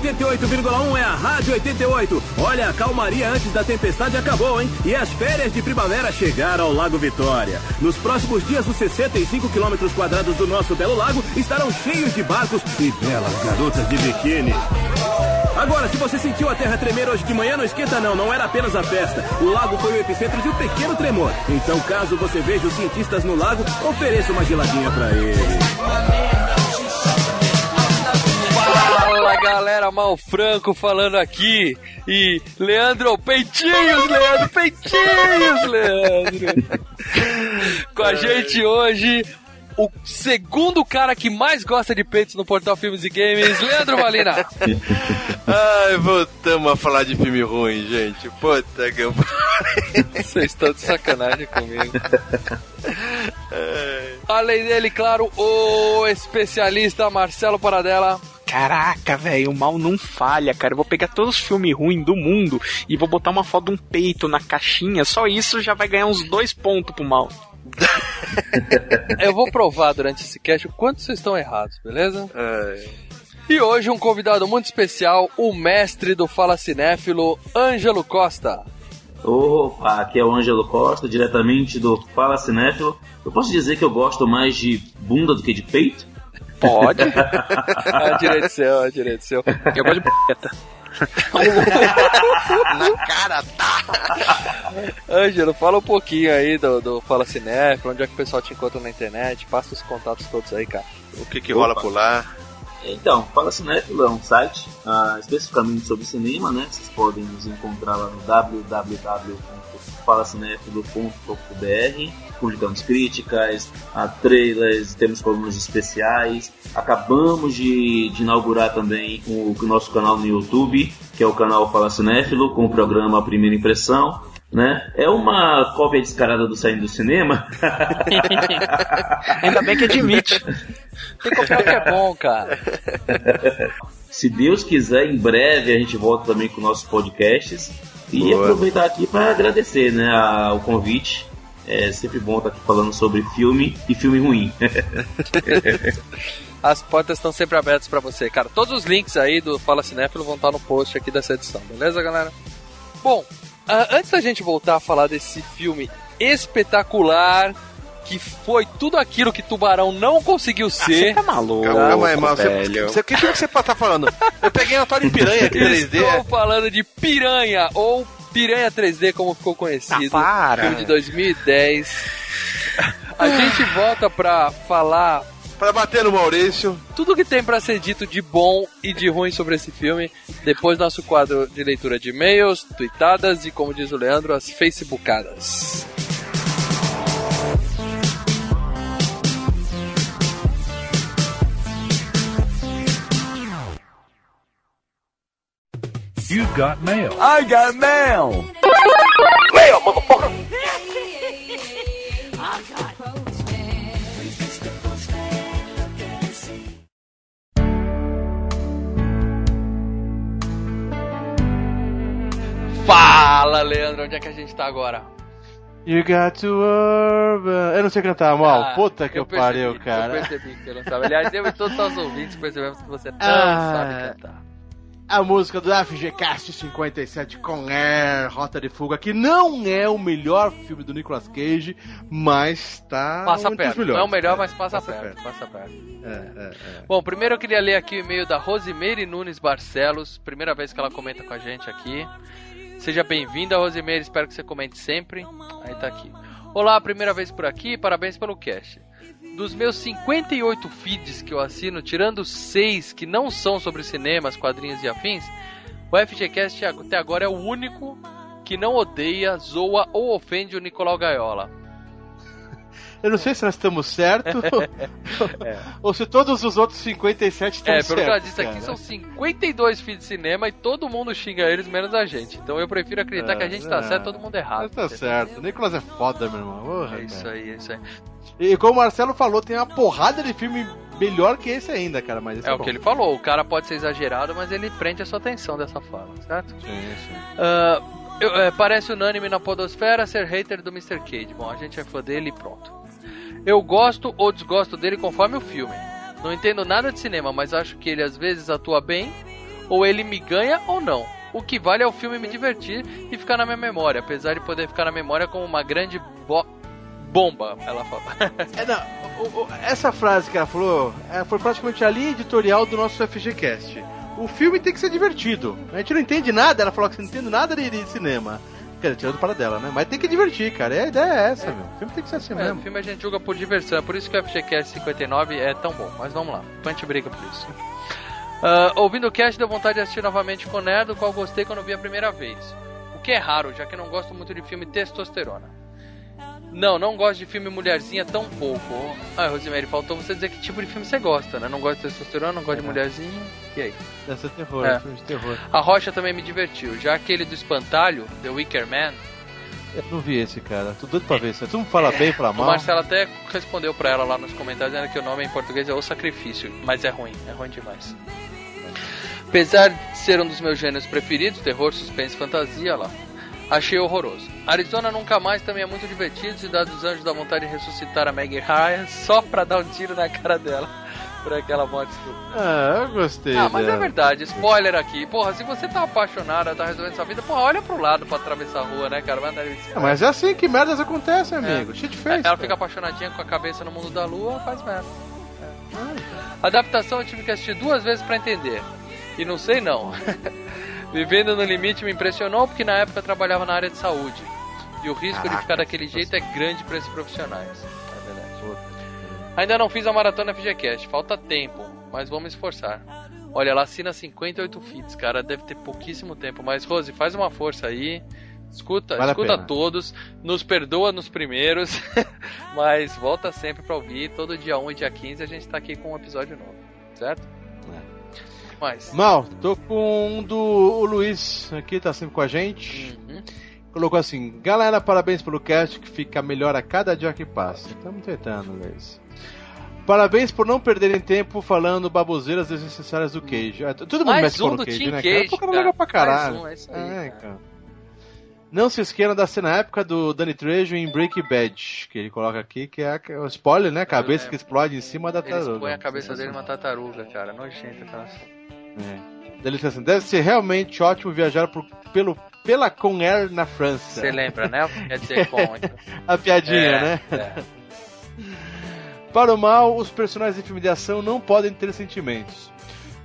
88,1 é a Rádio 88. Olha, a calmaria antes da tempestade acabou, hein? E as férias de primavera chegaram ao Lago Vitória. Nos próximos dias, os 65 quilômetros quadrados do nosso belo lago estarão cheios de barcos e belas garotas de biquíni. Agora, se você sentiu a terra tremer hoje de manhã, não esquenta não, não era apenas a festa. O lago foi o epicentro de um pequeno tremor. Então, caso você veja os cientistas no lago, ofereça uma geladinha para eles. Galera, Mal Franco falando aqui. E Leandro, peitinhos, Leandro, peitinhos, Leandro. Com a gente hoje, o segundo cara que mais gosta de peitos no portal Filmes e Games, Leandro Valina. Ai, voltamos a falar de filme ruim, gente. Puta que eu. Vocês estão de sacanagem comigo. Além dele, claro, o especialista Marcelo Paradela. Caraca, velho, o mal não falha, cara. Eu vou pegar todos os filmes ruins do mundo e vou botar uma foto de um peito na caixinha. Só isso já vai ganhar uns dois pontos pro mal. Eu vou provar durante esse cast o quanto vocês estão errados, beleza? E hoje um convidado muito especial, o mestre do Fala Cinéfilo, Ângelo Costa. Opa, aqui é o Ângelo Costa, diretamente do Fala Cinéfilo. Eu posso dizer que eu gosto mais de bunda do que de peito? Pode. É direito seu, é direito seu. Eu gosto de. Na cara, tá! Ângelo, fala um pouquinho aí do, do Fala Cinéfilo, onde é que o pessoal te encontra na internet, passa os contatos todos aí, cara. O que que rola Opa. por lá? Então, Fala Cinéfilo é um site ah, especificamente sobre cinema, né? Vocês podem nos encontrar lá no www.falacinéfilo.com.br Publicamos críticas, a trailers, temos colunas especiais. Acabamos de, de inaugurar também o, o nosso canal no YouTube, que é o canal Fala Cinéfilo, com o programa Primeira Impressão. Né? É uma cópia descarada do Saindo do Cinema, Ainda bem que admite. Tem que comprar o que é bom, cara. Se Deus quiser, em breve a gente volta também com nossos podcasts. E Boa. aproveitar aqui para agradecer né, a- o convite. É sempre bom estar aqui falando sobre filme e filme ruim. As portas estão sempre abertas pra você, cara. Todos os links aí do Fala Cinéfilo vão estar no post aqui dessa edição, beleza, galera? Bom, ah, antes da gente voltar a falar desse filme espetacular, que foi tudo aquilo que Tubarão não conseguiu Você ser. tá maluco, Calma, aí, mal. Você, velho. você, que filme que você tá falando? Eu peguei uma de piranha aqui 3D. Estou falando de Piranha, ou Piranha 3D, como ficou Ah, conhecido. para. filme de 2010. A gente volta pra falar Pra bater no Maurício. tudo que tem pra ser dito de bom e de ruim sobre esse filme, depois do nosso quadro de leitura de e-mails, tweetadas e, como diz o Leandro, as facebookadas. You've got mail. I got mail! Fala, Leandro, onde é que a gente tá agora? You got to urban. Eu não sei cantar mal. Ah, Puta que eu eu pariu, percebi, cara. Eu percebi que você não sabe. Aliás, eu e todos os ouvintes percebemos que você não Ah. sabe cantar. A música do FGCast 57 com Air, Rota de Fuga, que não é o melhor filme do Nicolas Cage, mas tá. Passa perto. Não é o melhor, mas passa, Passa perto. Passa perto. É, é, é. Bom, primeiro eu queria ler aqui o e-mail da Rosimeire Nunes Barcelos, primeira vez que ela comenta com a gente aqui. Seja bem-vinda, Rosimeire, espero que você comente sempre. Aí tá aqui. Olá, primeira vez por aqui, parabéns pelo cast. Dos meus 58 feeds que eu assino, tirando 6 que não são sobre cinemas, quadrinhos e afins, o FGCast até agora é o único que não odeia, zoa ou ofende o Nicolau Gaiola. Eu não sei se nós estamos certos ou se todos os outros 57 estão É, certos. pelo que ela disse aqui, são 52 filmes de cinema e todo mundo xinga eles, menos a gente. Então eu prefiro acreditar É, que a gente tá é. certo, todo mundo errado. Tá certo. Nicolas é foda, meu irmão. Porra, É isso cara. aí, é isso aí. E como o Marcelo falou, tem uma porrada de filme melhor que esse ainda, cara. Mas É é, o que ele falou, o cara pode ser exagerado, mas ele prende a sua atenção dessa fala, certo? Sim, sim. Ah, eu- é, parece unânime na podosfera ser hater do Mr. Cage. Bom, a gente é fã dele e pronto. Eu gosto ou desgosto dele conforme o filme. Não entendo nada de cinema, mas acho que ele às vezes atua bem, ou ele me ganha ou não. O que vale é o filme me divertir e ficar na minha memória, apesar de poder ficar na memória como uma grande bo- bomba, ela fala. É, não, o- o- essa frase que ela falou é, foi praticamente a linha editorial do nosso FGCast. O filme tem que ser divertido. A gente não entende nada, ela falou que você não entende nada de, de cinema. Quer dizer, tirando para dela, né? Mas tem que divertir, cara. E a ideia é essa, meu. O filme tem que ser assim É, o mesmo. filme a gente julga por diversão, é por isso que o FGCast 59 é tão bom. Mas vamos lá, depois a gente briga por isso. Ah, ouvindo o cast, deu vontade de assistir novamente com o Nerd, do qual gostei quando vi a primeira vez. O que é raro, já que não gosto muito de filme testosterona. Não, não gosto de filme mulherzinha tão pouco. Ah, Rosemary, faltou você dizer que tipo de filme você gosta, né? Não gosta de testosterona, não gosta de mulherzinha. E aí? Deve ser terror, É. filme de terror. A Rocha também me divertiu, já aquele do espantalho, The Wicker Man, Eu não vi esse, cara. Tô doido pra ver isso. Tu não fala bem, fala O mal. Marcelo até respondeu pra ela lá nos comentários dizendo que o nome em português é O Sacrifício, mas é ruim, é ruim demais. Apesar de ser um dos meus gêneros preferidos, terror, suspense, fantasia, lá, achei horroroso. Arizona Nunca Mais também é muito divertido, Cidade dos Anjos dá vontade de ressuscitar a Maggie Ryan só pra dar um tiro na cara dela por aquela morte estúpida. Ah, eu gostei. Ah, mas é dela. verdade, spoiler aqui. Porra, se você tá apaixonada, tá resolvendo sua vida, porra, olha pro lado pra atravessar a rua, né, cara? Vai andar. Ah, mas é assim que merdas acontecem, amigo. Shit face. Ela cara. fica apaixonadinha com a cabeça no mundo da lua, faz merda. É. Adaptação eu tive que assistir duas vezes pra entender. E não sei não. Vivendo no limite me impressionou porque na época eu trabalhava na área de saúde. E o risco de Caraca, ficar daquele jeito é grande pra esses profissionais. É verdade. Ainda não fiz a maratona FGCast, falta tempo, mas vou me esforçar. Olha, ela assina 58 feeds, cara, deve ter pouquíssimo tempo. Mas, Rose, faz uma força aí. Escuta, Vale escuta todos, nos perdoa nos primeiros, mas volta sempre pra ouvir. Todo dia 1 e dia 15 a gente tá aqui com um episódio novo, certo? Mas. Mal, tô com um do o Luiz aqui, tá sempre com a gente. Uhum. Colocou assim: Galera, parabéns pelo cast que fica melhor a cada dia que passa. Estamos tentando, Luiz. Parabéns por não perderem tempo falando baboseiras desnecessárias do Cage. Ah, Todo mundo Mais mexe com o Cage, Team né? Cage, cara? Cara legal pra caralho. Mais um, é isso aí, É, cara. cara. Não se esqueçam da cena época do Danny Trejo em Breaking Bad, que ele coloca aqui, que é o spoiler, né? Cabeça que explode em cima da tartaruga. põem a cabeça dele numa tartaruga, cara. Nojenta, cara. É. Ele assim, deve ser realmente ótimo viajar por, pelo, pela Conair na França. Você lembra, né? O que quer dizer com. então. A piadinha, É, né? é. Para o mal, os personagens de filme de ação não podem ter sentimentos.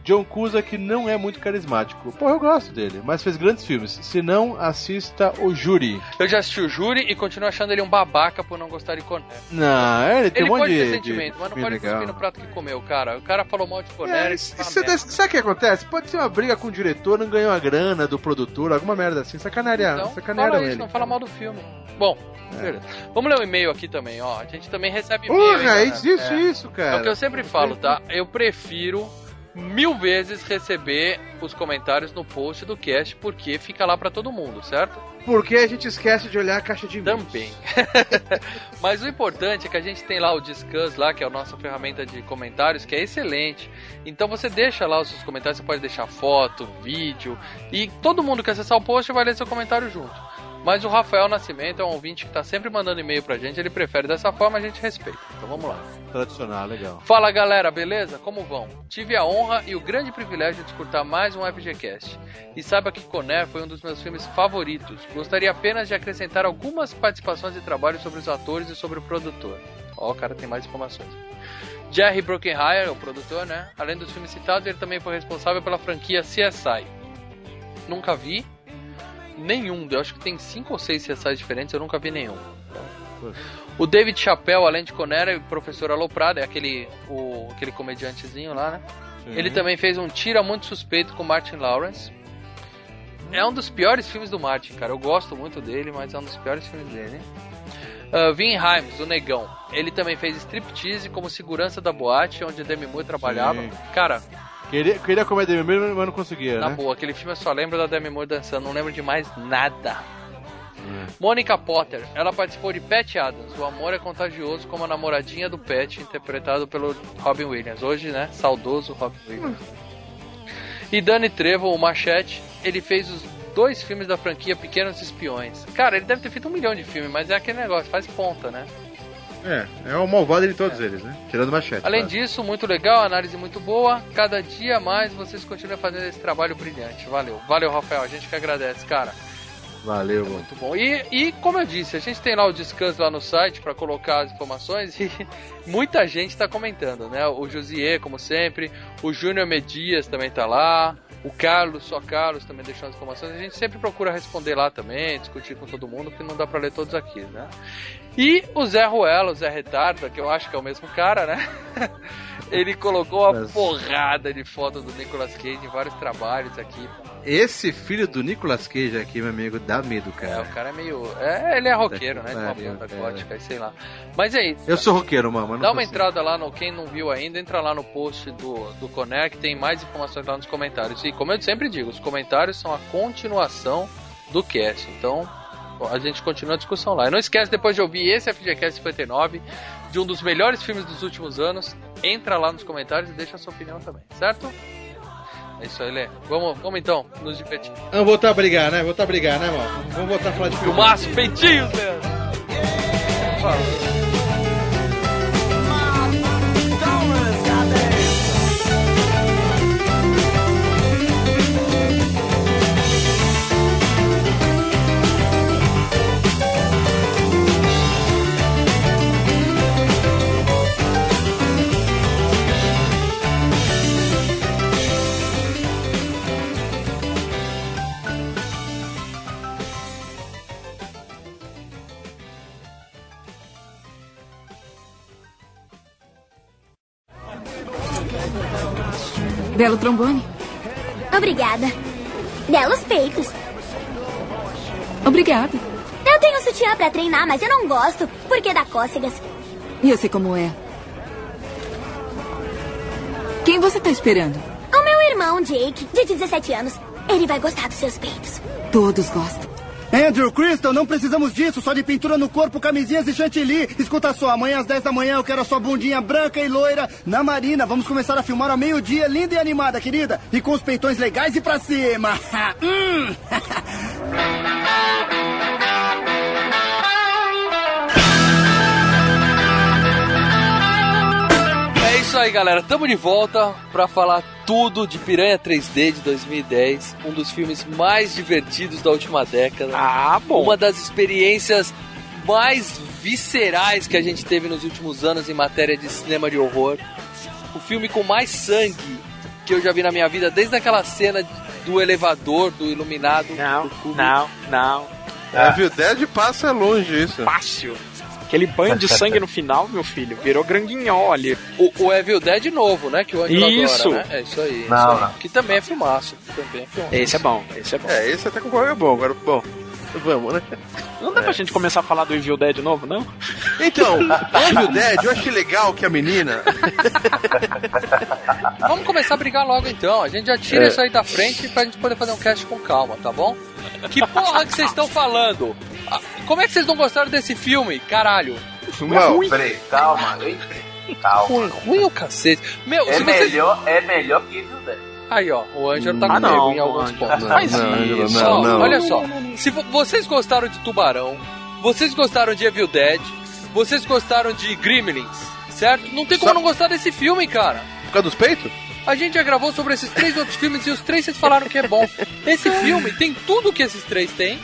John Cusack não é muito carismático. Pô, eu gosto dele, mas fez grandes filmes. Se não, assista o Júri. Eu já assisti o Júri e continuo achando ele um babaca por não gostar de Conner. Não, ele tem Ele um monte pode de, ter de sentimento, mas não pode cuspir no prato que comeu, cara. O cara falou mal de Conner. É, isso- merda. sabe o que acontece? Pode ser uma briga com o diretor, não ganhou a grana do produtor, alguma merda assim. Sacanearia, Então, sacanearam fala isso, ele. não fala mal do filme. Bom, beleza. Vamos ler o e-mail aqui também, ó. A gente também recebe e-mail. Porra, isso, isso, É. isso, É cara. o que eu sempre falo, tá? Eu prefiro mil vezes receber os comentários no post do cast, porque fica lá pra todo mundo, certo? Porque a gente esquece de olhar a caixa de e-mails. Também. Mas o importante é que a gente tem lá o Discuss lá, que é a nossa ferramenta de comentários, que é excelente. Então você deixa lá os seus comentários, você pode deixar foto, vídeo, e todo mundo que acessar o post vai ler seu comentário junto. Mas o Rafael Nascimento é um ouvinte que tá sempre mandando e-mail pra gente, ele prefere dessa forma, a gente respeita. Então vamos lá. Tradicional, legal. Fala galera, beleza? Como vão? Tive a honra e o grande privilégio de escutar mais um FGCast. E saiba que Conner foi um dos meus filmes favoritos. Gostaria apenas de acrescentar algumas participações de trabalho sobre os atores e sobre o produtor. Ó, o cara tem mais informações. Jerry Bruckheimer, o produtor, né? Além dos filmes citados, ele também foi responsável pela franquia CSI. Nunca vi nenhum. Eu acho que tem cinco ou seis CSI diferentes, eu nunca vi nenhum. O David Chappelle, além de Conera e o Professor Aloprado, é aquele, o, aquele comediantezinho lá, né? Ele também fez um Tira Muito Suspeito com Martin Lawrence. É um dos piores filmes do Martin, cara. Eu gosto muito dele, mas é um dos piores filmes dele. Uh, Vin Himes, o negão. Ele também fez striptease como segurança da boate onde Demi Moore trabalhava. Sim. Cara, Queria, queria comer Demi Moore, mas não conseguia, na né? boa, aquele filme eu só lembro da Demi Moore dançando, não lembro de mais nada. É. Mônica Potter, ela participou de Pat Adams, O Amor é Contagioso, como a namoradinha do Pat, interpretado pelo Robin Williams. Hoje, né, saudoso Robin Williams. E Danny Trevo, o Machete, ele fez os dois filmes da franquia Pequenos Espiões. Cara, ele deve ter feito um milhão de filmes, mas é aquele negócio, faz ponta, né? É, é o malvado de todos eles, né? Tirando machete. Além claro. disso, muito legal, análise muito boa. Cada dia mais vocês continuam fazendo esse trabalho brilhante. Valeu. Valeu, Rafael. A gente que agradece, cara. Valeu, mano. Muito bom. E, e como eu disse, a gente tem lá o descanso lá no site para colocar as informações e muita gente está comentando, né? O Josier, como sempre, o Júnior Medias também tá lá, o Carlos, só Carlos também deixando as informações. A gente sempre procura responder lá também, discutir com todo mundo, porque não dá para ler todos aqui, né? E o Zé Ruela, o Zé Retarda, que eu acho que é o mesmo cara, né? Ele colocou uma Mas- porrada de foto do Nicolas Cage em vários trabalhos aqui. Esse filho do Nicolas Cage aqui, meu amigo, dá medo, É, cara. o cara é meio. É, ele é roqueiro, né? De uma Pariu, banda é. gótica, sei lá. Mas é isso. Eu sou roqueiro, mano. Dá uma consigo. entrada lá no quem não viu ainda, entra lá no post do, do Connect, tem mais informações lá nos comentários. E como eu sempre digo, os comentários são a continuação do cast. Então, a gente continua a discussão lá. E não esquece depois de ouvir esse FGCast 59, de um dos melhores filmes dos últimos anos, entra lá nos comentários e deixa a sua opinião também, certo? É isso aí, Lê. Vamos, vamos então, nos divertir. Vamos voltar a brigar, né? Voltar a brigar, né, mano? Vamos voltar a falar de filme. Filmaço, peitinhos, Leandro! Belo trombone. Obrigada. Belos peitos. Obrigada. Eu tenho sutiã pra treinar, mas eu não gosto, porque dá cócegas. E eu sei como é. Quem você tá esperando? O meu irmão, Jake, de 17 anos, ele vai gostar dos seus peitos. Todos gostam. Andrew, Crystal, não precisamos disso, só de pintura no corpo, camisinhas e chantilly. Escuta só, amanhã às 10 da manhã eu quero a sua bundinha branca e loira na marina. Vamos começar a filmar ao meio-dia, linda e animada, querida. E com os peitões legais e pra cima. Hum. isso aí, galera. Tamo de volta pra falar tudo de Piranha 3D de 2010, um dos filmes mais divertidos da última década. Ah, bom. Uma das experiências mais viscerais que a gente teve nos últimos anos em matéria de cinema de horror. O filme com mais sangue que eu já vi na minha vida, desde aquela cena do elevador, do iluminado. Não, do não, não. É, viu? Dead passa longe isso. Fácil. Aquele banho de sangue no final, meu filho, virou granguinhol ali. O, o Evil Dead novo, né? Que o Angelo Isso. adora, né? É isso aí. Não, isso aí. não. Que também é filmaço. Também é filmaço. Esse é bom, esse é bom. É, esse até com é bom, agora bom. Vamos, né? Não dá pra gente começar a falar do Evil Dead novo, não? Então, Evil Dead, eu achei legal que a menina. Vamos começar a brigar logo então. A gente já tira isso aí da frente pra gente poder fazer um cast com calma, tá bom? Que porra que vocês estão falando? Como é que vocês não gostaram desse filme? Caralho. Não, Peraí, calma. Calma. Ruim, ruim o cacete. Meu, É se vocês. melhor, é melhor que Evil Dead. Aí, ó, o Ângelo tá Ah, comigo não, em alguns pontos. Ângelo, isso. não, não. Olha só, se vo- vocês gostaram de Tubarão, vocês gostaram de Evil Dead, vocês gostaram de Gremlins, certo? Não tem como Só- não gostar desse filme, cara. por causa dos peitos? A gente já gravou sobre esses três outros filmes e os três vocês falaram que é bom. Esse filme tem tudo que esses três têm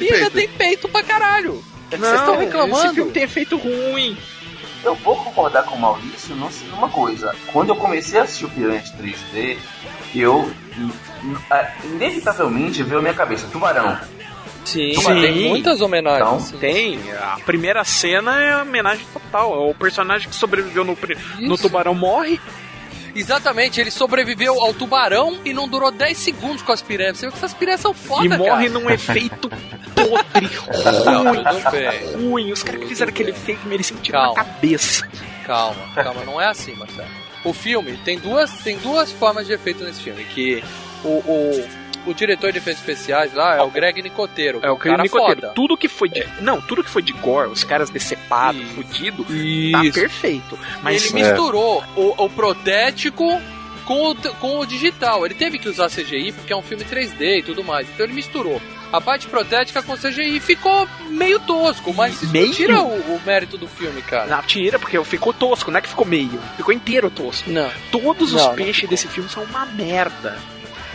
e ainda peito. tem peito pra caralho. Vocês estão reclamando? Esse filme tem efeito ruim. Eu vou concordar com o Maurício num- numa coisa. Quando eu comecei a assistir o Piranha 3D, eu inevitavelmente veio à minha cabeça Tubarão. Sim, Sim. tem muitas homenagens. Então, sim. Tem. A primeira cena é homenagem total. O personagem que sobreviveu no, no tubarão morre. Exatamente, ele sobreviveu ao tubarão e não durou 10 segundos com as piranhas. Você vê que essas piranhas são foda, e cara. morre num efeito podre, ruim, ruim. Os caras que fizeram aquele efeito mereciam na Calma. cabeça. Calma, calma, não é assim, Marcelo. O filme tem duas, tem duas formas de efeito nesse filme, que o, o, o diretor de efeitos especiais lá é o Greg Nicoteiro. É o crime Nicoteiro. foda. Tudo que foi de. Não, tudo que foi de gore, os caras decepados, Isso. fudidos, tá perfeito. Mas ele misturou o, o protético com o, com o digital. Ele teve que usar CGI porque é um filme 3D e tudo mais. Então ele misturou a parte protética com CGI e ficou meio tosco, mas Meio? tira o, o mérito do filme, cara. Não, tira, porque ficou tosco, não é que ficou meio. Ficou inteiro tosco. Não. Todos Não, os peixes desse filme são uma merda.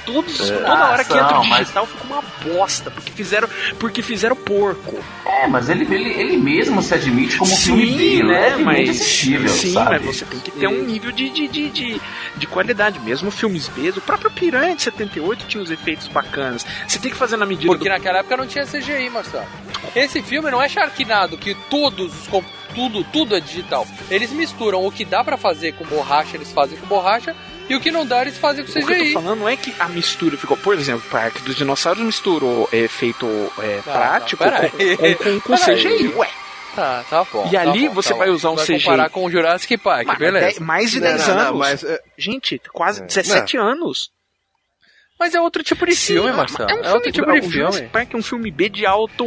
Todos, É. toda hora que entra o mas- digital fica uma bosta, porque fizeram, porque fizeram porco. É, mas ele, ele, ele mesmo se admite como um filme Sim, B, né, mas- assistível, Sim, sabe? mas você tem que ter um nível de, de, de, de, de qualidade. Mesmo filmes B, o próprio Piranha de 78 tinha uns efeitos bacanas. Você tem que fazer na medida Porque do... naquela época não tinha CGI, Marcelo. Esse filme não é Sharknado, que todos os tudo, tudo é digital. Eles misturam o que dá pra fazer com borracha, eles fazem com borracha, e o que não dá, eles fazem com O que eu tô CGI. falando não é que a mistura ficou. Por exemplo, o Parque dos Dinossauros misturou efeito é, Não, prático não, peraí. com, com, com, com Peraí. CGI. Ué, Tá, tá bom. E tá ali bom, você tá vai bom. usar um vai CGI. comparar com o Jurassic Park, mas beleza. dez- mais de Não, 10 não, não, anos. mas, é, Gente, quase 17 anos. Mas é outro tipo de filme, Sim, Marcelo. É, É, um filme, outro tipo de o Jurassic filme. Park é um filme B de alto.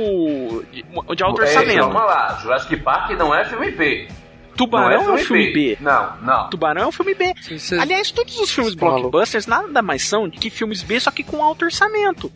de, de alto É, orçamento. calma lá, Jurassic Park não é filme B. Tubarão não é um filme B. Não, não. Tubarão é um filme B. Sim, cê- Aliás, todos os filmes blockbusters nada mais são do que filmes B, só que com alto orçamento.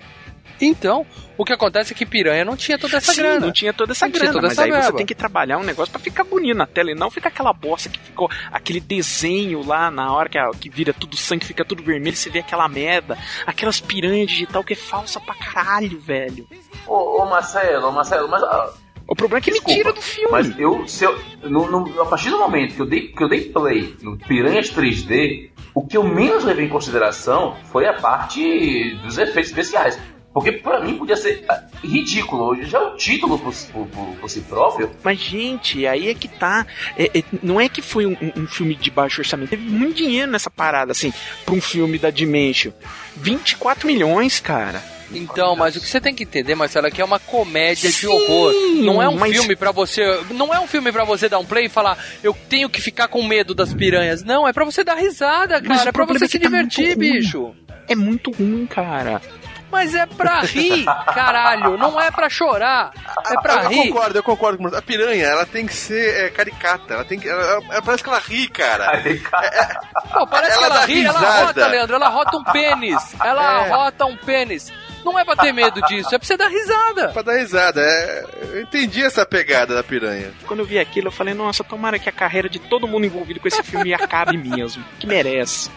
Então, o que acontece é que Piranha não tinha toda essa Sim, grana. não tinha toda essa Não grana, toda mas essa aí você verba. tem que trabalhar um negócio pra ficar bonito na tela e não ficar aquela bosta que ficou aquele desenho lá na hora que, a- que vira tudo sangue, fica tudo vermelho, você vê aquela merda, aquelas piranhas digital que é falsa pra caralho, velho. Ô, ô Marcelo, ô, Marcelo, mas. ah, O problema é que me Desculpa, tira do filme. Mas eu, se eu no, no- a partir do momento que eu, dei, que eu dei play no Piranhas 3D, o que eu menos levei em consideração foi a parte dos efeitos especiais. Porque pra mim podia ser ah, ridículo. Já o título por, por, por- por si próprio. Mas, gente, aí é que tá. É- é- não é que foi um, um- um filme de baixo orçamento. Teve muito dinheiro nessa parada, assim, pra um filme da Dimension. 24 milhões, cara. Então, mas o que você tem que entender, Marcelo, é que é uma comédia de Sim, horror. Não é um mas- filme pra você. Não é um filme para você dar um play e falar, eu tenho que ficar com medo das piranhas. Não, é pra você dar risada, cara. É pra problema você é se tá divertir, ruim. bicho. É muito ruim, cara. Mas é pra rir, caralho. Não é pra chorar. É pra eu, eu rir. concordo, eu concordo com você. A piranha, ela tem que ser é, caricata. Ela tem que. Ela, ela- parece que ela ri, cara. Aí, cara, Pô, parece Ela que ela ri, ela risada. rota, Leandro. Ela rota um pênis. Ela É. rota um pênis. Não é pra ter medo disso, é pra você dar risada. Pra dar risada. É, eu entendi essa pegada da piranha. Quando eu vi aquilo, eu falei, nossa, tomara que a carreira de todo mundo envolvido com esse filme acabe mesmo. Que merece.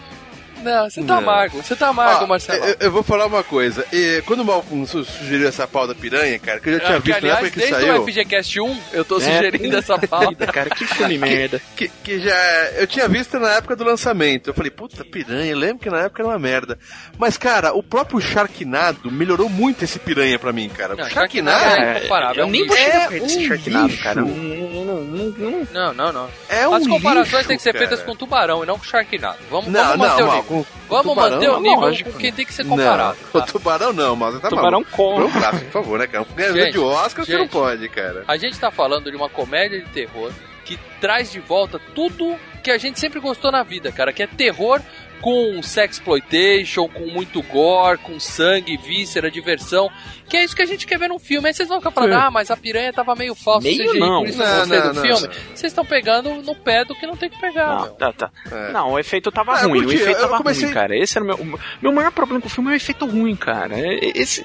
Não, você tá Não. amargo. Você tá amargo, Ó, Marcelo. Eu, eu vou falar uma coisa. E, quando o Malcolm su- sugeriu essa pau da piranha, cara, que eu já tinha Ah, que, visto na aliás, época que desde saiu. o FGCast 1, eu tô É, sugerindo essa pauta. Cara, que filme merda. Que, que já. Eu tinha visto na época do lançamento. Eu falei, puta, piranha, eu lembro que na época era uma merda. Mas, cara, o próprio Sharknado melhorou muito esse piranha pra mim, cara. Não, o Sharknado Sharknado é incomparável, é eu um nem chegar É um Sharknado, bicho. cara. Não, não, não, não, Não, não, não. é um As comparações lixo, têm que ser cara. feitas com tubarão e não com Sharknado. Vamos, Não, vamos não, manter o mal, nível. Com- Vamos tubarão, manter o nível lógico. com quem tem que ser comparado. Não, tá? o tubarão não, mas você tá Tubarão maluco. com. Um por favor, né, cara? Ganhador Gente, de Oscar você não gente. pode, cara. A gente tá falando de uma comédia de terror que traz de volta tudo que a gente sempre gostou na vida, cara, que é terror com sexploitation, com muito gore, com sangue, víscera, diversão, que é isso que a gente quer ver num filme. Aí vocês vão ficar falando, ah, mas a piranha tava meio falsa, Meio CGI, não. por isso Não, gostei não, do não, filme. não. Vocês estão pegando no pé do que não tem que pegar, Não, tá, tá. É. Não, o efeito tava Ah, ruim. o efeito eu tava comecei- ruim, cara. Esse era o meu. O meu maior problema com o filme é o efeito ruim, cara. É- é- Esse.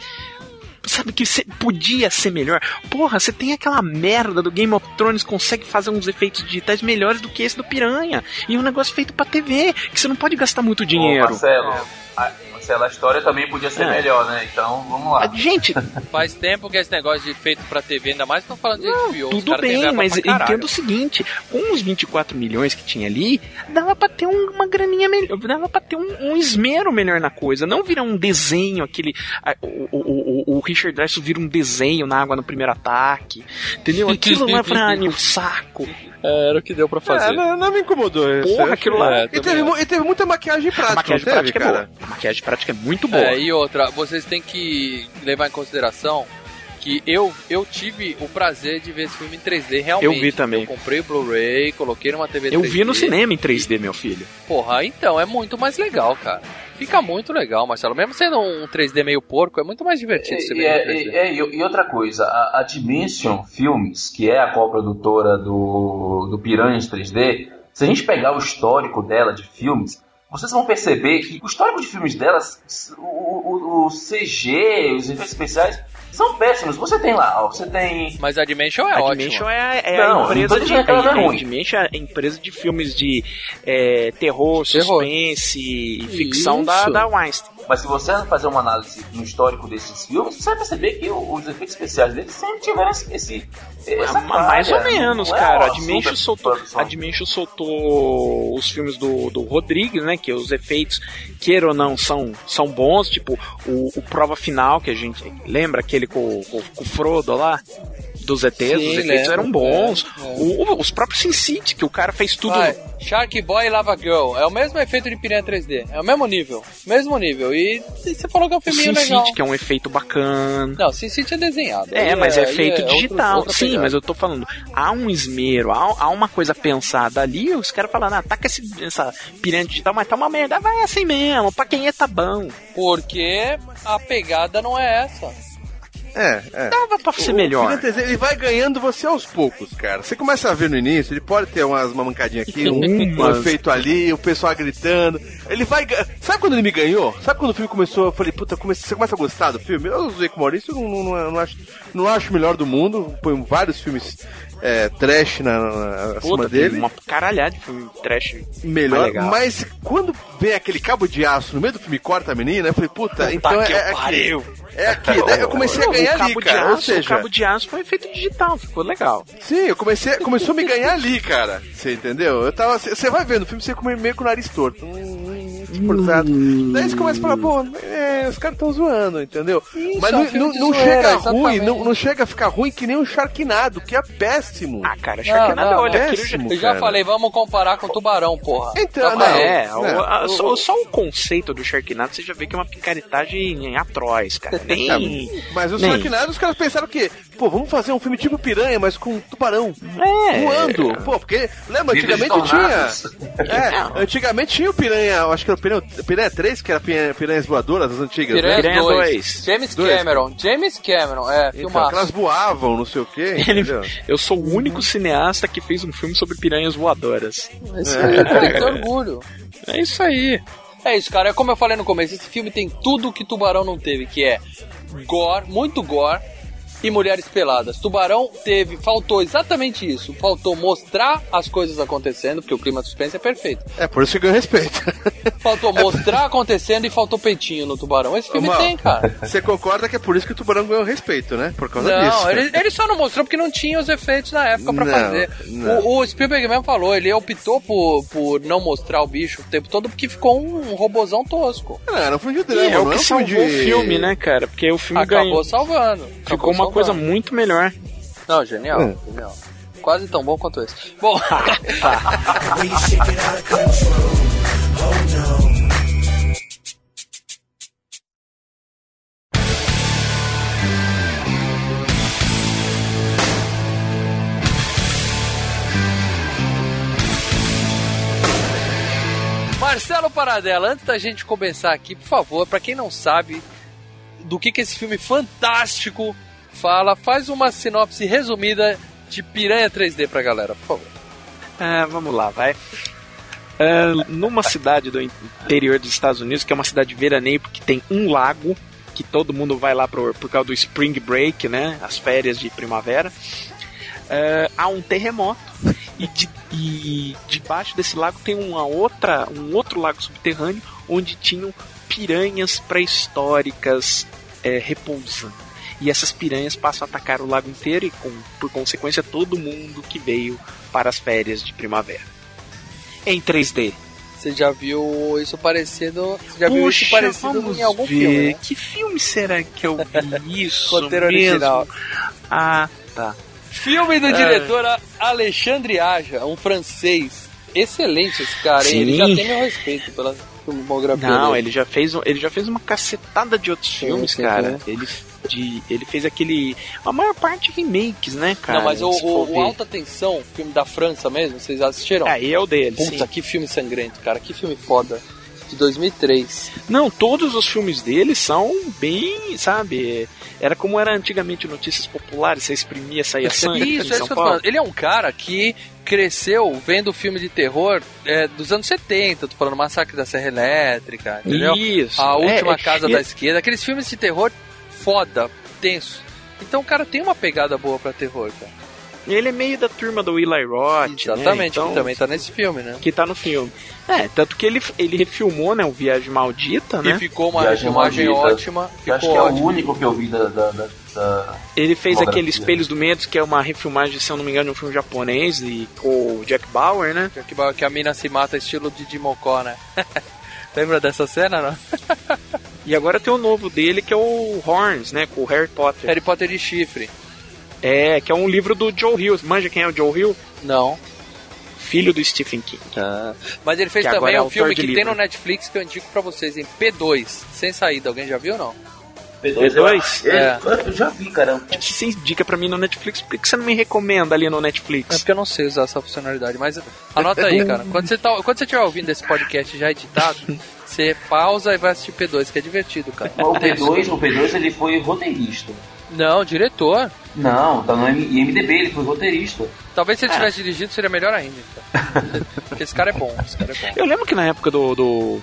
Sabe que cê- podia ser melhor? Porra, você tem aquela merda do Game of Thrones, consegue fazer uns efeitos digitais melhores do que esse do Piranha. E é um negócio feito pra TV, que você não pode gastar muito Ô, dinheiro. Marcelo, a- a história também podia ser É. melhor, né? Então, vamos lá. Gente, Faz tempo que esse negócio de feito pra TV, ainda mais estão falando de HBO. os tudo bem, mas entenda o seguinte: com os 24 milhões que tinha ali, dava pra ter um- uma graninha melhor, dava pra ter um, um esmero melhor na coisa. Não virar um desenho, aquele. a- o, o, o, o Richard Dreyfuss vira um desenho na água no primeiro ataque. Entendeu? Aquilo lá pra mim, um saco. É, era o que deu pra É, fazer. não, não me incomodou. isso. Porra, aquilo lá. É, E teve, e teve muita maquiagem A prática, maquiagem não teve, prática é cara? boa. A maquiagem prática é muito boa. É, e outra, vocês têm que levar em consideração que eu, eu tive o prazer de ver esse filme em 3D realmente. Eu vi também. Eu comprei o Blu-ray, coloquei numa TV Eu 3D. vi no cinema em 3D, meu filho. Porra, então é muito mais legal, cara. Fica muito legal, Marcelo. Mesmo sendo um 3D meio porco, é muito mais divertido você E, ver é, em 3D. e- é, e- e outra coisa, a, a Dimension Films, que é a co-produtora do, do Piranhas 3D, se a gente pegar o histórico dela de filmes, vocês vão perceber que o histórico de filmes delas, o, o- o CG, os efeitos especiais, são péssimos. Você tem lá, ó, você tem. Mas a Dimension é a ótima. Dimension é, é Não, a empresa de é a- a ruim. Dimension é a empresa de filmes de é, terror, Terror. suspense e ficção Isso. da, da Weinstein. Mas se você fazer uma análise no histórico desses filmes, você vai perceber que os efeitos especiais deles sempre tiveram esse. esse essa Ma- mais ou menos, é cara. A Dimension, soltou, a Dimension soltou os filmes do, do Rodrigues, né? Que os efeitos, queira ou não, são, são bons. Tipo, o, o Prova Final, que a gente lembra aquele com, com, com o Frodo lá? Dos ETs, Sim, os efeitos lembro. eram bons. É, é. O- os próprios Sin City, que o cara fez tudo. Vai, Shark Boy e Lava Girl. É o mesmo efeito de Piranha 3D. É o mesmo nível. Mesmo nível. E você falou que é um Sin legal. City, que é um efeito bacana. Não, Sin City é desenhado. É, mas é aí feito outro- digital. outra Sim, mas eu tô falando, há um esmero, há, há uma coisa pensada ali, os caras falando, ah, taca esse, essa piranha digital, mas tá uma merda, vai assim mesmo, pra quem é tá bom. Porque a pegada não é essa. É, é. Dava pra ser O melhor. 3D, ele vai ganhando você aos poucos, cara. Você começa a ver no início, ele pode ter umas, uma mancadinha aqui, um, um efeito ali, o pessoal gritando. Ele vai. Sabe quando ele me ganhou? Sabe quando o filme começou? Eu falei, puta, comece- você começa a gostar do filme? Eu usei com o Maurício, eu não, não, não acho, não acho o melhor do mundo. Põe vários filmes é, trash na, na, acima Puta, tem dele. uma caralhada de filme trash. Melhor, mas quando vem aquele cabo de aço no meio do filme corta a menina, eu falei, puta, então é, é pariu. É aqui, daí eu comecei a ganhar ali, cara. aço, Ou seja, o cabo de aço foi feito digital, ficou legal. Sim, eu comecei, começou a me ganhar ali, cara. Você entendeu? Eu tava. Você vai vendo o filme, você come meio com o nariz torto. Hum, hum, forçado. Daí você começa a falar, pô, é, os caras tão zoando, entendeu? Mas é um não, filme não, de não zoeira, chega exatamente. ruim, não, não chega a ficar ruim que nem o Sharknado, que é péssimo. Ah, cara, Sharknado, não, olha, não. aquilo já... Péssimo. Eu já cara. falei, vamos comparar com Tubarão, porra. Então, não. É, Não, o- a- o- só, só o conceito do Sharknado você já vê que é uma picaretagem atroz, cara. Nem. É, mas o nem- Sharknado, os caras pensaram que, pô, vamos fazer um filme tipo piranha, mas com tubarão É. voando. Pô, porque, lembra, antigamente tinha. É, antigamente tinha o piranha, eu acho que era o piranha, piranha 3, que era piranha, piranhas voadoras, as antigas, né? Piranha Piranha 2. dois. James Dois. Cameron. James Cameron, é, Então, filmaço. que elas voavam, não sei o quê, Ele- entendeu? eu sou o único cineasta que fez um filme sobre piranhas voadoras. Tem que ter orgulho. É isso aí. É isso, cara. É como eu falei no começo, esse filme tem tudo que Tubarão não teve, que é gore, muito gore e mulheres peladas. Tubarão teve, faltou exatamente isso. Faltou mostrar as coisas acontecendo, porque o clima de suspense é perfeito. É, por isso que ganhou respeito. Faltou mostrar acontecendo e faltou peitinho no Tubarão. Esse filme Mal, tem, cara. Você concorda que é por isso que o Tubarão ganhou respeito, né? Por causa Não, disso. ele, ele só não mostrou porque não tinha os efeitos na época pra Não, fazer. não. O, o Spielberg mesmo falou, ele optou por, por não mostrar o bicho o tempo todo porque ficou um robozão tosco. Não, era um filme de E drama, é o não que é um filme salvou de... o filme, né, cara? Porque o filme Acabou ganhou. salvando. Ficou Acabou uma coisa muito melhor. Não, genial, É. genial. Quase tão bom quanto esse. Bom, Marcelo Paradela, antes da gente começar aqui, por favor, pra quem não sabe do que, que esse filme fantástico fala, faz uma sinopse resumida de Piranha 3D pra galera, por favor. Ah, vamos lá, vai. Ah, numa cidade do interior dos Estados Unidos, que é uma cidade de veraneio, porque tem um lago, que todo mundo vai lá por, por causa do Spring Break, né? As férias de primavera. Ah, há um terremoto e, de- e debaixo desse lago tem uma outra, um outro lago subterrâneo onde tinham piranhas pré-históricas é, repousando. E essas piranhas passam a atacar o lago inteiro e, com, por consequência, todo mundo que veio para as férias de primavera. Em 3D. Você já viu isso parecendo. Você já viu Puxa, isso parecido em algum ver. filme? Né? Que filme será que eu vi isso? Roteiro mesmo? original. Ah, tá. Filme do É. diretor Alexandre Aja, um francês. Excelente esse cara, hein? Ele Sim. já tem meu respeito pela filmografia Não, dele. ele já fez um- ele já fez uma cacetada de outros filmes, sim, cara. sim. Ele de, ele fez aquele a maior parte remakes, né, cara? Não, mas o, o, o Alta Tensão, filme da França mesmo, vocês assistiram? Aí é o dele, Puta, sim. que filme sangrento, cara. Que filme foda. De 2003. Não, todos os filmes dele são bem, sabe? Era como era antigamente notícias populares, você exprimia, saía sangue Isso, é isso que eu tô falando. Ele é um cara que cresceu vendo filme de terror é, dos anos 70. Tô falando Massacre da Serra Elétrica, entendeu? Isso. A Última é, Casa e- da Esquerda. Aqueles filmes de terror foda, tenso. Então o cara tem uma pegada boa pra terror, cara. Ele é meio da turma do Eli Roth, Exatamente, né? Então, que também tá nesse filme, né? que tá no filme. É, tanto que ele, ele refilmou, né, o Viagem Maldita, né? E ficou uma Viagem filmagem Maldita. ótima. Eu acho Ficou que é ótimo. o único que eu vi da. da, da, da- Ele fez aquele Espelhos do Medo, que é uma refilmagem, se eu não me engano, de um filme japonês, e com o Jack Bauer, né? Que, que a mina se mata estilo de Dimocó, né? Lembra dessa cena, não? E agora tem o novo dele, que é o Horns, né, com o Harry Potter. Harry Potter de chifre. É, que é um livro do Joe Hill. Manja quem é o Joe Hill? Não. Filho do Stephen King. Mas ele fez Que também é um filme que tem livro. no Netflix que eu indico pra vocês, em P2, sem saída. Alguém já viu ou não? P2? P2? Eu, É. eu, já vi, cara. Se você indica pra mim no Netflix, por que você não me recomenda ali no É Netflix? porque eu não sei usar essa funcionalidade, mas anota aí, cara. Quando você, tá, quando você estiver ouvindo esse podcast já editado, você pausa e vai assistir P2, que é divertido, cara. O P2, o P2 ele foi roteirista. Não, diretor. Não, tá no IMDB, ele foi roteirista. Talvez se ele tivesse dirigido seria melhor ainda. cara. Porque esse cara é bom, esse cara é bom. Eu lembro que na época do, do,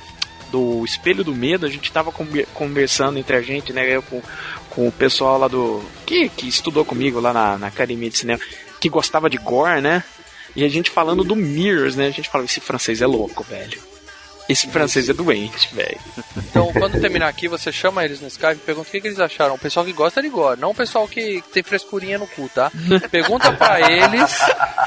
do Espelho do Medo, a gente tava conver- conversando entre a gente, né? Eu com, com o pessoal lá do. Que, que estudou comigo lá na, na academia de cinema, que gostava de gore, né? E a gente falando do Mirrors, né? A gente falava, esse francês é louco, velho. Esse francês é doente, velho. Então, quando terminar aqui, você chama eles no Skype e pergunta o que, que eles acharam. O pessoal que gosta de gore, não o pessoal que tem frescurinha no cu, tá? Pergunta pra eles,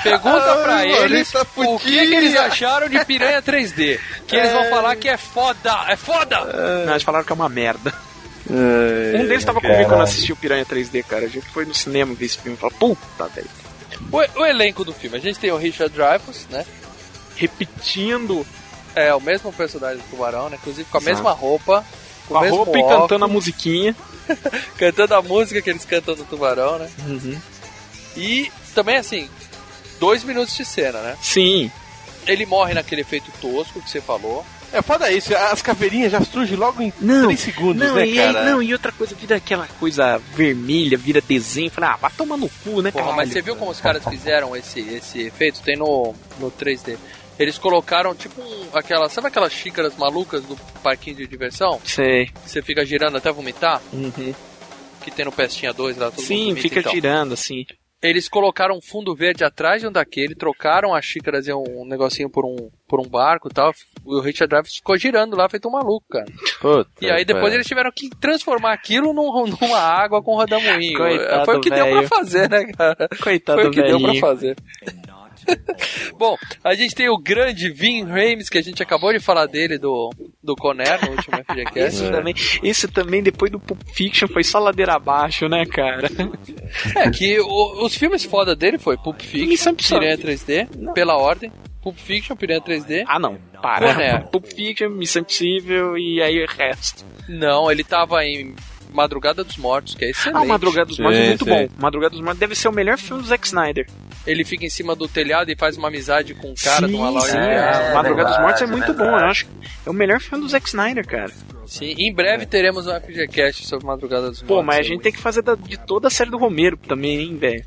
pergunta pra Ai, eles Lolita o que, que eles acharam de Piranha 3D. Que eles vão falar que é foda, é foda! Não, eles falaram que é uma merda. Um deles tava comigo quando assistiu Piranha 3D, cara. A gente foi no cinema ver esse filme e falou, puta, velho. O, o elenco do filme, a gente tem o Richard Dreyfuss, né? Repetindo É o mesmo personagem do Tubarão, né? Inclusive com a Exato. mesma roupa, com, com a roupa e óculos, cantando a musiquinha. cantando a música que eles cantam do Tubarão, né? E também, assim, dois minutos de cena, né? Sim. Ele morre naquele efeito tosco que você falou. É foda isso, as caveirinhas já surgem logo em Não, 3 segundos, não, né, e aí- cara? não, e outra coisa, vira aquela coisa vermelha, vira desenho. Fala, ah, vai tomar no cu, né, Porra, cara? mas você viu como os caras fizeram esse, esse efeito? Tem no, no 3D. Eles colocaram tipo um, aquela. Sabe aquelas xícaras malucas do parquinho de diversão? Sei. Que você fica girando até vomitar? Uhum. Que tem no Pestinha 2 lá, todo mundo Sim, fica então. girando, assim. Eles colocaram um fundo verde atrás de um daquele, trocaram as xícaras e um negocinho por um, por um barco e tal. O Richard Dreyfuss ficou girando lá, feito um maluco, cara. Puta, E aí depois eles tiveram que transformar aquilo num, numa água com rodamuinho. Coitado, Foi o que deu velho. pra fazer, né, cara? Coitado Foi o que deu pra fazer. Bom, a gente tem o grande Vin Rames, que a gente acabou de falar dele do, do Conner no último FGCast. Esse, também, esse também, depois do Pulp Fiction, foi só ladeira abaixo, né, cara? É, que o- os filmes foda dele foi Pulp Fiction. Piranha 3D, pela ordem. Pulp Fiction, Piranha 3D. Ah, não. Para. Conner. Pulp Fiction, Missão Impossível e aí o resto. Não, ele tava em Madrugada dos Mortos, que é excelente. Ah, Madrugada dos Mortos é Sim, muito sim. bom. Madrugada dos Mortos deve ser o melhor filme do Zack Snyder. Ele fica em cima do telhado e faz uma amizade com um cara sim, de uma loja é, arte. Madrugada dos Mortos é é muito bom. verdade. Eu acho que é o melhor filme do Zack Snyder, cara. Sim, em breve teremos um FGCast sobre Madrugada dos Mortos. Pô, mas a gente tem que fazer da- de toda a série do Romero também, hein, velho?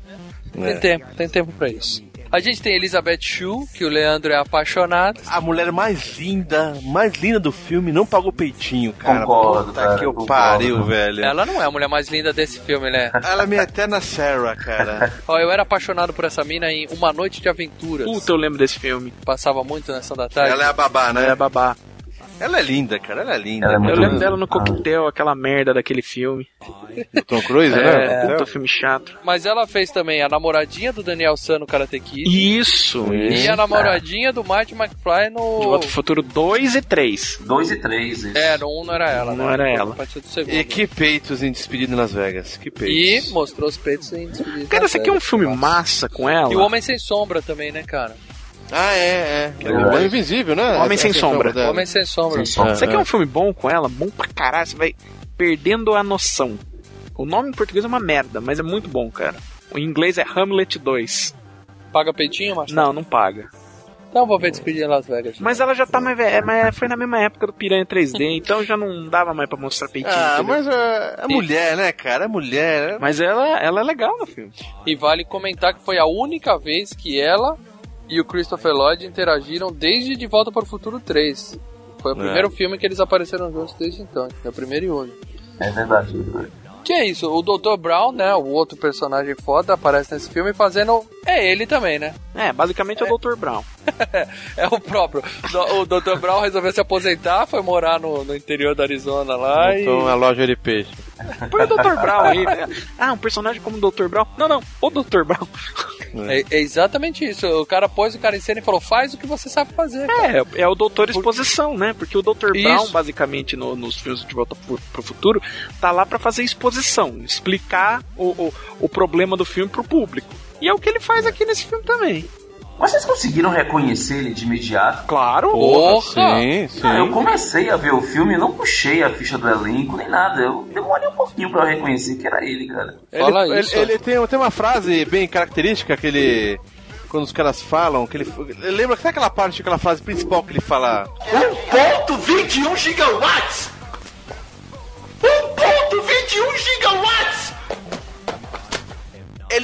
Tem tempo, tem tempo pra isso. A gente tem Elizabeth Shue, que o Leandro é apaixonado. A mulher mais linda, mais linda do filme não pagou peitinho, cara. Concordo, Puta cara, que eu concordo. pariu, velho. Ela não é a mulher mais linda desse filme, né? Ela é minha eterna Sarah, cara. Ó, eu era apaixonado por essa mina em Uma Noite de Aventuras. Puta, eu lembro desse filme. Passava muito na Sessão da Tarde. Ela é a babá, Ela é né? babá. Ela é linda, cara, ela é linda. Ela é Eu lembro dela no Coquetel, aquela merda daquele filme. Do Tom Cruise, É, né? puta filme chato. Mas ela fez também a namoradinha do Daniel San no Karate Kid. Isso, E isso. a namoradinha do Marty McFly De no. Volta pro Futuro 2 e 3. 2 e 3. É, no 1 não era ela, Não né? era ela. E que peitos em despedida em Las Vegas. Que E peitos. mostrou os peitos em despedida. Cara, esse aqui é um filme massa com ela. E o Homem Sem Sombra também, né, cara? Ah, é, é. Verdade. O Invisível, né? Homem Sem Essa Sombra. dela. Homem Sem Sombra. Sem som. Isso aqui é um filme bom com ela, bom pra caralho, você vai perdendo a noção. O nome em português é uma merda, mas é muito bom, cara. O inglês é Hamlet 2. Paga peitinho, Marcelo? Não, não paga. Então vou ver Despedida em Las Vegas. Mas ela já tá mais velha, é, mas foi na mesma época do Piranha 3D, então já não dava mais pra mostrar peitinho. Ah, entendeu? mas é, é mulher, né, cara? É mulher. Mas ela, ela é legal no filme. E vale comentar que foi a única vez que ela e o Christopher Lloyd interagiram desde De Volta para o Futuro 3. Foi o É. primeiro filme que eles apareceram juntos desde então. É o primeiro e único. É verdade. É. Que é isso, o Dr. Brown, né, o outro personagem foda, aparece nesse filme fazendo... É ele também, né? É, basicamente é o Dr. Brown. É o próprio. O Dr. Brown resolveu se aposentar, foi morar no, no interior da Arizona lá e... Então a loja de peixe. Põe o Dr. Brown aí. né? Ah, um personagem como o Dr. Brown? Não, não, o Dr. Brown. É, é exatamente isso. O cara pôs o cara em cena e falou: faz o que você sabe fazer. cara." É, é o Doutor Exposição, né? Porque o Dr. Brown, Isso. basicamente, no- nos filmes de Volta pro, pro Futuro, tá lá pra fazer exposição, explicar o, o, o problema do filme pro público. E é o que ele faz aqui nesse filme também. Mas vocês conseguiram reconhecer ele de imediato? Claro. Porra! Sim, sim. Cara, eu comecei a ver o filme e não puxei a ficha do elenco nem nada. Eu demorei um pouquinho pra eu reconhecer que era ele, cara. Fala ele, isso. Ele, ele tem, tem uma frase bem característica que ele. Quando os caras falam, que ele. Lembra até aquela parte, aquela frase principal que ele fala. 1.21 gigawatts!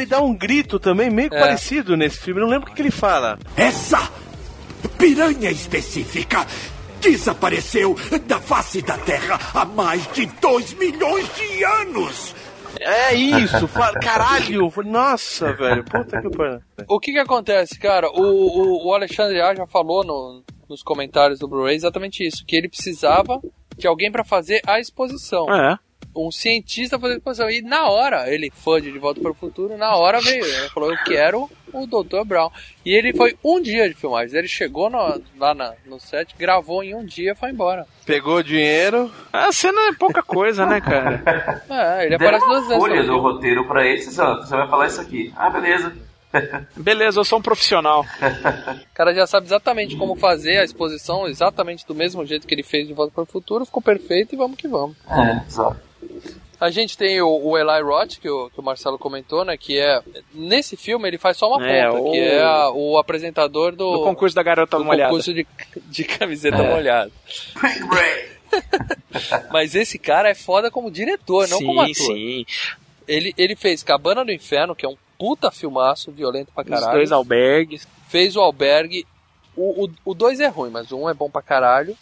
Ele dá um grito também meio É. parecido nesse filme. Não lembro o que, que ele fala. Essa piranha específica desapareceu da face da Terra há mais de 2 milhões de anos! É isso, caralho! Nossa, velho, puta que pariu. O que que acontece, cara? O, o, o Alexandre A já falou no- nos comentários do Blu-ray exatamente isso: que ele precisava de alguém pra fazer a exposição. É. Um cientista fazer a exposição. E na hora, ele, fã de De Volta para o Futuro, na hora veio. Ele falou: Eu quero o Dr. Brown. E ele foi um dia de filmagem. Ele chegou no- lá na- no set, gravou em um dia e foi embora. Pegou dinheiro. A cena é pouca coisa, né, cara? É, ele Deram aparece duas vezes. do filme. roteiro pra ele. Você vai falar isso aqui. Ah, beleza. Beleza, eu sou um profissional. O cara já sabe exatamente como fazer a exposição, exatamente do mesmo jeito que ele fez de Volta para o Futuro, ficou perfeito e vamos que vamos. É, exato. A gente tem o, o Eli Roth, que o, que o Marcelo comentou, né? Que é. Nesse filme ele faz só uma É, ponta, o- que é a- o apresentador do, Do concurso da garota do molhada. concurso de, de camiseta É. molhada. Mas esse cara é foda como diretor, não como Sim, ator. sim. Ele, ele fez Cabana do Inferno, que é um puta filmaço, violento pra Os caralho. dois albergues. Fez o Albergue. O 2 o, dois é ruim, mas o 1 um é bom pra caralho.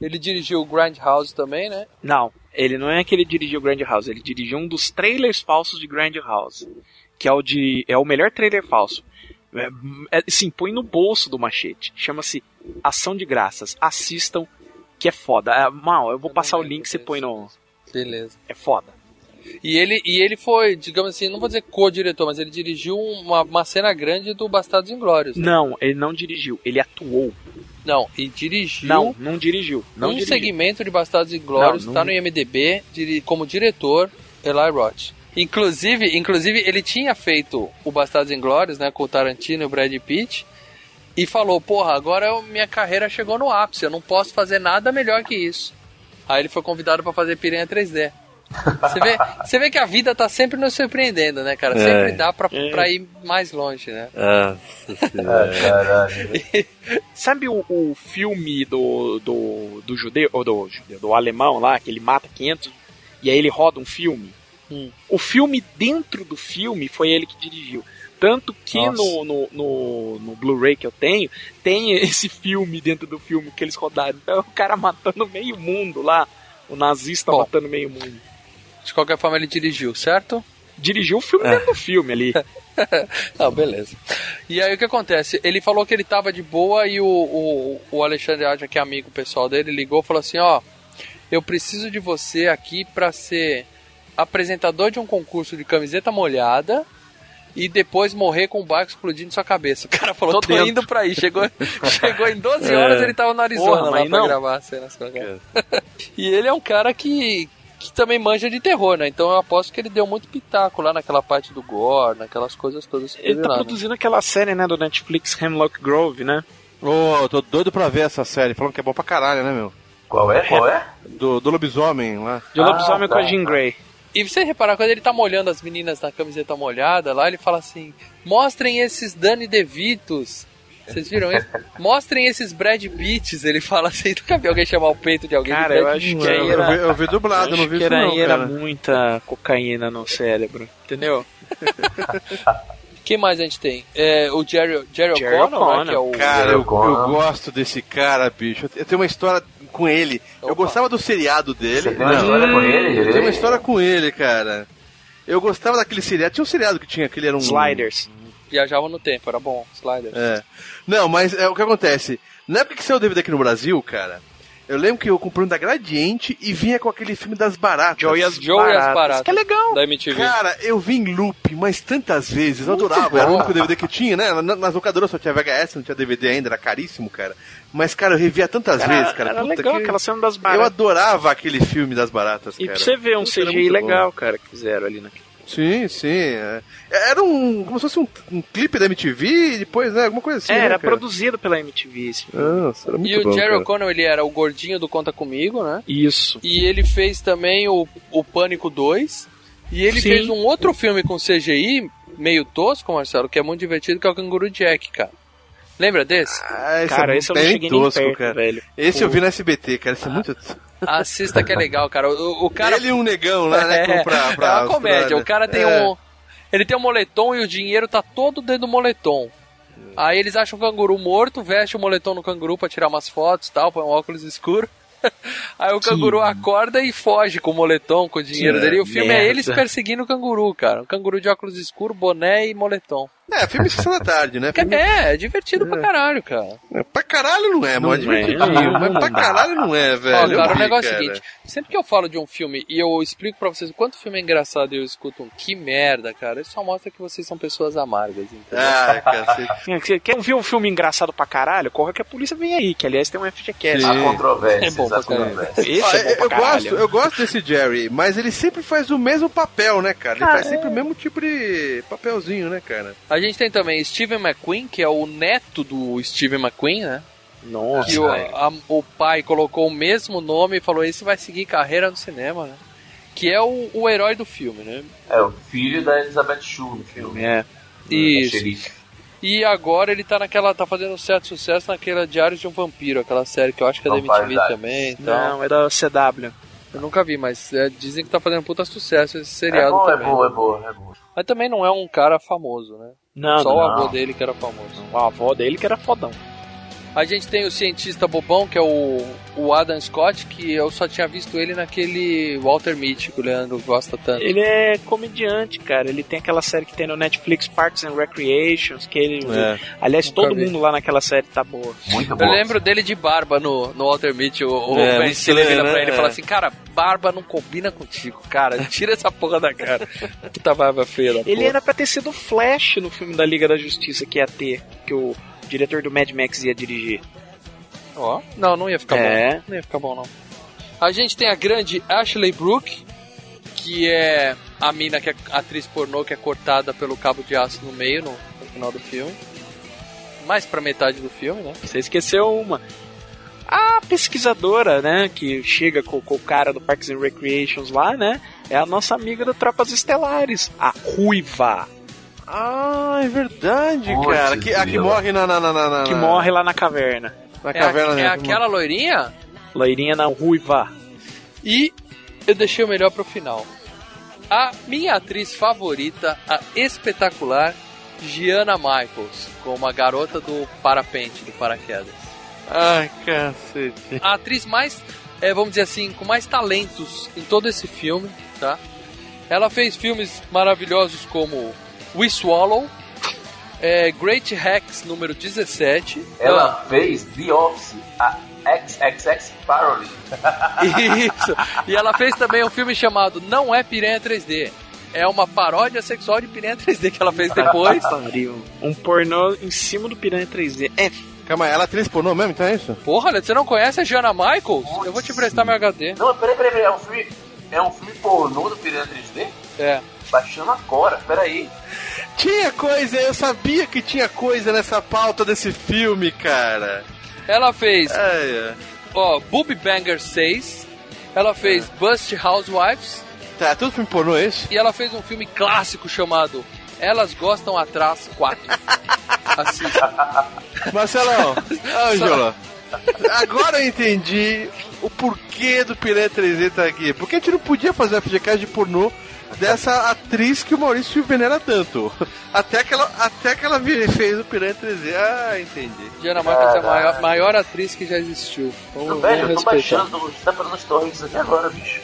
Ele dirigiu o Grindhouse também, né? Não, ele não é que ele dirigiu Grand House, ele dirigiu um dos trailers falsos de Grand House, que é o de é o melhor trailer falso. É, é, sim, põe no bolso do machete. Chama-se Ação de Graças. Assistam, que é foda. É, mal, eu vou passar o link, você põe no. Beleza. É foda. E ele, e ele foi, digamos assim, não vou dizer co-diretor, mas ele dirigiu uma, uma cena grande do Bastardos Inglórios. né? Não, ele não dirigiu, ele atuou. Não, e dirigiu Não, não dirigiu. Não um dirigiu. segmento de Bastardos Inglórios, Não, tá não- no IMDB, como diretor, Eli Roth. Inclusive, inclusive, ele tinha feito o Bastardos Inglórios, né, com o Tarantino e o Brad Pitt, e falou, porra, agora eu- minha carreira chegou no ápice, eu não posso fazer nada melhor que isso. Aí ele foi convidado pra fazer Piranha 3D. Você vê, você vê que a vida tá sempre nos surpreendendo, né, cara? Sempre dá pra, É. pra ir mais longe, né? Caralho. Sabe o, o filme do, do, do judeu, ou do judeu, do alemão lá, que ele mata 500 e aí ele roda um filme? Hum. O filme dentro do filme foi ele que dirigiu. Tanto que Nossa. no, no, no, no Blu-ray que eu tenho, tem esse filme dentro do filme que eles rodaram. Então é o cara matando meio mundo lá. O nazista Bom. matando meio mundo. De qualquer forma, ele dirigiu, certo? dirigiu o filme dentro do filme ali. Não, beleza. E aí o que acontece? Ele falou que ele tava de boa e o, o, o Alexandre Adja, que é amigo pessoal dele, ligou e falou assim: Ó, eu preciso de você aqui pra ser apresentador de um concurso de camiseta molhada e depois morrer com o barco explodindo em sua cabeça. O cara falou, Tô tô, dentro. indo pra aí. Chegou, chegou em 12 horas, É. ele tava no Arizona Porra, lá pra não. gravar a cena. com a cara. e ele é um cara que, que também manja de terror, né? Então eu aposto que ele deu muito pitaco lá naquela parte do gore, naquelas coisas todas que Ele tá lá, né? produzindo aquela série, né, do Netflix Hemlock Grove, né? Ô, eu tô doido pra ver essa série, falando que é bom pra caralho, né, meu? Qual é? Qual é? Do, do lobisomem lá. De Ah, lobisomem tá, com a Jean tá. Grey. E você reparar, quando ele tá molhando as meninas na camiseta molhada, lá ele fala assim: mostrem esses Danny DeVitos. Vocês viram isso? Mostrem esses Brad Pitts. Ele fala assim: nunca vi alguém chamar o peito de alguém Cara, de eu acho que aí eu, era- vi, eu vi dublado, eu não Acho vi que isso era, não, era muita cocaína no cérebro, entendeu? Quem mais a gente tem? É, o Jerry, Jerry, Jerry O'Connell, né, que é o... Cara, eu, eu gosto desse cara, bicho. Eu tenho uma história com ele. Eu Opa. gostava do seriado dele. Você tem uma história com ele? Eu tenho uma história com ele, cara. Eu gostava daquele seriado. Tinha um seriado que tinha, que ele era um. Sliders. Viajava no tempo, era bom. Sliders. É. Não, mas é, o que acontece? Na época que saiu o DVD aqui no Brasil, cara, eu lembro que eu comprei um da Gradiente e vinha com aquele filme das baratas. Joe e as Joe e as baratas. Baratas. Que é legal. Da MTV. Cara, eu vi em loop, mas tantas vezes, eu adorava. Era o único DVD que tinha, né? Na- Nas locadoras só tinha VHS, não tinha DVD ainda, era caríssimo, cara. Mas, cara, eu revia tantas vezes, cara. Era Puta legal que- aquela cena das Eu baratas. adorava aquele filme das baratas, E cara. pra você ver um Puta, era CGI legal, bom. cara, que fizeram ali naquele. Sim, sim. é. Era um. como se fosse um, um clipe da MTV e depois, né? Alguma coisa assim. é, né, era cara? produzido pela MTV esse filme. Nossa, era muito E o bom, Jerry cara. O'Connell, ele era o gordinho do Conta Comigo, né? Isso. E ele fez também o, o Pânico 2. E ele Sim. fez um outro filme com CGI, meio tosco, Marcelo, que é muito divertido, que é o Canguru Jack, cara. Lembra desse? Ah, esse Cara, é esse eu não bem cheguei nem tosco, perto, cara. velho. Esse eu vi no SBT, cara. Esse é muito. Assista que é legal, cara. O, o cara. Ele e um negão lá, né? é, Pra, pra, é uma comédia. pra- O cara tem É. um. Ele tem um moletom e o dinheiro tá todo dentro do moletom. Aí eles acham o canguru morto, veste o moletom no canguru pra tirar umas fotos e tal, põe um óculos escuro. Aí o canguru acorda e foge com o moletom, com o dinheiro Que dele. E o filme é merda. eles perseguindo o canguru, cara. Um canguru de óculos escuro, boné e moletom. É, filme Sessão da Tarde, né? Filme... É, é divertido pra caralho, cara. É, Pra caralho não é, Não mano. é. É divertidinho, mas pra caralho não é, velho. Ó, cara, o negócio é o cara. seguinte: sempre que eu falo de um filme e eu explico pra vocês o quanto o filme é engraçado e eu escuto um que merda, cara, isso só mostra que vocês são pessoas amargas, entendeu? Ah, cacete. Você quer ver um filme engraçado pra caralho? Corra que a polícia vem aí, que aliás tem um FGCast. Sim. Há controvérsias, É bom pra há controvérsias. Esse Ah, é bom eu, pra eu caralho. gosto, eu gosto desse Jerry, mas ele sempre faz o mesmo papel, né, cara? Ele Ah, faz é. sempre o mesmo tipo de papelzinho, né, cara? A gente tem também Steven McQueen, que é o neto do Steven McQueen, né? Nossa, Que o, a- o pai colocou o mesmo nome e falou: esse vai seguir carreira no cinema, né? Que é o, o herói do filme, né? É o filho da Elizabeth Shue no filme. É. A Isso. xerife. E agora ele tá naquela. tá fazendo um certo sucesso naquela Diários de um Vampiro, aquela série que eu acho que é da MTV também e tal. Não, é da CW. Eu nunca vi, mas é, dizem que tá fazendo puta sucesso esse É seriado boa, é também. boa, é boa, é boa. Mas também não é um cara famoso, né? Não, Só não. o avô dele que era famoso. A avó dele que era fodão. A gente tem o cientista bobão, que é o, o Adam Scott, que eu só tinha visto ele naquele Walter Mitty, que o Leandro gosta tanto. Ele é comediante, cara. Ele tem aquela série que tem no Netflix, Parks and Recreations, que ele... É. Aliás, Nunca todo vi. mundo lá naquela série tá boa. Muito Eu boa. lembro dele de barba no, no Walter Mitty. O, o É, Ben Stiller vira pra né? ele e É. fala assim: Cara, barba não combina contigo, cara. Tira essa porra da cara. Puta barba feia da Ele porra. era pra ter sido o Flash no filme da Liga da Justiça que ia ter, que o diretor do Mad Max ia dirigir. Ó, não, não ia ficar É. bom. Não ia ficar bom, não. A gente tem a grande Ashley Brooke, que é a mina que é atriz pornô que é cortada pelo cabo de aço no meio no, no final do filme. Mais pra metade do filme, né? Você esqueceu uma. A pesquisadora, né, que chega com, com o cara do Parks and Recreations lá, né, é a nossa amiga do Tropas Estelares, a Ruiva, Ah, é verdade, cara. Que, a que morre na, na, na, na- que morre lá na caverna. Na É, caverna. a- é né? aquela loirinha? Loirinha na Ruiva. E eu deixei o melhor pro final. A minha atriz favorita, a espetacular Gianna Michaels, como a garota do parapente, do paraquedas. Ai, cacete. A atriz mais, é, vamos dizer assim, com mais talentos em todo esse filme, tá? Ela fez filmes maravilhosos como We Swallow, é, Great Hacks número 17. Ela fez The Office, a XXX Parody. Isso. E ela fez também um filme chamado Não é Piranha 3D. É uma paródia sexual de Piranha 3D que ela fez depois. Um pornô em cima do Piranha 3D. É, Calma, ela é atriz pornô mesmo, então é isso? Porra, Leandro, você não conhece a Jana Michaels? Eu vou te prestar meu HD. Não, peraí, peraí, peraí. É um filme, é um filme pornô do Piranha 3D? É. Baixando agora, peraí. Tinha coisa, eu sabia que tinha coisa nessa pauta desse filme, cara. Ela fez, É, é. ó, Booby Banger 6. Ela fez Bust Housewives. Tá, tudo filme pornô é esse? E ela fez um filme clássico chamado Elas Gostam Atrás 4. Assista. Marcelão, Ângela, agora eu entendi o porquê do Piranha 3D tá aqui. Porque a gente não podia fazer a FGCast de pornô dessa atriz que o Maurício venera tanto. Até que ela, até que ela fez o Piranha 3D. Ah, entendi. Jana Michaels é a maior, maior atriz que já existiu. Vamos, Velho, vamos eu tô respeitar. baixando, tá falando os torrents aqui agora, bicho.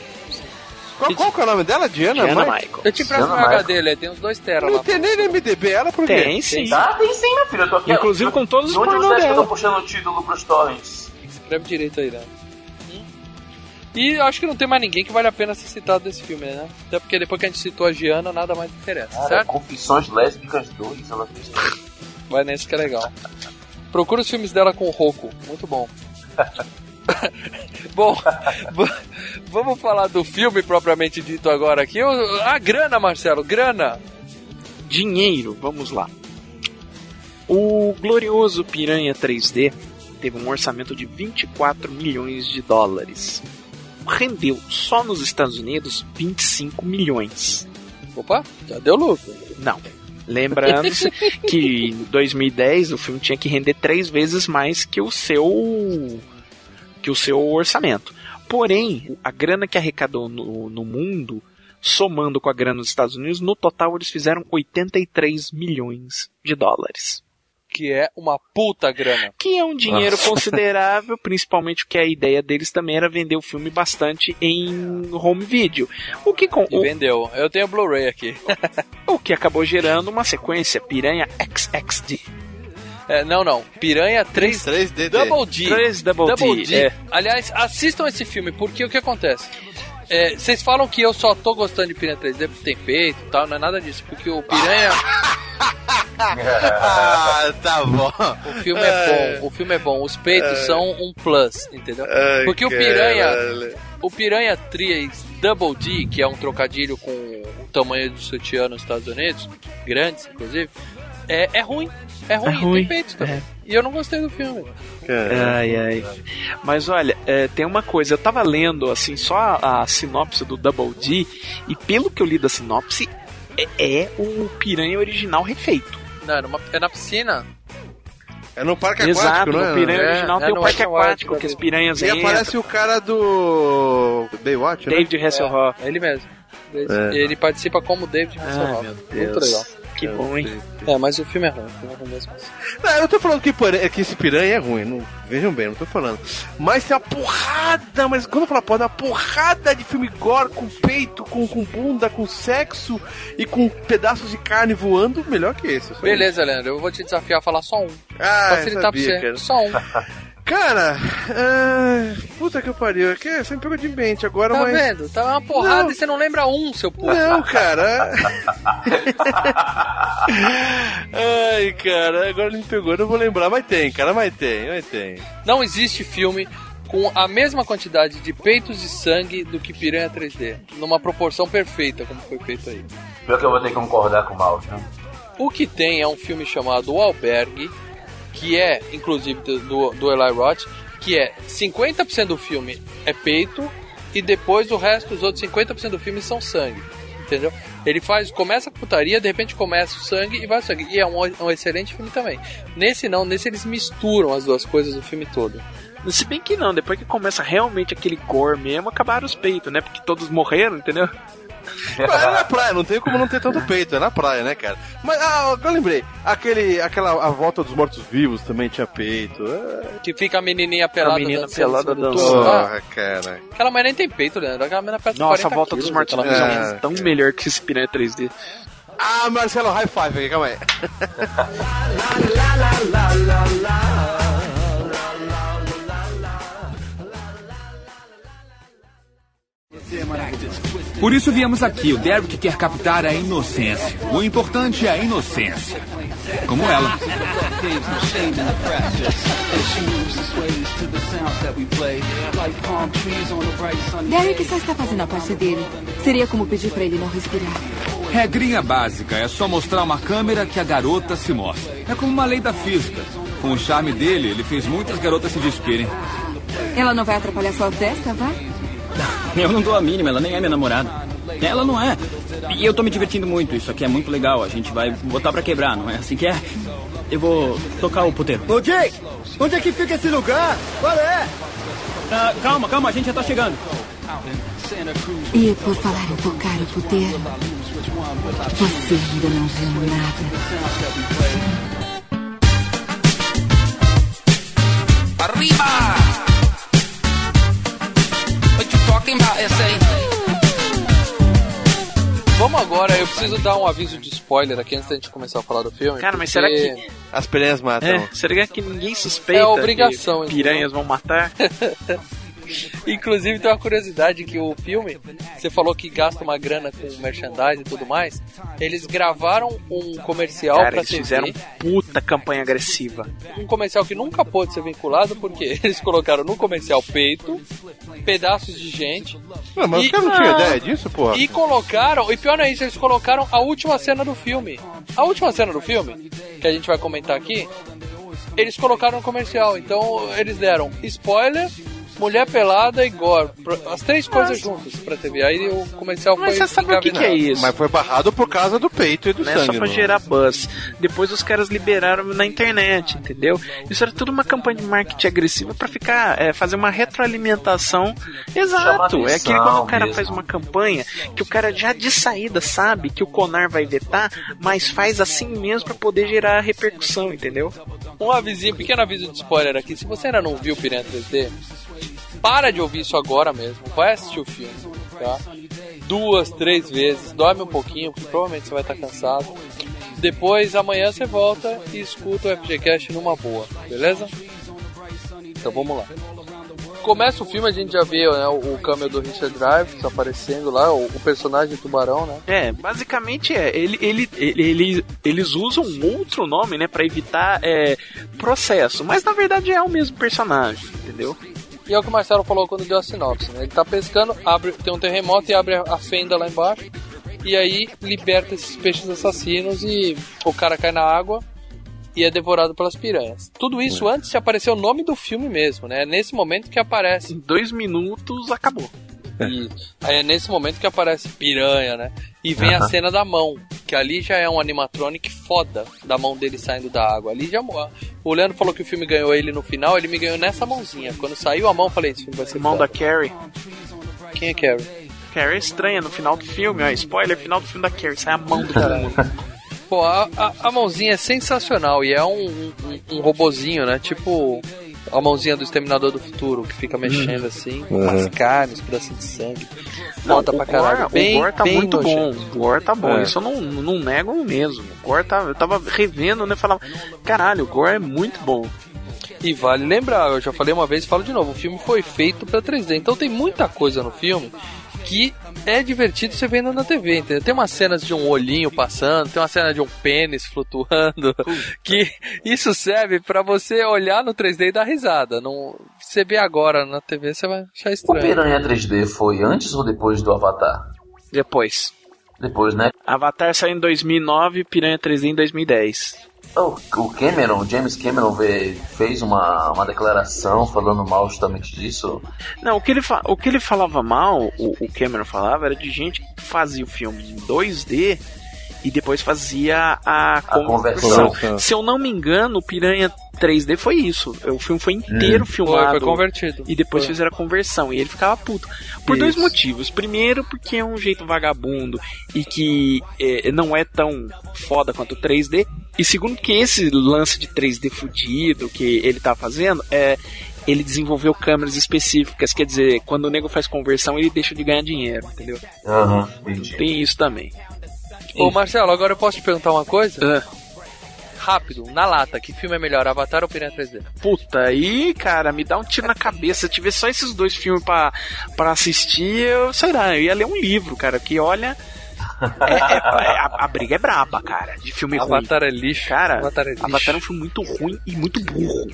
Qual, qual que é o nome dela? Diana? Diana Mike? Michael. Eu te presto Jana meu Michaels. HD, Lê, tem uns dois teras Não lá. tem nem no MDB, ela por quê? Tem sim. Tá, tem sim, meu filho. Eu tô aqui. Inclusive com todos os De onde pornô você acha que eu dela. tô puxando o título pros torrents? Escreve direito aí, né? E acho que não tem mais ninguém que vale a pena ser citado desse filme, né? Até porque depois que a gente citou a Giana, nada mais interessa, Cara, certo? Confissões Lésbicas 2, ela fez. Vai nesse que é legal. Procura os filmes dela com o Roku, muito bom. bom, vamos falar do filme propriamente dito agora aqui. A grana, Marcelo, grana. Dinheiro, vamos lá. O glorioso Piranha 3D teve um orçamento de 24 milhões de dólares. Rendeu só nos Estados Unidos 25 milhões. Opa, já deu lucro. Não. Lembrando-se que em 2010 o filme tinha que render três vezes mais que o seu que o seu orçamento. Porém, a grana que arrecadou no, no mundo, somando com a grana dos Estados Unidos, no total eles fizeram 83 milhões de dólares. Que é uma puta grana. Que é um dinheiro considerável, principalmente porque a ideia deles também era vender o filme bastante em home video. O que, com, E o, vendeu. Eu tenho Blu-ray aqui. o que acabou gerando uma sequência Piranha XXD. É, não, não. Piranha 3 3D. Double D. 3 Double, Double D. D. é. Aliás, assistam esse filme, porque o que acontece? É, Vocês falam que eu só tô gostando de Piranha 3D porque tem peito e tal, não é nada disso, porque o Piranha, Ah, tá bom. o filme é bom, o filme é bom, os peitos são um plus, entendeu? Ai, Porque o caralho. Piranha, o Piranha 3 Double D, que é um trocadilho com o tamanho do sutiã nos Estados Unidos, grandes inclusive, é, é ruim, é ruim, É ruim, tem peitos também. E eu não gostei do filme. Ai, ai. Mas olha, é, tem uma coisa, eu tava lendo assim só a, a sinopse do Double D, e pelo que eu li da sinopse, é, é o piranha original refeito. Não, é, numa- é na piscina. É no parque Exato, aquático, não é? no piranha É, original é tem o parque aquático, que as piranhas E entram. aparece o cara do Baywatch, né? David Hasselhoff. É ele mesmo. É. Ele participa como David Hasselhoff. Ai, meu Muito legal. Que bom, hein? É, mas o filme é ruim. O filme é ruim mesmo. Não, eu não tô falando que, piranha- que esse piranha é ruim, não, vejam bem, não tô falando. Mas tem uma porrada, mas quando eu falo porrada, uma porrada de filme gore, com peito, com, com bunda, com sexo e com pedaços de carne voando, melhor que esse. Beleza, Leandro, eu vou te desafiar a falar só um. isso. Ah, Facilitar pra sabia, você. cara. Só um. Cara, ah, puta que eu pariu, é que você me pegou de mente agora, Tá mas... vendo? Tá uma porrada Não. e você não lembra um, seu porra. Não, cara. Ai, cara, agora ele me pegou, eu não vou lembrar, mas tem, cara, mas tem, mas tem. Não existe filme com a mesma quantidade de peitos e sangue do que Piranha 3D. Numa proporção perfeita, como foi feito aí. Pior que eu vou ter que concordar com o Mauro, né? O que tem é um filme chamado O Albergue, que é, inclusive, do, do, do Eli Roth, que é 50% do filme é peito e depois o resto, os outros 50% do filme são sangue. Entendeu? Ele faz, começa a putaria, de repente começa o sangue e vai o sangue. E é um, um excelente filme também. Nesse não, nesse eles misturam as duas coisas o filme todo. Se bem que não, depois que começa realmente aquele gore mesmo, acabaram os peitos, né? Porque todos morreram, entendeu? É na praia, não tem como não ter tanto peito, é na praia, né, cara? Mas, ah, eu lembrei, aquele, aquela, a volta dos mortos-vivos também tinha peito. É... Que fica a menininha pelada A menina dançando pelada dançando. túmulo. Ah, Porra, cara. Aquela mulher nem tem peito, né? Aquela menina pesa Nossa, a 40 volta quilos, dos mortos aquela vivos menina. é tão melhor que esse piranha 3D. Ah, Marcelo, high five aqui, calma aí. Por isso viemos aqui. O Derek quer captar a inocência. O importante é a inocência. Como ela. Derek só está fazendo a parte dele. Seria como pedir pra ele não respirar. Regrinha básica. É só mostrar uma câmera que a garota se mostra. É como uma lei da física. Com o charme dele, ele fez muitas garotas se despirem. Ela não vai atrapalhar sua festa, vai? Eu não dou a mínima, ela nem é minha namorada. Ela não é. E eu tô me divertindo muito, isso aqui é muito legal. A gente vai botar pra quebrar, não é assim que é? Eu vou tocar o puteiro. Ô, Jake, onde é que fica esse lugar? Qual é? Ah, calma, calma, a gente já tá chegando. E por falar em tocar o puteiro, você ainda não viu nada. Arriba! Talking about, SA? Vamos agora, eu preciso dar um aviso de spoiler aqui antes da gente começar a falar do filme. Cara, mas será que. As piranhas matam. É, será que ninguém suspeita É obrigação, que piranhas vão matar? Inclusive tem uma curiosidade que o filme, você falou que gasta uma grana com merchandising e tudo mais. Eles gravaram um comercial Cara, pra eles TV, fizeram puta campanha agressiva. um comercial que nunca pôde ser vinculado porque eles colocaram no comercial peito, pedaços de gente. Não, mas E- os caras não tinham Ah. ideia disso, porra? E colocaram, e pior não é isso, eles colocaram a última cena do filme. A última cena do filme, que a gente vai comentar aqui, eles colocaram no comercial. Então eles deram spoiler, mulher pelada e gore. As três coisas juntas pra TV. Aí o comercial Mas foi. você sabe o que, que é isso? Mas foi barrado por causa do peito e do Não é sangue. só pra não. gerar buzz. Depois os caras liberaram na internet, entendeu? Isso era tudo uma campanha de marketing agressiva pra ficar, é, fazer uma retroalimentação. Exato. É aquele quando o cara mesmo. faz uma campanha que o cara já de saída sabe que o Conar vai vetar, mas faz assim mesmo pra poder gerar repercussão, entendeu? Um avisinho, pequeno aviso de spoiler aqui. Se você ainda não viu Piranha 3D, para de ouvir isso agora mesmo. Vai assistir o filme, tá? Duas, três vezes. Dorme um pouquinho, porque provavelmente você vai estar cansado. Depois, amanhã você volta e escuta o FGCast numa boa, beleza? Então vamos lá. Começa o filme, a gente já vê né, o, o cameo do Richard Dreyfuss aparecendo lá, o, o personagem tubarão, né? É, basicamente é. Ele, ele, ele, ele- eles usam um outro nome, né, pra evitar é, processo. Mas na verdade é o mesmo personagem, entendeu? E é o que o Marcelo falou quando deu a sinopse, né? Ele tá pescando, abre, tem um terremoto e abre a fenda lá embaixo. E aí liberta esses peixes assassinos e o cara cai na água e é devorado pelas piranhas. Tudo isso antes de aparecer o nome do filme mesmo, né? É nesse momento que aparece. Em dois minutos acabou. E aí é nesse momento que aparece piranha, né? E vem a Aham. cena da mão, que ali já é um animatronic foda da mão dele saindo da água. Ali já o Leandro falou que o filme ganhou ele no final, ele me ganhou nessa mãozinha. Quando saiu a mão, eu falei, esse filme vai ser Mão foda. da Carrie. Quem é Carrie? Carrie é estranha no final do filme, ó. Spoiler, final do filme da Carrie, sai a mão do túmulo. Pô, a, a, a mãozinha é sensacional e é um, um, um robozinho, né? Tipo a mãozinha do Exterminador do Futuro, que fica mexendo assim, com Uhum. umas carnes, pedacinhos de sangue. Foda o pra caralho. Gore, Bem, o Gore tá bem muito nojento. bom. O Gore tá bom. É. Isso eu não, não nego mesmo. O Gore tá, eu tava revendo, né? Falava, caralho, o Gore é muito bom. E vale lembrar, eu já falei uma vez e falo de novo, o filme foi feito pra 3D, então tem muita coisa no filme que é divertido você vendo na TV, entendeu? Tem umas cenas de um olhinho passando, tem uma cena de um pênis flutuando, que isso serve pra você olhar no 3D e dar risada. Não, você vê agora na TV, você vai achar O estranho. Piranha 3D foi antes ou depois do Avatar? Depois. Depois, né? Avatar saiu em 2009, Piranha 3D em 2010. O, o Cameron, James Cameron fez uma, uma declaração falando mal justamente disso. Não, o que ele, o que ele falava mal, o, o Cameron falava, era de gente que fazia o filme em 2D e depois fazia a, conversão. conversão. Se eu não me engano, o Piranha 3D foi isso. O filme foi inteiro Hum. filmado. Foi, foi convertido. E depois Foi. fizeram a conversão. E ele ficava puto. Por dois Isso. motivos. Primeiro, porque é um jeito vagabundo e que é, não é tão foda quanto o 3D. E segundo, porque esse lance de 3D fudido que ele tá fazendo é. Ele desenvolveu câmeras específicas, quer dizer, quando o nego faz conversão, ele deixa de ganhar dinheiro, entendeu? Aham, entendi. Tem isso também. Ô Marcelo, agora eu posso te perguntar uma coisa? Ah. Rápido, na lata, que filme é melhor, Avatar ou Piranha 3D? Puta, aí, cara, me dá um tiro na cabeça. Se tivesse só esses dois filmes pra, pra assistir, eu sei lá, eu ia ler um livro, cara, que olha. é- é- é- a, a briga é braba, cara, de filme ruim. Avatar é lixo. Cara, Avatar é lixo. Avatar é um filme muito ruim e muito burro.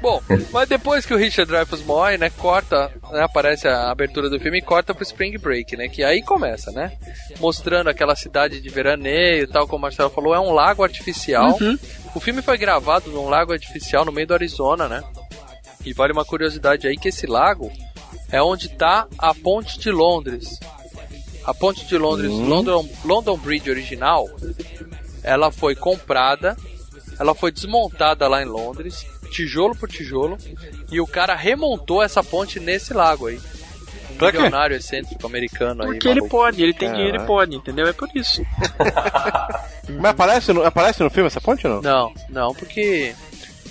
Bom, mas depois que o Richard Dreyfuss morre, né, corta, né, aparece a abertura do filme e corta pro Spring Break, né, que aí começa, né, mostrando aquela cidade de veraneio e tal, como o Marcelo falou, é um lago artificial. Uhum. O filme foi gravado num lago artificial no meio do Arizona, né, e vale uma curiosidade aí que esse lago é onde tá a ponte de Londres. A ponte de Londres, London, London Bridge original, ela foi comprada, ela foi desmontada lá em Londres, tijolo por tijolo, e o cara remontou essa ponte nesse lago aí. Um Pra quê? milionário excêntrico americano aí. Porque ele maluco. pode, ele tem Caralho. dinheiro e pode, entendeu? É por isso. Mas aparece no, aparece no filme essa ponte ou não? Não, não, porque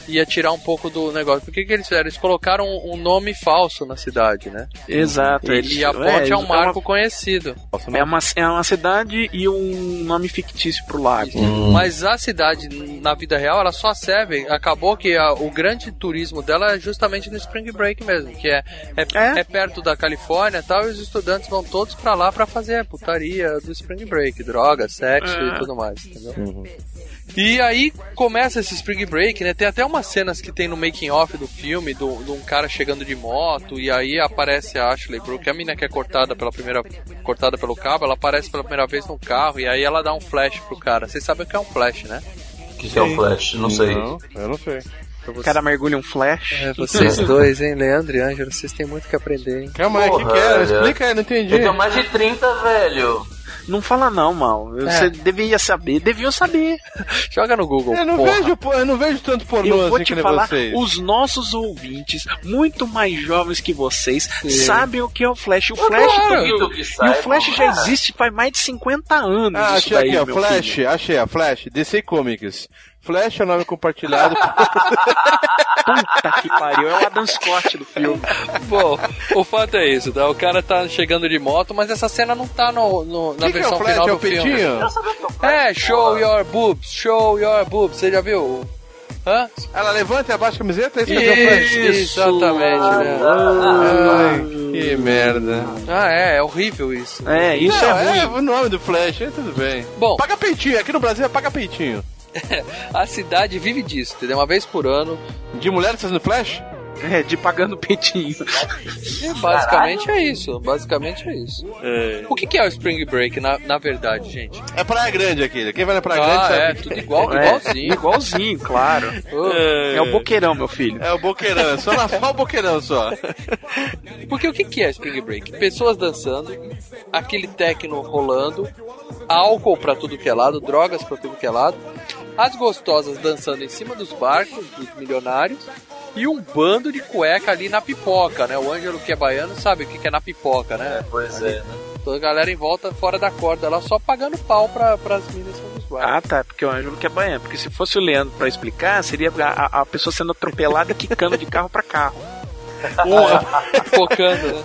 ia tirar um pouco do negócio. Por que, que eles fizeram? Eles colocaram um nome falso na cidade, né? Exato. E, e a ponte é, um é uma- marco conhecido. É uma, é uma cidade e um nome fictício pro lago. Mas a cidade, na vida real, ela só serve. Acabou que a- o grande turismo dela é justamente no Spring Break mesmo, que é, é, é perto da Califórnia e tal, e os estudantes vão todos pra lá pra fazer a putaria do Spring Break, droga, sexo É. e tudo mais, entendeu? E aí começa esse Spring Break, né? Tem até umas cenas que tem no making off do filme, do, de um cara chegando de moto, e aí aparece a Ashley Brooke, a mina que é cortada pela primeira cortada pelo cabo, ela aparece pela primeira vez no carro, e aí ela dá um flash pro cara. Vocês sabem o que é um flash, né? O que, que é o Flash? Não sei. Não, eu não sei. O cara mergulha um flash. É, vocês dois, hein, Leandro e Ângelo, vocês têm muito que aprender, hein? Calma aí, o que, que é? Explica aí, não entendi. Eu tenho mais de 30, velho. Não fala não, mal. Você É. deveria saber, deviam saber. Joga no Google, Eu não, porra. vejo, eu não vejo tanto pornô Eu vou assim te que falar, vocês. os nossos ouvintes, muito mais jovens que vocês, sabem o que é o Flash. O Flash claro. e o Flash já cara. existe faz mais de 50 anos. Ah, achei daí, aqui, ó, Flash, filho. achei, a Flash, DC Comics. Flash é o nome compartilhado. Puta que pariu, é o Adam Scott do filme. Bom, o fato é isso, tá? O cara tá chegando de moto, mas essa cena não tá no, no- na que, que é versão o Flash? final É do o filme. peitinho? É, show your boobs, show your boobs. Você já viu? Hã? Ela levanta e abaixa a camiseta? Esse é o Flash? Isso, exatamente, né? Ai, que merda. Ah, é, é horrível isso. É, isso Não, é é ruim. o nome do Flash, é tudo bem. Bom, Paga peitinho, aqui no Brasil é paga peitinho. a cidade vive disso, entendeu? Uma vez por ano. De mulheres fazendo Flash? É, de pagando peitinho. Basicamente é isso. Basicamente é isso. O que, que é o Spring Break, na, na verdade, gente? É Praia Grande aqui. Quem vai na Praia Grande Ah, é, sabe. tudo igual, É, igualzinho. Igualzinho, claro. É o boqueirão, meu filho. É o boqueirão, é só, na, só o boqueirão só. Porque o que, que é Spring Break? Pessoas dançando, aquele techno rolando, álcool pra tudo que é lado, drogas pra tudo que é lado, as gostosas dançando em cima dos barcos dos milionários e um bando de cueca ali na pipoca, né? O Ângelo que é baiano sabe o que que é na pipoca, né? Pois é, né? Toda a galera em volta fora da corda lá só pagando pau pra, pras minas dos barcos. Ah, tá, porque o Ângelo que é baiano. Porque se fosse o Leandro pra explicar, seria a, a- pessoa sendo atropelada e quicando de carro pra carro. focando, né?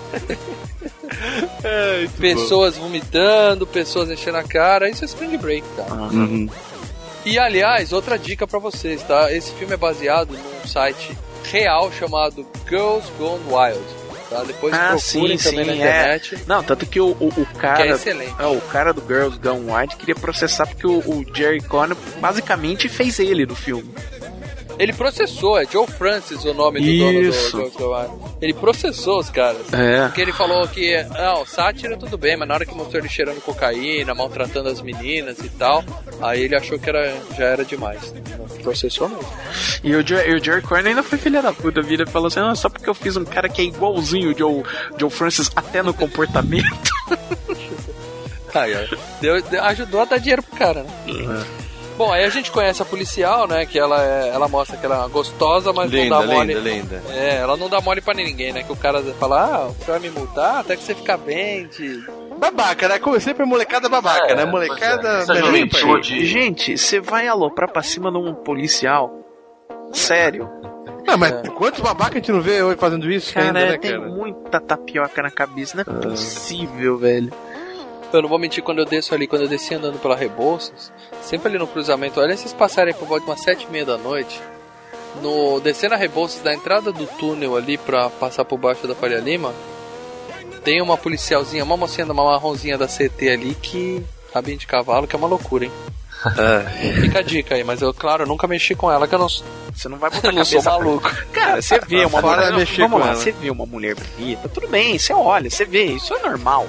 pessoas vomitando, pessoas enchendo a cara, isso é Spring Break, cara. Uhum. E aliás, outra dica pra vocês, tá? Esse filme é baseado num site real chamado Girls Gone Wild. Tá? Depois Ah, procurem sim, também sim, na internet. é. Não, tanto que o, o, o cara. Que é é, o cara do Girls Gone Wild queria processar porque o, o Jerry Conner basicamente fez ele no filme. Ele processou, é Joe Francis o nome do dono do Isso. Girls Gone Wild. Ele processou os caras. É. Porque ele falou que, não, sátira tudo bem, mas na hora que mostrou ele cheirando cocaína, maltratando as meninas e tal, aí ele achou que era, já era demais. Processou mesmo. E o, Jer- e o Jerry Conner ainda foi filha da puta, vira e falou assim: ah, só porque eu fiz um cara que é igualzinho o Joe, Joe Francis até no comportamento. Aí, ó. Deu- deu- ajudou a dar dinheiro pro cara, né? Bom, aí a gente conhece a policial, né? Que ela, é- ela mostra que ela é gostosa, mas Linda, não dá mole. linda, linda. É, ela não dá mole pra ninguém, né? Que o cara fala, ah, você vai me multar até que você ficar bem de... Babaca, né? Como sempre, molecada babaca, É, né? Molecada. Melhor juventude. Gente, você vai aloprar pra cima de um policial? Sério? Não, mas quantos babaca a gente não vê hoje fazendo isso Cara, ainda, né, tem cara? muita tapioca na cabeça, não é possível, velho. Eu não vou mentir, quando eu desço ali, quando eu desci andando pela Rebouças, sempre ali no cruzamento, olha esses passarem por volta de umas sete e meia da noite, no descendo a Rebouças, da entrada do túnel ali pra passar por baixo da Faria Lima, tem uma policialzinha, uma mocinha, uma marronzinha da CT ali que rabinho de cavalo, que é uma loucura, hein? Fica a dica aí, mas eu, claro, eu nunca mexi com ela, que eu não, Você não vai botar não cabeça maluco. Cara, você vê uma Fora mulher. mexer Vamos com lá, ela. você vê uma mulher bonita, tudo bem, você olha, você vê, isso é normal.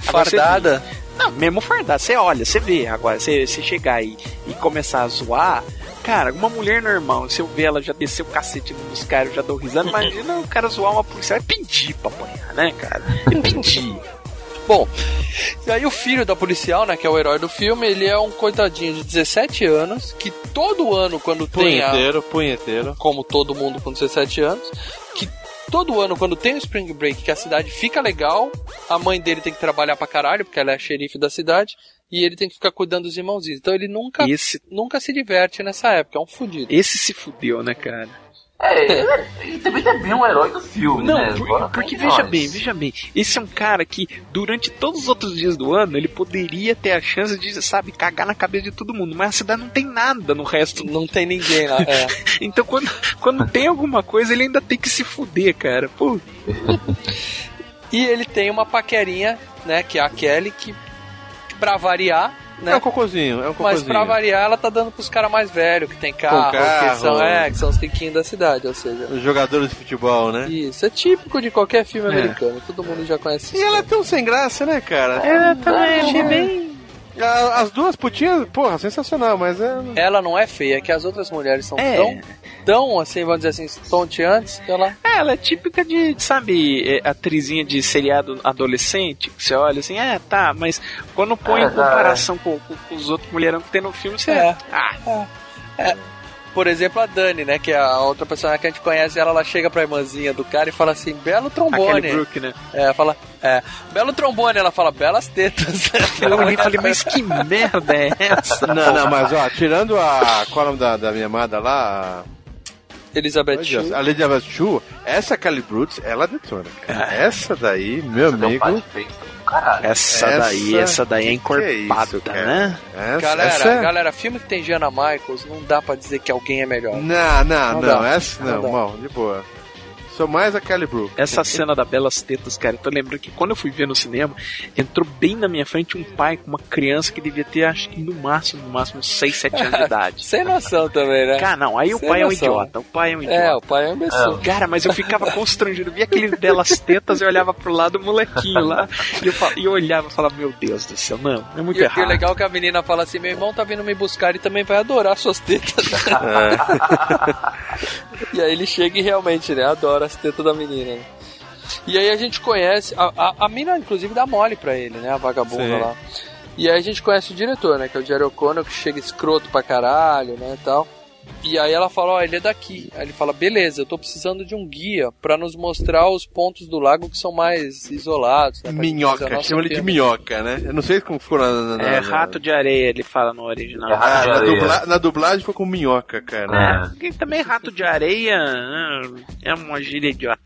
Fardada? vê- Não, mesmo fardada, você olha, você vê. Agora, você, você chegar aí e começar a zoar. Cara, uma mulher normal, se eu ver ela já descer o cacete nos caras, eu já dou risada. Imagina o cara zoar uma policial. É pedir pra apanhar, né, cara? É pedir. Bom, e aí o filho da policial, né, que é o herói do filme, ele é um coitadinho de 17 anos, que todo ano, quando tem a... Punheteiro, punheteiro. Como todo mundo com 17 anos, todo ano, quando tem o Spring Break, que a cidade fica legal, a mãe dele tem que trabalhar pra caralho, porque ela é a xerife da cidade, e ele tem que ficar cuidando dos irmãozinhos. Então ele nunca, Esse- nunca se diverte nessa época, é um fudido. Esse se fudeu, né, cara? É, ele também é bem um herói do filme, Não, né? por- Agora porque veja nós. bem, veja bem. Esse é um cara que, durante todos os outros dias do ano, ele poderia ter a chance de, sabe, cagar na cabeça de todo mundo. Mas a cidade não tem nada no resto. Não tem ninguém lá. É. então, quando, quando tem alguma coisa, ele ainda tem que se fuder, cara. Pô, E ele tem uma paquerinha, né, que é a Kelly, que pra variar, né? É um cocôzinho, é um Mas cocôzinho. pra variar, ela tá dando pros caras mais velhos, que tem carro, carro. que são, é, que são os riquinhos da cidade, ou seja. Os jogadores de futebol, né? Isso, é típico de qualquer filme É. americano, todo mundo já conhece E isso. ela é tão sem graça, né, cara? É, também achei bem. As duas putinhas, porra, sensacional, mas é. Ela não é feia, é que as outras mulheres são É. tão, tão, assim, vamos dizer assim, estonteantes, que ela... É, ela é típica de, sabe, é, atrizinha de seriado adolescente, que você olha assim, é, tá, mas quando põe É, em comparação com, com- com os outros mulherão que tem no filme, você. É. Ah, É. Por exemplo, a Dani, né, que é a outra personagem que a gente conhece, ela, ela chega pra irmãzinha do cara e fala assim, belo trombone. aquele Brook, né? É, fala, é, belo trombone, ela fala, belas tetas. Eu olhei e falei, mas que merda é essa? Não, não, mas ó, tirando a. Qual é o nome da, da minha amada lá? Elizabeth A, Shue. a Lady Elizabeth Shue, essa Brutes, ela detona, cara. Essa daí, meu amigo. Essa, Essa- daí, essa daí é que encorpada, isso, cara? né? Essa, Galera, essa... é- galera, filme que tem Jana Michaels, não dá pra dizer que alguém é melhor. Não, não, Não não, dá, essa não não, mal, de boa. Sou mais a Kelly Brook. Essa cena da Belas Tetas, cara, eu tô lembrando que quando eu fui ver no cinema, entrou bem na minha frente um pai com uma criança que devia ter, acho que no máximo, no máximo, 6, 7 anos de idade. Sem noção também, né? Cara, não, aí o Sem pai é um noção. idiota. O pai é um idiota. É, o pai é um imbecil. Cara, mas eu ficava constrangido. Eu via aquele belas tetas e olhava pro lado do molequinho lá. E eu, fa- e eu olhava e falava, meu Deus do céu, não, é muito E, e errado. o legal é que a menina fala assim: meu irmão tá vindo me buscar, ele também vai adorar suas tetas. e aí ele chega e realmente, né, adora as tetas da menina. né? E aí a gente conhece, a, a, a mina inclusive dá mole pra ele, né, a vagabunda Sim. lá. E aí a gente conhece o diretor, né, que é o Jerry O'Connor, que chega escroto pra caralho, né, e tal. E aí ela fala, ó, ele é daqui. Aí ele fala, beleza, eu tô precisando de um guia pra nos mostrar os pontos do lago que são mais isolados. Né, Minhoca, chama ele de filme." minhoca, né? Eu não sei como ficou na. na, na É na- rato de areia, ele fala no original. Ah, na, dubla- na dublagem foi com minhoca, cara. Porque também rato de areia ah, é uma gíria idiota.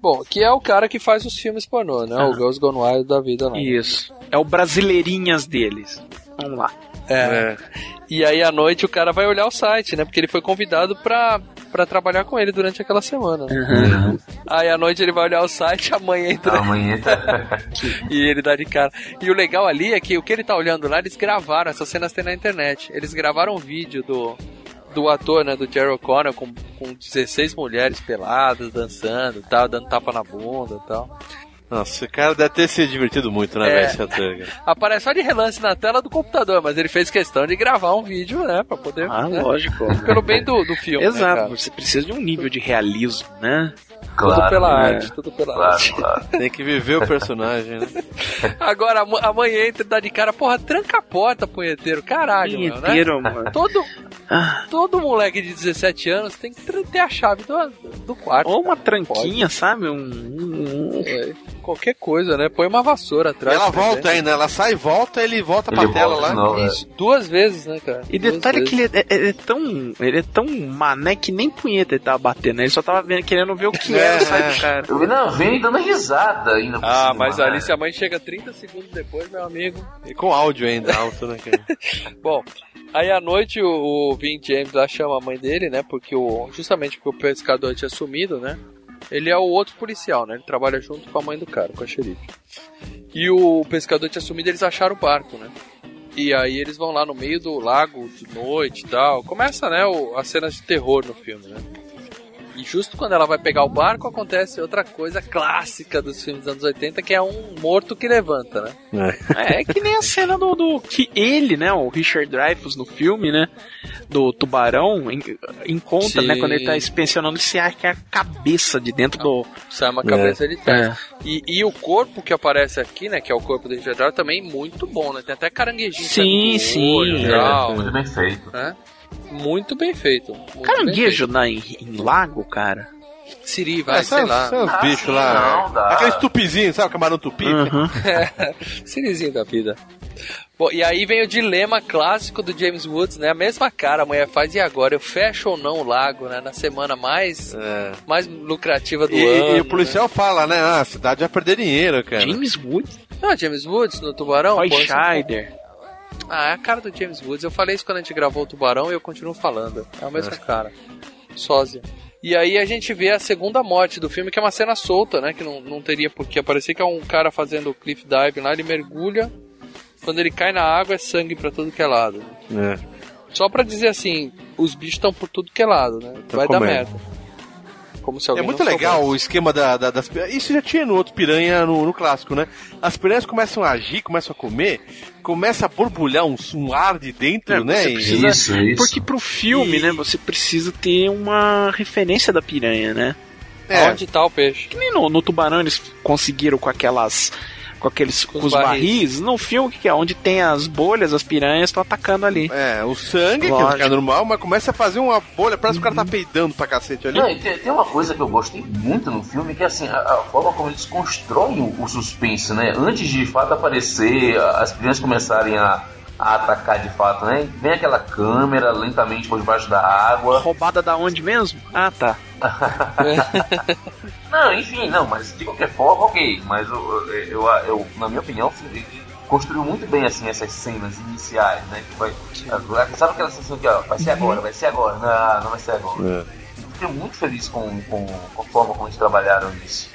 Bom, que é o cara que faz os filmes pornô, né? O Girls Gone Wild da vida lá. Isso. É o brasileirinhas deles. Vamos lá. É. E aí à noite o cara vai olhar o site, né? Porque ele foi convidado pra, pra trabalhar com ele durante aquela semana. né? Uhum. Aí à noite ele vai olhar o site, a mãe entra. A mãe entra. e ele dá de cara. E o legal ali é que o que ele tá olhando lá, eles gravaram, essas cenas tem na internet. Eles gravaram um vídeo do, do ator, né, do Jerry O'Connor, com, com 16 mulheres peladas, dançando e tal, dando tapa na bunda e tal. Nossa, o cara deve ter se divertido muito, né, É. velho. Aparece só de relance na tela do computador, mas ele fez questão de gravar um vídeo, né, pra poder... Ah, né, lógico. Pelo bem do, do filme, né, Exato, cara? você precisa de um nível de realismo, né? Tudo Claro, pela né? arte, tudo pela Claro, arte. claro. Tem que viver o personagem, né? Agora a, mu- a mãe entra e dá de cara, porra, tranca a porta, punheteiro. Caralho, meu, Punheteiro, né? mano. Todo, todo moleque de 17 anos tem que ter a chave do, do quarto. Ou uma tranquinha, sabe? Um, um- É, qualquer coisa, né? Põe uma vassoura atrás. ela volta exemplo. ainda, ela sai e volta, ele volta pra Ele tela volta de lá. é. Isso, duas vezes, né, cara? E Duas detalhe vezes. que ele é, é- é tão. Ele é tão mané que nem punheta ele tava batendo, né? Ele só tava querendo ver o que É, era o sai é. do cara. Eu vi, não, vem dando risada ainda Ah, cima, mas né? ali se a mãe chega 30 segundos depois, meu amigo. E com áudio ainda alto, né? Bom, aí à noite o, o Vin James lá chama a mãe dele, né? Porque o. Justamente porque o pescador tinha sumido, né? Ele é o outro policial, né? Ele trabalha junto com a mãe do cara, com a xerife. E o pescador tinha sumido, eles acharam o barco, né? E aí eles vão lá no meio do lago de noite e tal. Começa, né, o, as cenas de terror no filme, né? E justo quando ela vai pegar o barco, acontece outra coisa clássica dos filmes dos anos 80, que é um morto que levanta, né? É, é que nem a cena do, do- que ele, né, o Richard Dreyfuss no filme, né, do tubarão, en- encontra, Sim. né, quando ele tá inspecionando se acha a cabeça de dentro do... Sai uma cabeça de trás. É. E, e o corpo que aparece aqui, né? Que é o corpo do Richard Dreyfuss, também muito bom, né? Tem até caranguejinho Sim, olho sim, e é. tal, Muito bem feito. né? Muito bem feito. muito bem Caranguejo na, em, em lago, cara. Siri, vai, É, sei são, lá. os Ah, bichos lá. não, dá. Aqueles tupizinhos, sabe o camarão tupi? Uhum. Sirizinho da vida. Bom, e aí vem o dilema clássico do James Woods, né? A mesma cara a mulher faz, e agora? Eu fecho ou não o lago, né? Na semana mais, É. mais lucrativa do E, ano. e o policial fala, né? Ah, a cidade vai perder dinheiro, cara. James Woods, Né? Ah, James Woods no Tubarão? Roy Scheider. Ah, é a cara do James Woods. Eu falei isso quando a gente gravou o Tubarão e eu continuo falando. É a mesma cara. Sósia. E aí a gente vê a segunda morte do filme, que é uma cena solta, né? Que não, não teria por que aparecer, que é um cara fazendo cliff dive lá, ele mergulha. Quando ele cai na água é sangue pra tudo que é lado. É. Só pra dizer assim, os bichos estão por tudo que é lado, né? Tão Vai dar comendo. merda. Como se É alguém muito não legal soubesse. o esquema da, da- das piranhas. Isso já tinha no outro piranha no, no clássico, né? As piranhas começam a agir, começam a comer, começa a borbulhar um, um ar de dentro, É, né? você E- precisa- Isso, isso. Porque pro filme, né, você precisa ter uma referência da piranha, né? É. Onde tá o peixe? Que nem no, no Tubarão eles conseguiram com aquelas. Com aqueles com os os barris. barris. No filme, que que é? Onde tem as bolhas, as piranhas estão atacando ali. É, o sangue, que Lógico. é normal, mas começa a fazer uma bolha, parece que o cara tá peidando pra cacete ali. Não, tem, tem uma coisa que eu gostei muito no filme, que é assim, a, a forma como eles constroem o, o suspense, né? Antes de, de fato aparecer, as crianças começarem a, a atacar de fato, né? Vem aquela câmera lentamente por debaixo da água. Roubada da onde mesmo? Ah, tá. Não, enfim, não, mas de qualquer forma, ok. Mas eu, eu, eu- eu- na minha opinião, ele construiu muito bem assim essas cenas iniciais, né? Que vai, sabe aquela sensação que ó, vai ser agora, vai ser agora, não, não vai ser agora. Fiquei muito feliz com, com, com a forma como eles trabalharam isso.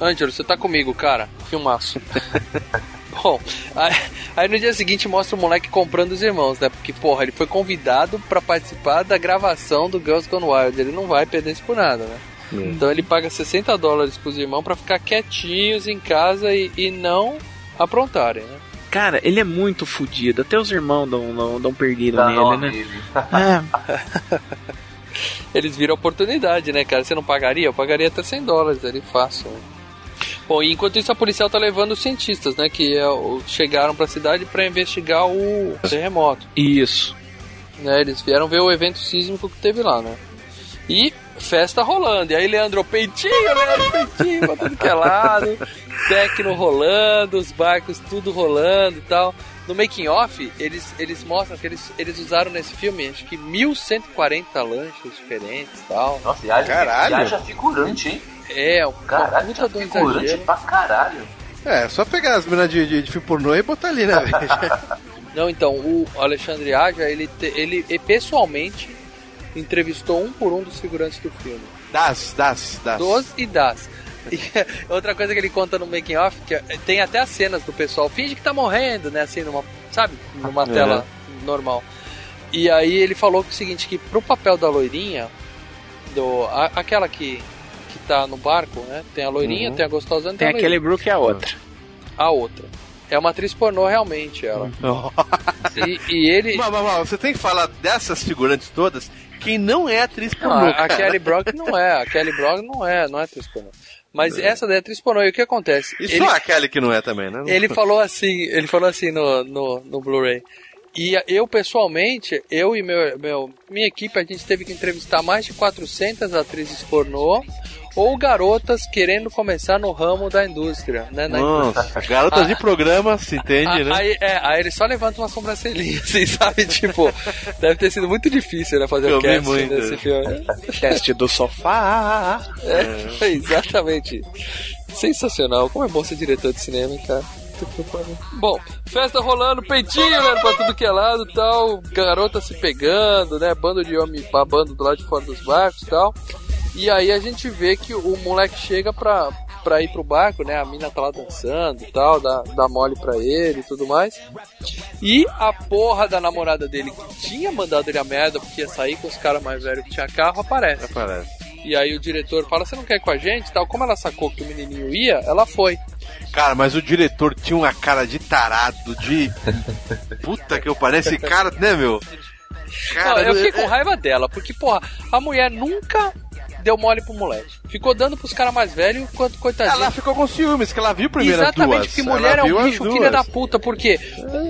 Ângelo, você tá comigo, cara. Filmaço. Bom, aí, aí no dia seguinte mostra o moleque comprando os irmãos, né? Porque, porra, ele foi convidado pra participar da gravação do Girls Gone Wild. Ele não vai perder isso por nada, né? Então ele paga 60 dólares pros irmãos pra ficar quietinhos em casa e, e não aprontarem, né? Cara, ele é muito fodido. Até os irmãos dão, dão, dão perdido Dá nele, nome né? nele. É, Eles viram oportunidade, né, cara? Você não pagaria? Eu pagaria até 100 dólares ali, fácil. Né? Bom, e enquanto isso a policial tá levando os cientistas, né? Que é chegaram pra cidade pra investigar o terremoto. isso. né? Eles vieram ver o evento sísmico que teve lá, né? E festa rolando. E aí, Leandro, peitinho, Leandro, peitinho, pra tudo que é lado. Tecno rolando, os barcos tudo rolando e tal. No making off, eles, eles mostram que eles, eles usaram nesse filme, acho que 1140 lanchas diferentes e tal. Nossa, e haja, Caralho. e haja figurante, hein? É, um Caralho, puta do figurante exagero. pra caralho. É, só pegar as meninas de, de, de filme pornô e botar ali, né? Não, então, o Alexandre Aja, ele, te- ele, pessoalmente entrevistou um por um dos figurantes do filme. das, das, das. Dos e das. E outra coisa que ele conta no making off, que é- tem até as cenas do pessoal, finge que tá morrendo, né? Assim, numa, sabe? Numa tela normal. E aí ele falou que é o seguinte, que pro papel da loirinha, do, a- aquela que, que tá no barco, né? Tem a loirinha, Uhum. tem a gostosona, Tem tem, a aquele loirinha. Brook e a outra. A outra. É uma atriz pornô realmente, ela. E, e ele... Mas, mas, mas, você tem que falar dessas figurantes todas quem não é atriz Não, pornô. a, a. Kelly Brock não é, a Kelly Brock não é, não é atriz pornô. Mas essa daí é atriz pornô, e o que acontece? E Ele- só a Kelly que não é também, né? Ele falou assim, ele falou assim no, no, no Blu-ray. E eu, pessoalmente, eu e meu, meu, minha equipe, a gente teve que entrevistar mais de 400 atrizes pornô ou garotas querendo começar no ramo da indústria, né? na Nossa, garotas de programa, se entende, Ah, né? Aí, é, aí ele só levanta uma sobrancelhinha, assim, sabe? Tipo, deve ter sido muito difícil, né? Fazer Eu o cast muito. desse filme. Teste do sofá. É, exatamente. Sensacional. Como é bom ser diretor de cinema, hein, cara. Bom, festa rolando, peitinho, né? Pra tudo que é lado e tal. Garota se pegando, né? Bando de homem babando do lado de fora dos barcos e tal. E aí a gente vê que o moleque chega pra, pra ir pro barco, né? A mina tá lá dançando e tal, dá, dá mole pra ele e tudo mais. E a porra da namorada dele, que tinha mandado ele a merda porque ia sair com os caras mais velhos que tinha carro, aparece. Aparece. E aí o diretor fala, você não quer ir com a gente? Tal. Como ela sacou que o menininho ia, ela foi. Cara, mas o diretor tinha uma cara de tarado, de. Puta que eu pareço. Cara, né, meu? Não, eu fiquei com raiva dela, porque, porra, a mulher nunca deu mole pro moleque. Ficou dando pros caras mais velhos, enquanto coitadinho. Ela ficou com ciúmes, que ela viu primeiro as Exatamente, duas. porque Ela mulher é um bicho duas. filha da puta, porque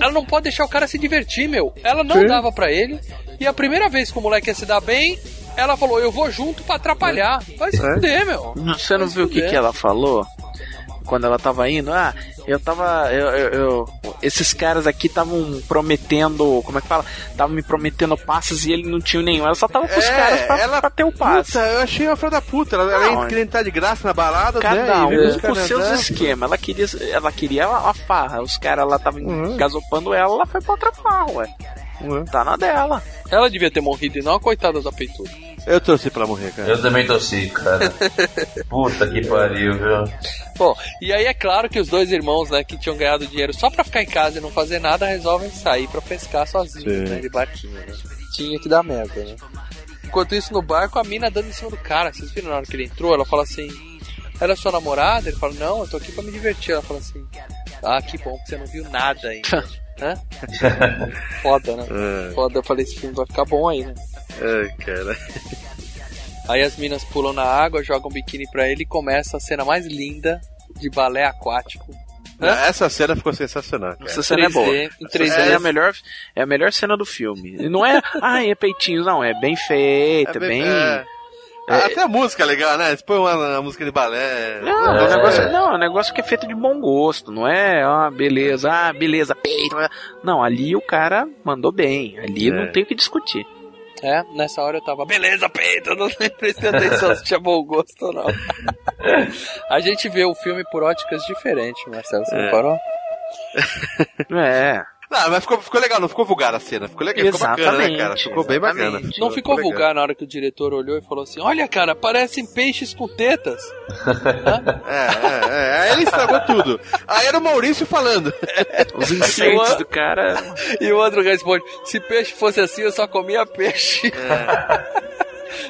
ela não pode deixar o cara se divertir, meu. Ela não Sim. dava pra ele, e a primeira vez que o moleque ia se dar bem, ela falou, eu vou junto pra atrapalhar. Vai se É. fuder, meu. Você não viu o que, que ela falou? Quando ela tava indo, ah, eu tava. Eu, eu- eu- esses caras aqui estavam prometendo. Como é que fala? Estavam me prometendo passes e ele não tinha nenhum. Ela só tava com os É, caras pra, ela- pra ter o passe. Puta, eu achei uma filha da puta. Ela, ela Não, ia querer entrar de graça na balada, Cada né? um com seus esquemas. Ela queria, ela queria a, a farra. Os caras lá estavam Uhum. gasopando ela, ela foi pra outra farra, ué. Tá na dela. Ela devia ter morrido e não a coitada da peituda. Eu torci pra morrer, cara. Eu também torci, cara. Puta que pariu, viu? Bom, e aí é claro que os dois irmãos, né, que tinham ganhado dinheiro só pra ficar em casa e não fazer nada, resolvem sair pra pescar sozinhos, Sim. né, de barquinho, né? Tinha que dar merda, né? Enquanto isso, no barco, a mina dando em cima do cara. Vocês viram na hora que ele entrou? Ela fala assim: Ela é sua namorada? Ele fala: Não, eu tô aqui pra me divertir. Ela fala assim: Ah, que bom que você não viu nada ainda. Hã? Foda, né? É. Foda, eu falei: Esse filme vai ficar bom aí, né? Ai, cara. Aí as minas pulam na água, jogam biquíni pra ele e começa a cena mais linda de balé aquático. Essa cena ficou sensacional. Cara. Essa cena é boa. 3D, em Essa 3D. cena é a melhor, é a melhor cena do filme. E não é, ai, é peitinho, não, é bem feita, É bem. bem- é. Ah, Até a música é legal, né? Você põe uma, uma música de balé. Não, é um negócio, não, é um negócio que é feito de bom gosto, não é, ah, beleza, ah, beleza, peito. Não, ali o cara mandou bem, ali É. não tem o que discutir. É, nessa hora eu tava, beleza, peito, eu não prestei atenção se tinha bom gosto ou não. a gente vê o filme por óticas diferentes, Marcelo, você É. reparou? É. Não, mas ficou, ficou legal, não ficou vulgar a cena. Ficou legal, ficou bacana, né, Exatamente, cara? Ficou bem bacana. exatamente. Não ficou legal. vulgar na hora que o diretor olhou e falou assim: Olha, cara, parecem peixes com tetas. É, é, é. Aí ele estragou tudo. Aí era o Maurício falando. Os incêndios do cara. E o outro responde: Se peixe fosse assim, eu só comia peixe.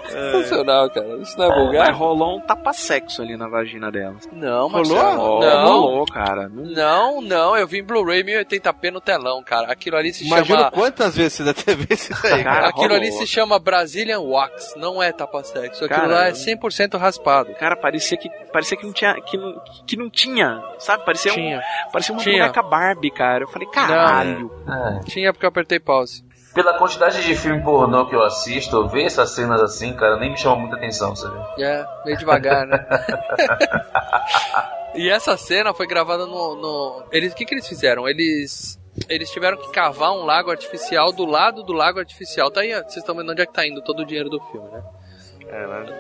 Sensacional, cara. Isso não é vulgar? Mas rolou um tapa-sexo ali na vagina dela. Não, Rolou? Marcelo. Não. Não, Rolou, cara. Não- não, não. Eu vi em Blu-ray 1080p no telão, cara. Aquilo ali se Imagina chama. quantas vezes você deve ter visto isso aí, cara. Aquilo rolou. ali se chama Brazilian Wax, não é tapa-sexo. Aquilo Cara, lá é 100% raspado. Cara, parecia que parecia que não tinha que não, que não tinha, sabe? Parecia Tinha. um parecia uma Tinha. boneca Barbie, cara. Eu falei, caralho. É. Tinha porque eu apertei pause. Pela quantidade de filme pornô que eu assisto, ver essas cenas assim, cara, nem me chama muita atenção, sabe? É, meio devagar, né? e essa cena foi gravada no. no... Eles, o que, que eles fizeram? Eles. Eles tiveram que cavar um lago artificial do lado do lago artificial. Tá aí, vocês estão vendo onde é que tá indo todo o dinheiro do filme, né?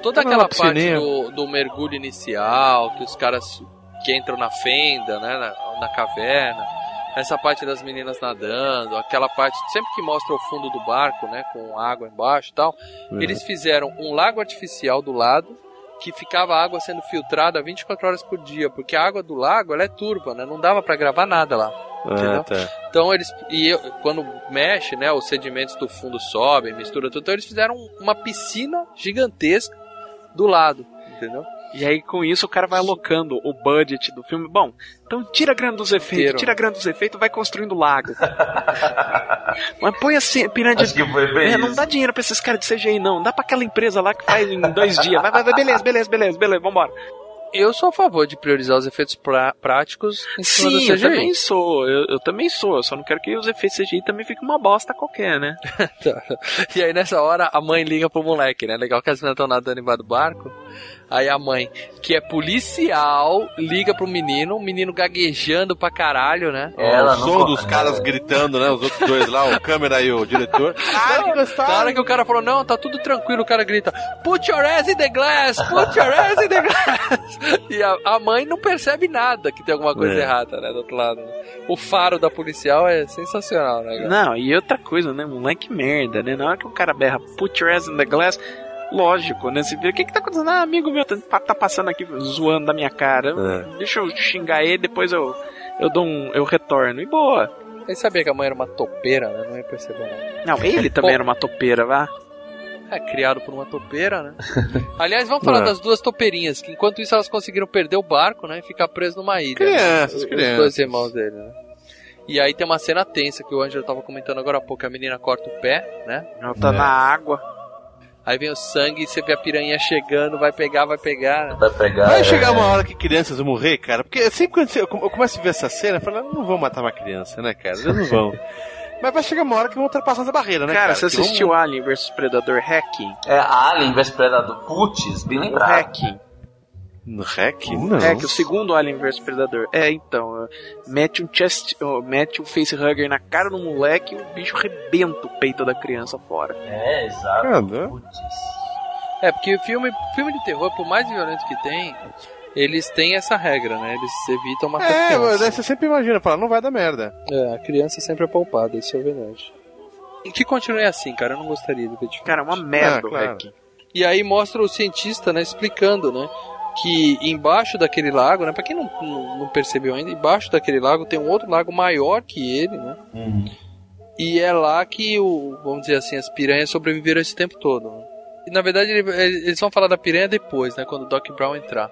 Toda Era aquela parte do, do mergulho inicial, que os caras que entram na fenda, né, na, na caverna, essa parte das meninas nadando, aquela parte sempre que mostra o fundo do barco, né, com água embaixo e tal, Uhum. eles fizeram um lago artificial do lado que ficava a água sendo filtrada 24 horas por dia, porque a água do lago ela é turva, né, não dava pra gravar nada lá. entendeu? Ah, tá. Então eles. E eu- quando mexe, né? Os sedimentos do fundo sobem, mistura tudo. Então eles fizeram uma piscina gigantesca do lado, entendeu? E aí, com isso, o cara vai alocando o budget do filme. Bom, então tira a grana dos efeitos, tira a grana dos efeitos vai construindo lago. Mas põe assim, piranha de... Acho que foi bem É, não dá dinheiro pra esses caras de CGI, não. Dá pra aquela empresa lá que faz em dois dias. Vai, vai, vai, beleza, beleza, beleza, beleza, vambora. Eu sou a favor de priorizar os efeitos pra- práticos em cima Sim, do eu CGI. também sou. Eu, eu também sou. Eu só não quero que os efeitos CGI também fiquem uma bosta qualquer, né? Tá. E aí nessa hora a mãe liga pro moleque, né? Legal que as meninas estão nadando embaixo do barco. Aí a mãe, que é policial, liga pro menino, o menino gaguejando pra caralho, né? o som dos caras gritando, né? Os outros dois lá, o câmera e o diretor. Na hora que o cara falou, não, tá tudo tranquilo, o cara grita, put your ass in the glass, put your ass in the glass. E a, a mãe não percebe nada que tem alguma coisa É. errada, né, do outro lado. né? O faro da policial é sensacional, né, cara? Não, e outra coisa, né? Moleque merda, né? Na hora que o cara berra put your ass in the glass, lógico, né? Você vê, o que que tá acontecendo? Ah, amigo meu tá, tá passando aqui zoando da minha cara. É. Deixa eu xingar ele, depois eu, eu dou um. eu retorno. E boa. Ele sabia que a mãe era uma topeira, né? Não ia perceber nada. Não, ele também era uma topeira, vá. É, criado por uma topeira, né? Aliás, vamos falar É. das duas topeirinhas, que enquanto isso elas conseguiram perder o barco, né? E ficar preso numa ilha. Crianças, né? Os- crianças. Os dois irmãos dele, né? E aí tem uma cena tensa que o Ângelo tava comentando agora há pouco. A menina corta o pé, né? Ela tá na água. Aí vem o sangue e você vê a piranha chegando, vai pegar, vai pegar. Vai pegar. Vai é, chegar uma hora que crianças vão morrer, cara. Porque sempre quando eu come- eu começo a ver essa cena, eu falo, não vão matar uma criança, né, cara? Eles não vão. Mas vai chegar uma hora que vão ultrapassar essa barreira, né, cara? Cara, você assistiu Alien vs Predador Hacking? É Alien vs Predador. Putz, bem lembrado. Hacking. No hack? Não. É, que o segundo Alien vs Predador. É, então, mete um chest, mete um facehugger na cara do moleque e o bicho rebenta o peito da criança fora. É, exato. Putz. É, porque o filme, filme de terror, por mais violento que tem, eles têm essa regra, né? Eles evitam matar É, criança. daí você sempre imagina, fala, não vai dar merda. É, a criança sempre é poupada, isso é verdade. E que continue assim, cara, eu não gostaria de ver diferente. Cara, é uma merda Ah, o claro. E aí mostra o cientista, né, explicando, né, que embaixo daquele lago, né, pra quem não, não, não percebeu ainda, embaixo daquele lago tem um outro lago maior que ele, né, Uhum. e é lá que, o, vamos dizer assim, as piranhas sobreviveram esse tempo todo. né. E na verdade ele- eles vão falar da piranha depois, né, quando o Doc Brown entrar.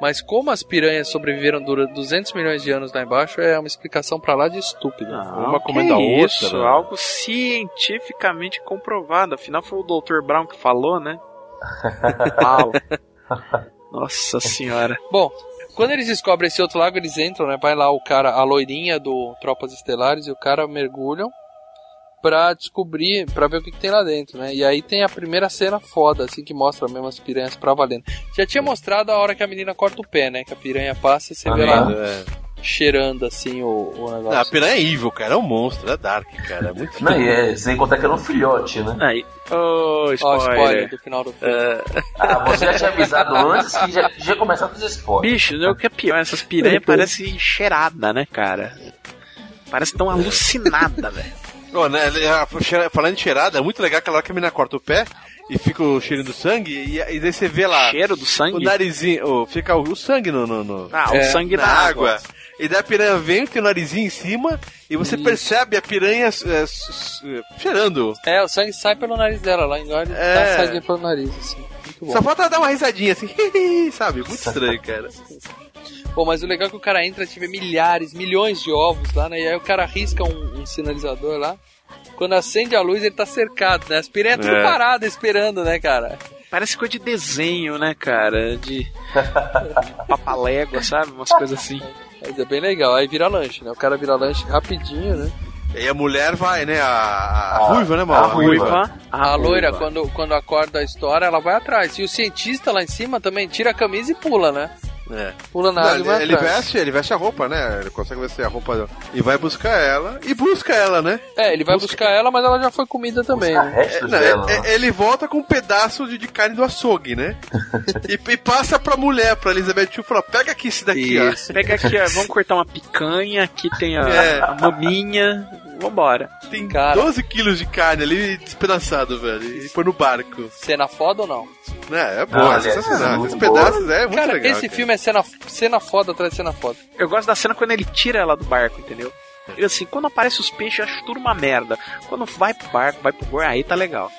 Mas como as piranhas sobreviveram durante 200 milhões de anos lá embaixo, é uma explicação pra lá de estúpida. Uma que comendo a outra, Isso, né? algo cientificamente comprovado. Afinal, foi o Dr. Brown que falou, né? Nossa senhora. Bom, quando eles descobrem esse outro lago, eles entram, né? Vai lá o cara, a loirinha do Tropas Estelares e o cara mergulham pra descobrir, pra ver o que, que tem lá dentro, né? E aí tem a primeira cena foda, assim, que mostra mesmo as piranhas pra valendo. Já tinha mostrado a hora que a menina corta o pé, né? Que a piranha passa e você vê lá É. cheirando, assim, o, o negócio. Ah, a piranha é evil, cara. É um monstro, é dark, cara. É muito Não, e é, sem contar que era um filhote, né? Aí. Ô, Ó, spoiler. spoiler do final do filme. Ah, você já tinha avisado antes que já, já começava com os spoilers. Bicho, né, o que é pior, essas piranhas parecem cheirada, né, cara? Parece tão alucinada, velho. Ó, né, falando de cheirada, é muito legal aquela hora que a menina corta o pé e fica o cheiro do sangue, e, e daí você vê lá Cheiro do sangue? o narizinho, ó, fica o, o sangue no, no- no- Ah, o É, sangue na água. água. E daí a piranha vem, tem o narizinho em cima, e você percebe a piranha é, s- cheirando. É, o sangue sai pelo nariz dela, lá engole É. saindo pelo nariz, assim. Muito bom. Só falta ela dar uma risadinha assim, sabe? Muito estranho, cara. Bom, mas o legal é que o cara entra, tiver milhares, milhões de ovos lá, né? E aí o cara risca um, um sinalizador lá. Quando acende a luz, ele tá cercado, né? As piranhas tudo É. parada esperando, né, cara? Parece coisa de desenho, né, cara? De papalégua, sabe? Umas coisas assim. Mas é bem legal. Aí vira lanche, né? O cara vira lanche rapidinho, né? E aí a mulher vai, né? A, a A- ruiva, né, a mano? ruiva. A, loira, ruiva. quando, quando acorda a história, ela vai atrás. E o cientista lá em cima também tira a camisa e pula, né? É. Pula na Não, água ele, vai ele veste, ele veste a roupa, né? Ele consegue vestir a roupa e vai buscar ela. E busca ela, né? É, ele vai buscar ela, mas ela já foi comida também, Buscar né? restos Não, dela. é- é- ele volta com um pedaço de, de carne do açougue, né? e, e passa pra mulher, pra Elizabeth Chu, e fala: pega aqui esse daqui, Isso. Pega aqui, ó, vamos cortar uma picanha, aqui tem a, É. a maminha, vambora. Tem Cara. 12 quilos de carne ali despedaçado, velho. E põe no barco. Cena foda ou não? É, é bom, Não, é é sensacional. muito Esses boa. pedaços é muito cara, legal. esse cara. filme é cena, cena foda atrás de cena foda. Eu gosto da cena quando ele tira ela do barco, entendeu? E assim, quando aparece os peixes, eu acho tudo uma merda. Quando vai pro barco, vai pro bor, aí tá legal.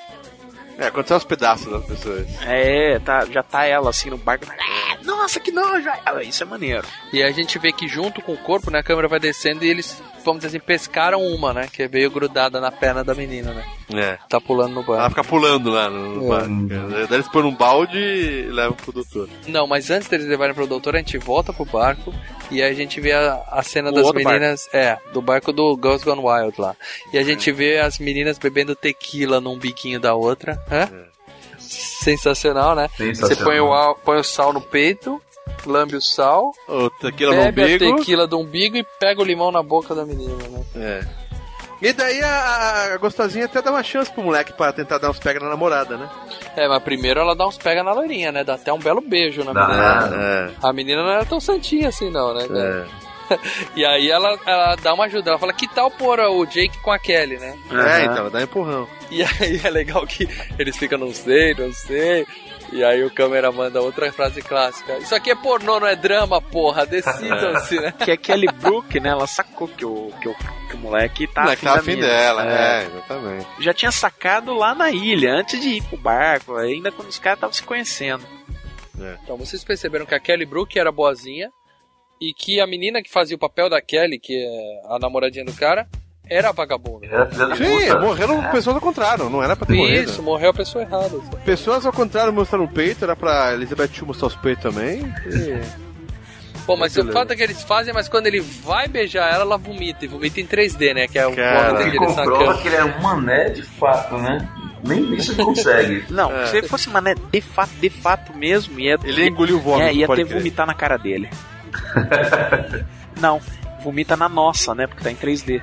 É, quando são os pedaços das pessoas. É, tá, já tá ela assim no barco. nossa, que nojo. Ah, isso é maneiro. E a gente vê que junto com o corpo, né, a câmera vai descendo e eles, vamos dizer assim, pescaram uma, né? Que veio grudada na perna da menina, né? É. Tá pulando no banco. Ela fica pulando lá no, no É. barco. Daí eles põem num balde e levam pro doutor. Não, mas antes deles levarem pro doutor, a gente volta pro barco e aí a gente vê a, a cena O das meninas. É, do barco do Girls Gone Wild lá. E a gente vê as meninas bebendo tequila num biquinho da outra. Hã? Sensacional, né? Sensacional. Você põe o, põe o sal no peito, lambe o sal, O tequila no bebe a tequila do umbigo e pega o limão na boca da menina, né? É. E daí a, a gostosinha até dá uma chance pro moleque pra tentar dar uns pega na namorada, né? É, mas primeiro ela dá uns pega na loirinha, né? Dá até um belo beijo na Dá, menina. É. A menina não era tão santinha assim, não, né? É. E aí ela, ela dá uma ajuda. Ela fala, que tal pôr o Jake com a Kelly, né? É, então, dá um empurrão. E aí é legal que eles ficam, não sei, não sei. E aí o câmera manda outra frase clássica. Isso aqui é pornô, não é drama, porra. Decidam-se, né? Que é Kelly Brook, né? Ela sacou que o, que o, que o moleque tá O moleque tá afim dela, é, exatamente. Já tinha sacado lá na ilha, antes de ir pro barco, ainda quando os caras estavam se conhecendo. Então vocês perceberam que a Kelly Brook era boazinha e que a menina que fazia o papel da Kelly, que é a namoradinha do cara, era a vagabunda. Sim, morreram pessoas ao contrário, não era pra ter morrido. Isso, morreu a pessoa errada. Pessoas ao contrário mostrando o peito, era pra Elizabeth mostrar os peitos também. Bom, mas o fato é que eles fazem, mas quando ele vai beijar ela, ela vomita. E vomita em 3D, né? Que é o Que comprova que ele é um mané de fato, né? Nem isso ele consegue. Não, É. se ele fosse mané de fato, de fato mesmo, ia, Ele engoliu o vômito, é, ia ter crer. vomitar na cara dele. Não, vomita na nossa, né? Porque tá em 3D.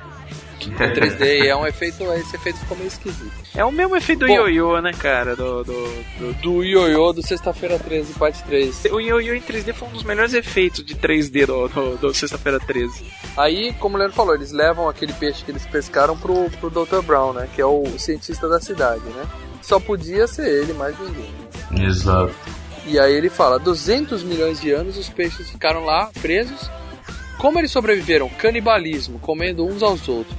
Em 3D, e é um efeito, esse efeito ficou meio esquisito. É o mesmo efeito do Bom. ioiô, né, cara? Do, do, do- Do ioiô do Sexta-feira 13, parte 3. O ioiô em 3D foi um dos melhores efeitos de 3D do, do, do Sexta-feira 13. Aí, como o Leandro falou, eles levam aquele peixe que eles pescaram pro, pro Dr. Brown, né? Que é o cientista da cidade, né? Só podia ser ele, mais ninguém. Exato. E aí ele fala, 200 milhões de anos os peixes ficaram lá, presos. Como eles sobreviveram? Canibalismo, comendo uns aos outros.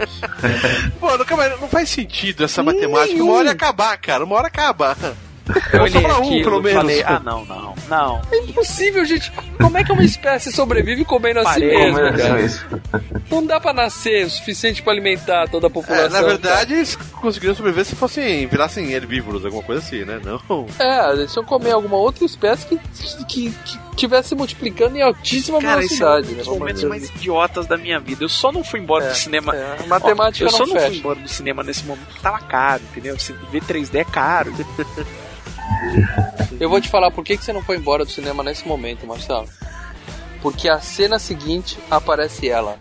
Mano, calma aí, não faz sentido essa matemática. Uma hora ia acabar, cara. Uma hora acaba. Eu Só olhei pra um, aquilo, pelo menos. falei, ah, não, não, não. É impossível, gente. Como é que uma espécie sobrevive comendo a si Parei, mesma, Como é cara? isso? Não dá pra nascer o suficiente pra alimentar toda a população. É, na verdade, eles conseguiriam sobreviver se fossem, virassem herbívoros, alguma coisa assim, né? Não. É, eles iam comer alguma outra espécie que, que, que tivesse multiplicando em altíssima Cara, esse é um velocidade. dos né? momentos mais dizer idiotas da minha vida. Eu só não fui embora É, do cinema. é, matemática Ó, eu não só não fecha. fui embora do cinema nesse momento porque tava caro, entendeu? Você ver 3D é caro. assim. Eu vou te falar por que, que você não foi embora do cinema nesse momento, Marcelo. Porque a cena seguinte aparece ela.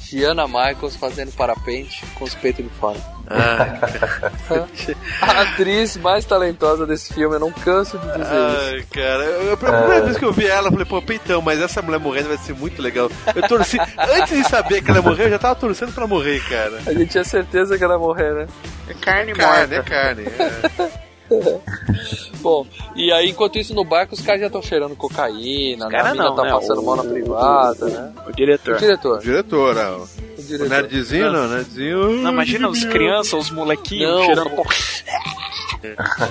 Gianna Michaels fazendo parapente com os peitos de fora. a atriz mais talentosa desse filme, eu não canso de dizer isso. Ai, cara, eu, a primeira vez que eu vi ela, eu falei, pô, peitão, mas essa mulher morrendo vai ser muito legal. Eu torci, antes de saber que ela morreu, eu já tava torcendo pra ela morrer, cara. A gente tinha certeza que ela ia morrer, né? É carne, Carne, é morta. carne. é. Bom, e aí enquanto isso no barco os caras já estão cheirando cocaína, cara a mina não, tá né? passando O- mal na privada, né? O diretor. O diretor. Diretor, ó. O O diretor. nerdzinho, não, nerdzinho. Não, imagina os crianças, os molequinhos Não, cheirando. pô.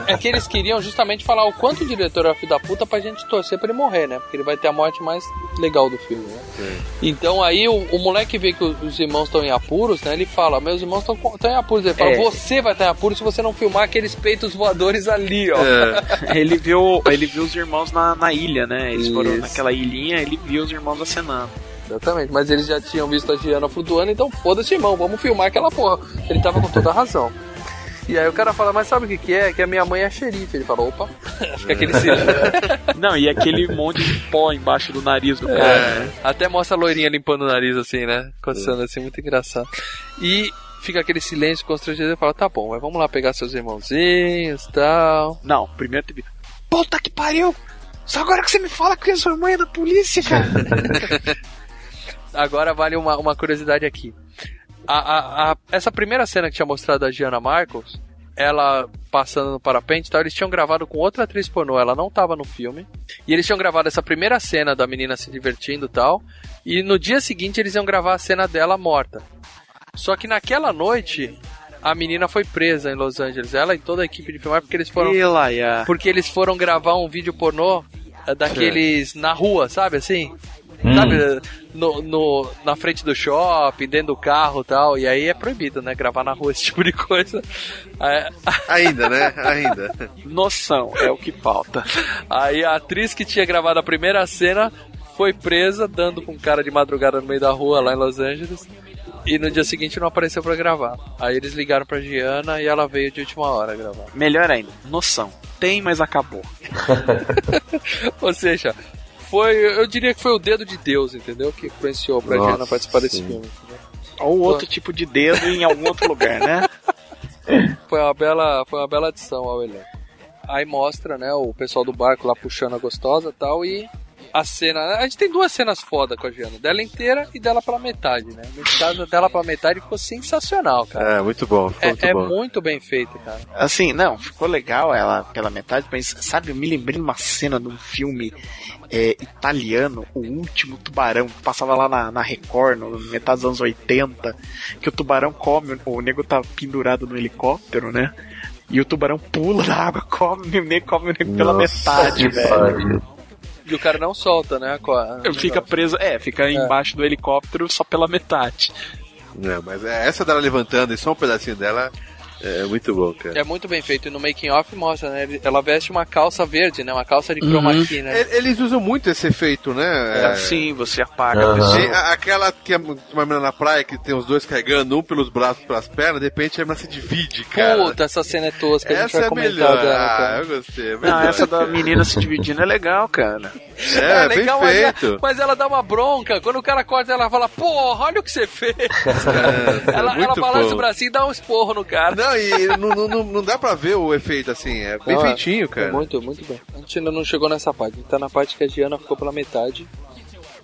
É que eles queriam justamente falar o quanto o diretor é filho da puta pra gente torcer pra ele morrer, né? Porque ele vai ter a morte mais legal do filme, né? Então aí o, o moleque vê que os, os irmãos estão em apuros, né? Ele fala, meus irmãos estão em apuros. Ele fala, É. você vai estar em apuros se você não filmar aqueles peitos voadores ali, ó. É. Ele viu, ele viu os irmãos na, na ilha, né? Eles foram Isso. naquela ilhinha, ele viu os irmãos acenando. Exatamente, mas eles já tinham visto a Giana flutuando, então foda-se, irmão, vamos filmar aquela porra. Ele tava com toda a razão. E aí o cara fala, mas sabe o que, que é? Que a minha mãe é xerife. Ele fala, opa, fica aquele silêncio. Não, e aquele monte de pó embaixo do nariz do cara. É, né? até mostra a loirinha limpando o nariz assim, né? Acontecendo assim, muito engraçado. E fica aquele silêncio constrangedor e fala, tá bom, mas vamos lá pegar seus irmãozinhos e tal. Não, primeiro teve. Puta que pariu! Só agora que você me fala que a sua mãe é da polícia, cara! Agora vale uma, uma curiosidade aqui. A, a- a- essa primeira cena que tinha mostrado a Gianna Marcos, ela passando no parapente e tal, eles tinham gravado com outra atriz pornô, ela não tava no filme. E eles tinham gravado essa primeira cena da menina se divertindo e tal. E no dia seguinte eles iam gravar a cena dela morta. Só que naquela noite, a menina foi presa em Los Angeles. Ela e toda a equipe de filmar, porque eles foram. Porque eles foram gravar um vídeo pornô é daqueles na rua, sabe assim? Hum. Sabe, no, no- na frente do shopping, dentro do carro e tal. E aí é proibido, né? Gravar na rua esse tipo de coisa. É, Ainda, né? Ainda. Noção, é o que falta. Aí a atriz que tinha gravado a primeira cena foi presa, dando com cara de madrugada no meio da rua lá em Los Angeles. E no dia seguinte não apareceu pra gravar. Aí eles ligaram pra Giana e ela veio de última hora gravar. Melhor ainda, noção. Tem, mas acabou. Ou seja, foi, eu diria que foi o dedo de Deus, entendeu? Que influenciou pra Nossa, Giana participar desse sim. filme. entendeu? Ou outro tipo de dedo em algum outro lugar, né? Foi uma bela, foi uma bela adição ao elenco. Aí mostra, né, o pessoal do barco lá puxando a gostosa e tal, e a cena. A gente tem duas cenas foda com a Giana, dela inteira e dela pela metade, né? No caso, dela pela metade ficou sensacional, cara. É, muito bom. Ficou É, muito é bom. muito bem feito, cara. Assim, não, ficou legal ela pela metade, mas sabe, eu me lembrei de uma cena de um filme é, italiano, O Último Tubarão, que passava lá na, na Record, no metade dos anos 80, que o tubarão come, o nego tá pendurado no helicóptero, né? E o tubarão pula na água, come o nego, come o nego pela metade, velho. E o cara não solta, né? Com a... Fica preso, é, fica embaixo do helicóptero só pela metade. Não, mas é, essa dela levantando e só um pedacinho dela é muito bom, cara. É muito bem feito. E no making off mostra, né? Ela veste uma calça verde, né? Uma calça de chroma key, né? E- Eles usam muito esse efeito, né? É, Sim, você apaga a Aham. pessoa. A- aquela que é uma menina na praia que tem os dois carregando, um pelos braços, pelas pernas, de repente a menina se divide, cara. Puta, essa cena é tosca. a gente essa vai é comentar melhor. dela, Ah, eu gostei. é Não, melhor. essa da menina se dividindo é legal, cara. É, bem legal, mas, ela, mas ela dá uma bronca. Quando o cara corta, ela fala, porra, olha o que você fez. É, ela, ela balança bom. o bracinho e dá um esporro no cara. Não, e não, não, não, dá pra ver o efeito assim, é bem Não, é- feitinho, é cara. Muito, muito bem. A gente ainda não chegou nessa parte. A gente tá na parte que a Giana ficou pela metade.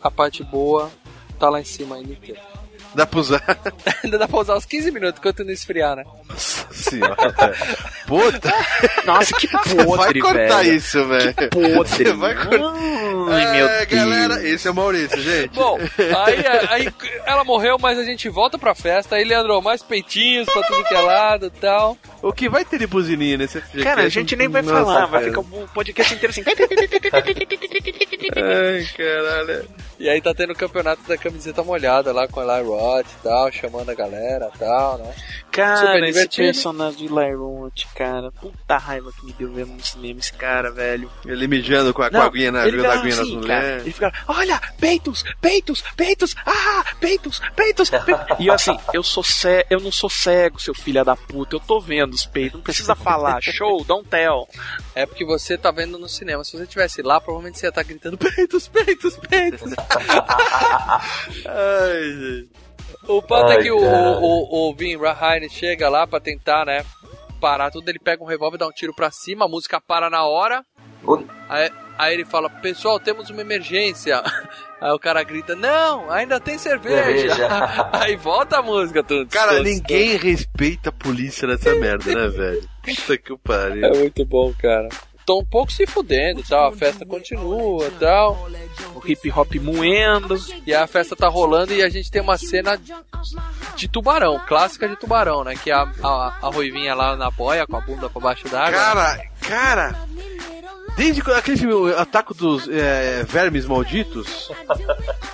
A parte boa tá lá em cima ainda inteira. Dá pra usar. ainda dá pra usar uns 15 minutos enquanto não esfriar, né? Senhora. Puta. Nossa, que Você vai podre, cortar velho. isso, velho. podre. Você vai cortar. Ai, meu é, Deus. galera, esse é o Maurício, gente. Bom, aí, aí ela morreu, mas a gente volta pra festa. Aí, Leandro, mais peitinhos pra tudo que é lado e tal. O que vai ter de buzininha nesse FGCast? Cara, a gente nem vai Nossa, falar, vai cara. ficar o podcast inteiro assim. Ai, caralho. E aí tá tendo o campeonato da camiseta molhada lá com a Eli Roth e tal, chamando a galera e tal, né? Super Cara, esse personagem de Lyronte, cara. Puta raiva que me deu vendo no cinema esse cara, velho. Ele mijando com a, com a aguinha na, aguinha nas assim, cara, mulheres. Ele fica, olha, peitos, peitos, peitos, ah, peitos, peitos, peitos. E eu assim, eu sou cego, eu não sou cego, seu filho da puta, eu tô vendo os peitos, não precisa falar, show, don't tell. É porque você tá vendo no cinema. Se você tivesse lá, provavelmente você ia estar gritando peitos, peitos, peitos. Ai, gente. O fato é que o, cara. o, o Vin Rahine chega lá pra tentar, né, parar tudo. Ele pega um revólver, dá um tiro pra cima, a música para na hora. Aí, aí ele fala, pessoal, temos uma emergência. Aí o cara grita, não, ainda tem cerveja. Cerveja. aí volta a música, tudo. Cara, ninguém respeita a polícia nessa merda, né, velho? Puta que o pariu. É muito bom, cara. Tô um pouco se fudendo, tal. A festa continua, tal. O hip hop moendo. E a festa tá rolando e a gente tem uma cena de tubarão, clássica de tubarão, né? Que é a, a, a ruivinha lá na boia com a bunda pra baixo d'água. né? Cara, cara, desde aquele filme o Ataque dos é, Vermes Malditos,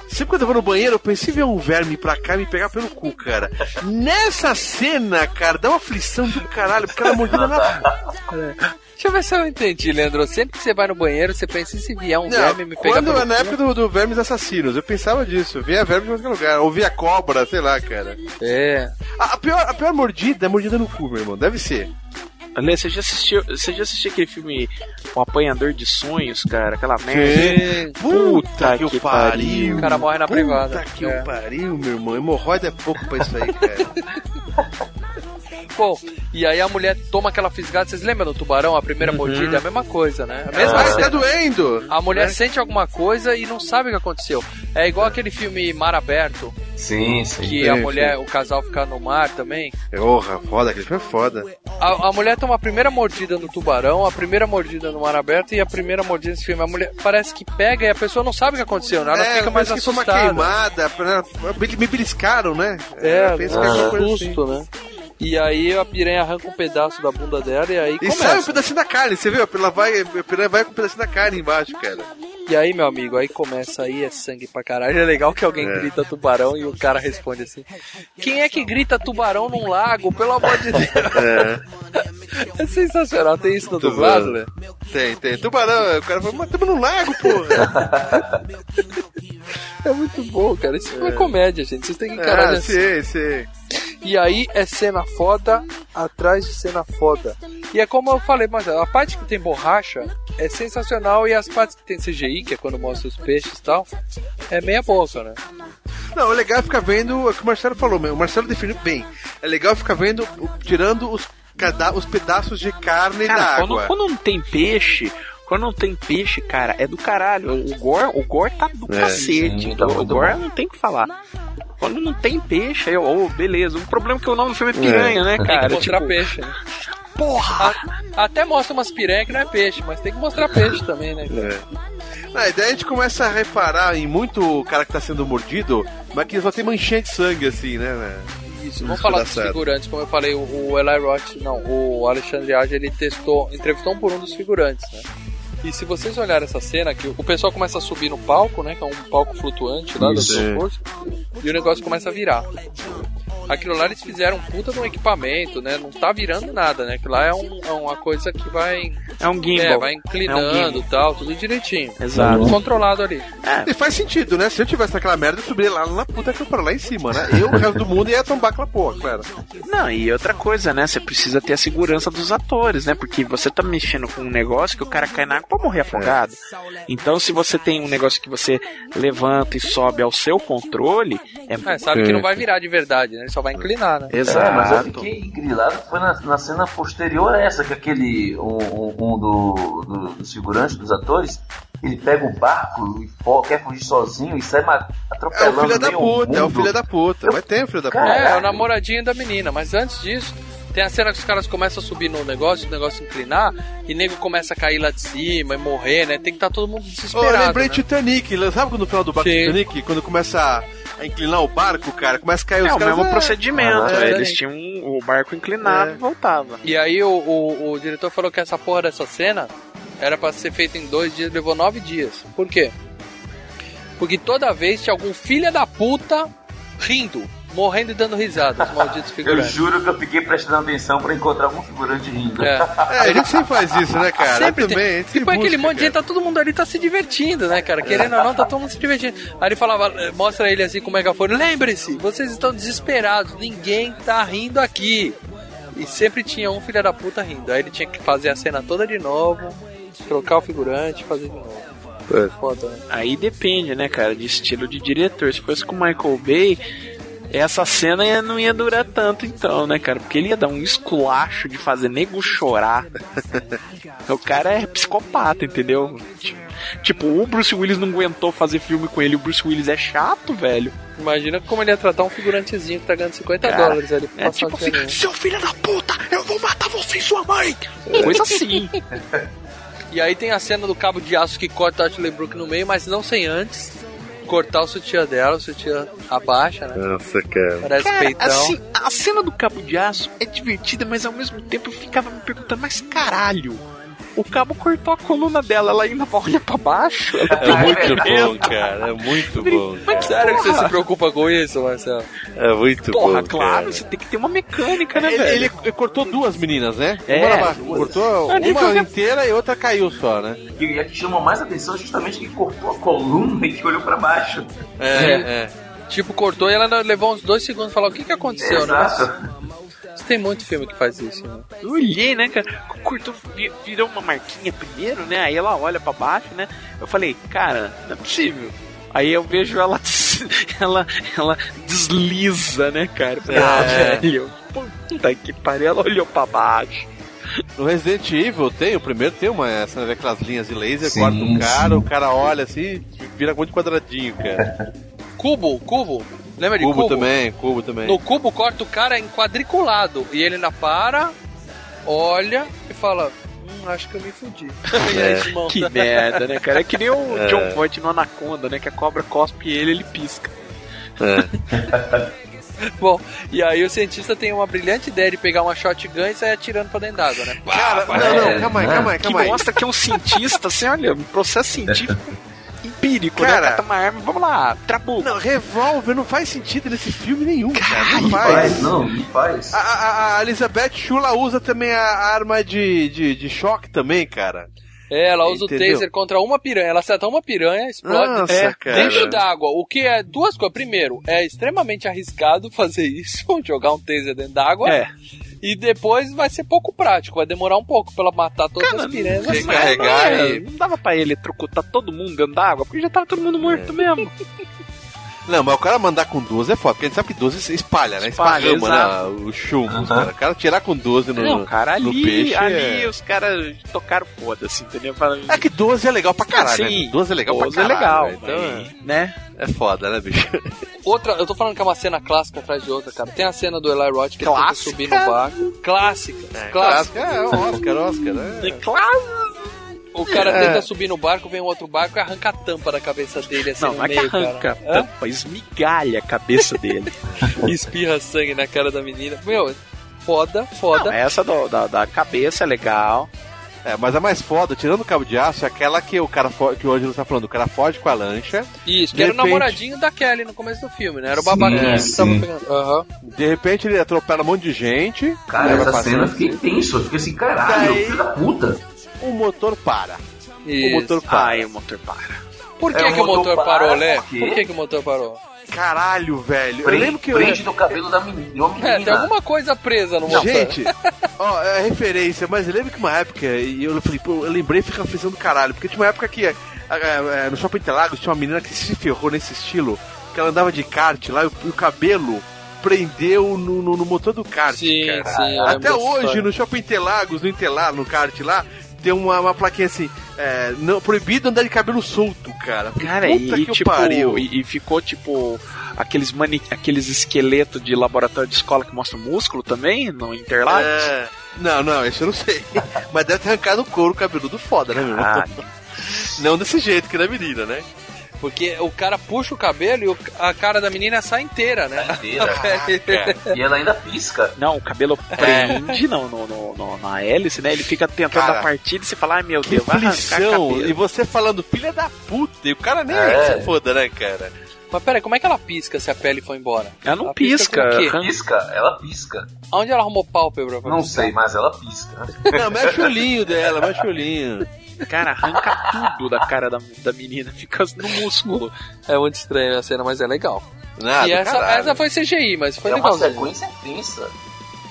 sempre quando eu vou no banheiro, eu pensei em ver um verme pra cá e me pegar pelo cu, cara. Nessa cena, cara, dá uma aflição do caralho, porque ela mordida na. Deixa eu ver se eu entendi, Leandro. Sempre que você vai no banheiro, você pensa e se vier um Não, verme me pegar quando pelo é na cu? época do, do Vermes Assassinos, eu pensava disso. Via verme em qualquer lugar. Ou via cobra, sei lá, cara. É. A, a pior, a pior mordida é mordida no cu, meu irmão. Deve ser. Alê, você já assistiu, você já assistiu aquele filme O Apanhador de Sonhos, cara? Aquela merda. Puta que, o pariu. O cara morre na Puta privada. que É. o pariu, meu irmão. Hemorroida é pouco pra isso aí, cara. Bom, e aí a mulher toma aquela fisgada. Vocês lembram do tubarão? A primeira mordida é a mesma coisa, né? A mesma Mas cena. tá doendo. A mulher né? sente alguma coisa e não sabe o que aconteceu. É igual aquele filme Mar Aberto, Sim, sim. que a mulher, o casal fica no mar também. Porra, foda, aquele filme é foda. A, a mulher toma a primeira mordida no tubarão, a primeira mordida no mar aberto e a primeira mordida nesse filme. A mulher parece que pega e a pessoa não sabe o que aconteceu, né? Ela é, fica mais que foi uma assustada. queimada, me beliscaram, né? É, pensa que é susto, né? E aí a piranha arranca um pedaço da bunda dela e aí E começa. sai um pedacinho da carne, você viu? Ela vai, a piranha vai com um pedacinho da carne embaixo, cara. E aí, meu amigo, aí começa aí, é sangue pra caralho. É legal que alguém É. grita tubarão e o cara responde assim: Quem é que grita tubarão num lago? Pelo amor de Deus. É. É sensacional. Tem isso no Muito dublado, né? Tem, tem. Tubarão, o cara fala, mas tamo no lago, porra. É muito bom, cara. Isso não é comédia, gente. Vocês têm que encarar É, assim. sei, sei. E aí é cena foda atrás de cena foda. E é como eu falei, mas a parte que tem borracha é sensacional e as partes que tem CGI, que é quando mostra os peixes e tal, é meia boca, né? Não, o legal é ficar vendo é o que o Marcelo falou, meu. O Marcelo definiu bem. É legal ficar vendo, tirando os, os pedaços de carne da Cara, quando, água. quando não tem peixe, quando não tem peixe, cara, é do caralho. O gore, o gore tá do É, cacete. sim, tá o gore bom. não tem o que falar. Quando não tem peixe, aí eu, oh, beleza. O problema é que o nome do filme é piranha, né, Tem cara? que mostrar Tipo, peixe, né? Porra! A- até mostra umas piranha que não é peixe, mas tem que mostrar peixe também, né? É. Ah, e daí a gente começa a reparar em muito cara que tá sendo mordido, mas que só tem manchinha de sangue, assim, né? né? Isso, vamos falar dos figurantes, como eu falei, o, o Eli Roth, não, o Alexandre Age, ele testou, entrevistou um por um dos figurantes, né? E se vocês olharem essa cena, que o pessoal começa a subir no palco, né? Que é um palco flutuante lá Isso. do concurso, e o negócio começa a virar. Aquilo lá eles fizeram um puta de um equipamento, né? Não tá virando nada, né? Aquilo lá é, um- é uma coisa que vai. É um gimbal. É, vai É um inclinando e gimbal. tal, tudo direitinho. Exato. Tudo controlado ali. E faz sentido, né? Se eu tivesse naquela merda, eu subiria lá na puta que eu para lá em cima, né? Eu, o resto do mundo, ia tombar aquela porra, claro. Não, e outra coisa, né? Você precisa ter a segurança dos atores, né? Porque você tá mexendo com um negócio que o cara cai na água pra morrer afogado. Então, se você tem um negócio que você levanta e sobe ao seu controle, é, É, sabe que não vai virar de verdade, né? Ele só vai inclinar, né? Exato. É, mas eu fiquei grilado, foi na, na cena posterior a essa, que aquele, um, um- um do, do- dos atores, ele pega o barco e quer fugir sozinho e sai É atropelando o filho da puta, é o filho da puta. Mas tem o filho da puta. É, é o namoradinho da menina, mas antes disso, tem a cena que os caras começam a subir no negócio, o negócio inclinar, e nego começa a cair lá de cima e morrer, né? Tem que estar todo mundo Oh, eu desesperado. lembrei né? Titanic, sabe quando no final do barco Sim. Titanic, quando começa a, a inclinar o barco, cara, começa a cair os É o mesmo ah, procedimento. é, Eles é. tinham o barco inclinado É. e voltava. E aí o, o, o diretor falou que essa porra dessa cena era pra ser feita em dois dias, levou nove dias. Por quê? Porque toda vez tinha algum filho da puta rindo, morrendo e dando risada, os malditos Eu figurantes. juro que eu fiquei prestando atenção pra encontrar algum figurante rindo. É. É, a gente sempre faz isso, né, cara? Sempre eu tem. gente Tipo sempre aquele busca, monte de gente, tá todo mundo ali, tá se divertindo, né, cara? Querendo ou não, tá todo mundo se divertindo. Aí ele falava, eh, mostra ele assim com o megafone, lembre-se, vocês estão desesperados, ninguém tá rindo aqui. E sempre tinha um filho da puta rindo. Aí ele tinha que fazer a cena toda de novo, trocar o figurante e fazer de novo. É. Foda, né? Aí depende, né, cara, de estilo de diretor. Se fosse com o Michael Bay, essa cena não ia durar tanto, então, né, cara? Porque ele ia dar um esculacho de fazer nego chorar. o cara é psicopata, entendeu? Tipo- o Bruce Willis não aguentou fazer filme com ele. O Bruce Willis é chato, velho. Imagina como ele ia tratar um figurantezinho que tá ganhando 50 Cara, dólares ali É tipo assim, seu filho da puta, eu vou matar você e sua mãe. Coisa assim. E aí tem a cena do cabo de aço que corta a Ashley Brooke no meio, mas não sem antes cortar o sutiã dela, o sutiã abaixa, né? Nossa, cara. Parece Cara, peitão. assim, a cena do cabo de aço é divertida, mas ao mesmo tempo eu ficava me perguntando, mas caralho, o cabo cortou a coluna dela, ela ainda olha pra baixo? Ela É muito bom, cara. É muito bom. Mas sério que você se preocupa com isso, Marcelo? É muito Porra, bom. claro, cara. você tem que ter uma mecânica, né, Ele, velho? ele- cortou duas meninas, né? É, uma duas. cortou Ali uma inteira e outra caiu só, né? E a que chamou mais atenção é justamente que cortou a coluna e que olhou pra baixo. É, é. Tipo, cortou e ela levou uns dois segundos e falou: O que que aconteceu, né? Tem muito filme que faz isso, né? Eu olhei, né, cara? Cortou, vi- virou uma marquinha primeiro, né? Aí ela olha pra baixo, né? Eu falei, cara, não é possível. Aí eu vejo ela, ela, ela desliza, né, cara? Ah, É. velho, puta que pariu, ela olhou pra baixo. No Resident Evil tem, o primeiro tem uma essa, né, aquelas linhas de laser, Sim, corta o cara, sim. o cara olha assim, vira muito quadradinho, cara. Cubo, cubo. Lembra de Cubo, cubo? também, cubo também. No cubo corta o cara em quadriculado. E ele ainda para, olha e fala: Hum, acho que eu me fudi. Aí desmonta. Que merda, né, cara? É que nem o É. John Voight no Anaconda, né? Que a cobra cospe ele, ele pisca. É. Bom, e aí o cientista tem uma brilhante ideia de pegar uma shotgun e sair atirando pra dentro d'água, né? Cara, Pá, não, não, é. calma aí, calma aí, Que calma aí. mostra que é um cientista, assim, olha, um processo científico empírico, Cara- né? Cata uma arma, vamos lá, trabuco. Não, revólver não faz sentido nesse filme nenhum, cara. Não Não faz. faz, não, não faz. A, a- a Elizabeth Shula usa também a arma de, de, de choque também, cara. É, ela usa Entendeu? o taser contra uma piranha. Ela acerta uma piranha, explode Nossa, é, cara. dentro d'água. O que é duas coisas. Primeiro, é extremamente arriscado fazer isso, jogar um taser dentro d'água. É. E depois vai ser pouco prático, vai demorar um pouco pra ela matar todas as piranhas. Mas- carregar É, e... não dava pra ele trucutar todo mundo dentro d'água, porque já tava todo mundo morto mesmo. Não, mas o cara mandar com 12 é foda, porque a gente sabe que 12 se espalha, né? Espalha, exato. né? O chumbo, cara. O cara tirar com 12 no, Não, cara, no ali, peixe ali é... os caras tocaram foda-se, entendeu? É que 12 é legal pra caralho, Sim, né? 12 é legal 12 pra é caralho. legal, né? Então né? é, é foda, né, bicho? Outra, eu tô falando que é uma cena clássica atrás de outra, cara. Tem a cena do Eli Roth que ele tenta Clássica? subir no barco. Clássica, clássica. É, Oscar, Oscar, né? E claro, O cara É. tenta subir no barco, vem um outro barco e arranca a tampa da cabeça dele assim não, no não é que meio, arranca, cara. Hã? tampa, esmigalha a cabeça dele. Espirra sangue na cara da menina. Meu, foda, foda. Não, essa do- da, da cabeça é legal. É, mas a mais foda, tirando o cabo de aço, é aquela que o cara que o Ângelo tá falando, o cara foge com a lancha, Isso, que era o repente- namoradinho da Kelly no começo do filme, né? Era o Sim, que tava pegando. Aham. de repente ele atropela um monte de gente, Cara, essa cena eu fiquei assim, tenso. Eu fiquei assim, caralho, Daí- filho da puta. O motor para. O Isso. motor para. Ai, o motor para. Por que, É, o que o motor motor parou, para, Lé? por que, que o motor parou? Caralho, velho. eu Prende, lembro que eu... prende no cabelo da menina. É, tem alguma coisa presa no motor. Gente, ó, é referência, mas eu lembro que uma época, e eu falei, pô, eu lembrei e fica frisando do caralho, porque tinha uma época que no Shopping Interlagos tinha uma menina que se ferrou nesse estilo, que ela andava de kart lá e o, o cabelo prendeu no, no, no motor do kart, Sim, cara. sim. eu Até hoje, no Shopping Interlagos, no Interlar, no kart lá, tem uma, uma plaquinha assim, é, não, proibido andar de cabelo solto, cara. Cara, Puta e, que tipo, pariu. e, e ficou tipo aqueles mani aqueles esqueletos de laboratório de escola que mostram músculo também no Interlagos. É, não, não, isso eu não sei. Mas deve ter arrancado o couro cabeludo foda, né, meu irmão? Não desse jeito que da menina, né? Porque o cara puxa o cabelo e o- a cara da menina sai inteira, né? Inteira. É. E ela ainda pisca. Não, o cabelo prende não, no, no- no- na hélice, né? Ele fica tentando Cara, dar partida e você fala, ai meu Deus, vai arrancar. E você falando, filha da puta, e o cara nem É. se foda, né, cara? Mas peraí, como é que ela pisca se a pele foi embora? Ela não Ela pisca pisca. arranca- Pisca, ela pisca. Onde ela arrumou pálpebra pra Não piscar? sei, mas ela pisca. Não, mexe o olhinho dela, mexe o olhinho. Cara, arranca tudo da cara da, da menina, fica no músculo. É muito estranho a cena, mas é legal. Nada, e essa, caralho. essa foi CGI, mas foi é uma legalzinho. sequência tensa.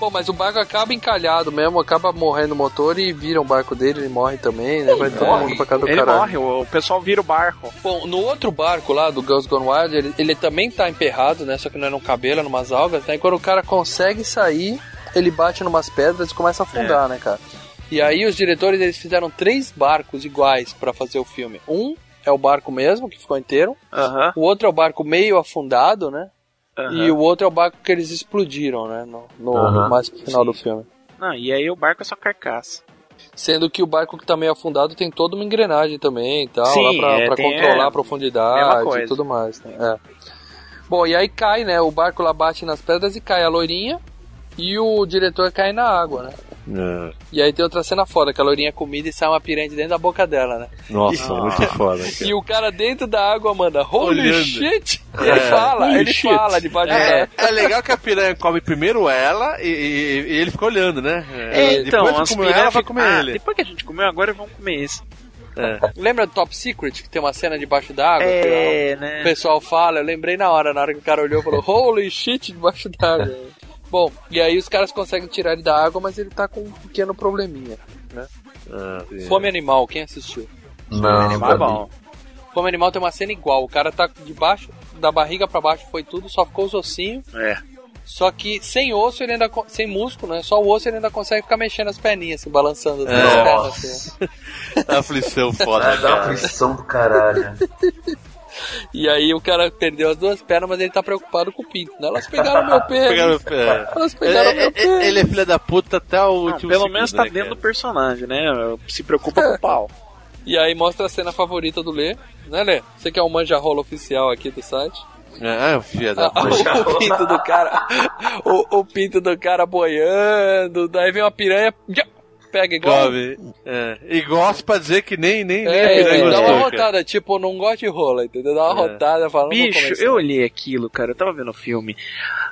Pô, mas o barco acaba encalhado mesmo, acaba morrendo o motor e vira um barco dele, ele morre também, né? Vai todo morre. mundo pra casa do Ele caralho. morre, o, o pessoal vira o barco. Bom, no outro barco lá do Girls Gone Wild, ele, ele também tá emperrado, né? Só que não é num cabelo, é numas algas, né? E quando o cara consegue sair, ele bate numas pedras e começa a afundar, né, cara? E aí os diretores, eles fizeram três barcos iguais pra fazer o filme. Um é o barco mesmo, que ficou inteiro. Aham. O outro é o barco meio afundado, né? Aham. E o outro é o barco que eles explodiram, né? No, no Aham. mais pro final do filme. Não, e aí o barco é só carcaça. Sendo que o barco que tá meio afundado tem toda uma engrenagem também e tal, Sim, lá pra, é, pra controlar é, a profundidade e tudo mais. Né? É. Bom, e aí cai, né? O barco lá bate nas pedras e cai a loirinha e o diretor cai na água, né? E aí tem outra cena foda, que a loirinha é comida e sai uma piranha de dentro da boca dela, né? Nossa, muito foda. E o cara dentro da água manda, holy Olhando. shit! E É. ele fala, Holy ele shit. fala debaixo É, da é legal que a piranha come primeiro ela e, e- e ele fica olhando, né? É, então, depois as que comeu ela, piranhas vai comer ah, ele. Depois que a gente comeu, agora vamos comer esse. Lembra do Top Secret, que tem uma cena debaixo d'água? que É, o né? pessoal fala, eu lembrei na hora, na hora que o cara olhou e falou, holy shit, debaixo d'água. Bom, e aí os caras conseguem tirar ele da água, mas ele tá com um pequeno probleminha. Ah, sim. Fome Animal, quem assistiu? Não, Mas nunca vi. bom. Fome Animal tem uma cena igual, o cara tá debaixo, da barriga pra baixo foi tudo, só ficou os ossinhos, É. só que sem osso ele ainda, sem músculo, né? Só o osso ele ainda consegue ficar mexendo as perninhas, assim, balançando as É. pernas, assim. Aflição foda, Dá, cara. aflição do caralho. E aí o cara perdeu as duas pernas, mas ele tá preocupado com o pinto, né? Elas pegaram meu pé. Pegaram o pé. Elas pegaram É, meu é, pé. Ele é filho da puta até o último pelo segundo, menos tá né, dentro do personagem, né? Se preocupa com o pau. E aí mostra a cena favorita do Lê, né, Lê? Você que é o manja rola oficial aqui do site. Ah, filha da Ah, puta. o pinto do cara. O, o pinto do cara boiando. Daí vem uma piranha. Pega igual. Come. É. E gosta pra dizer que nem, nem, nem a É, piranha ele dá uma cara. rotada, tipo, não gosto de rola, entendeu? Dá uma É. rotada, fala, não vou Bicho, eu olhei aquilo, cara, eu tava vendo o filme.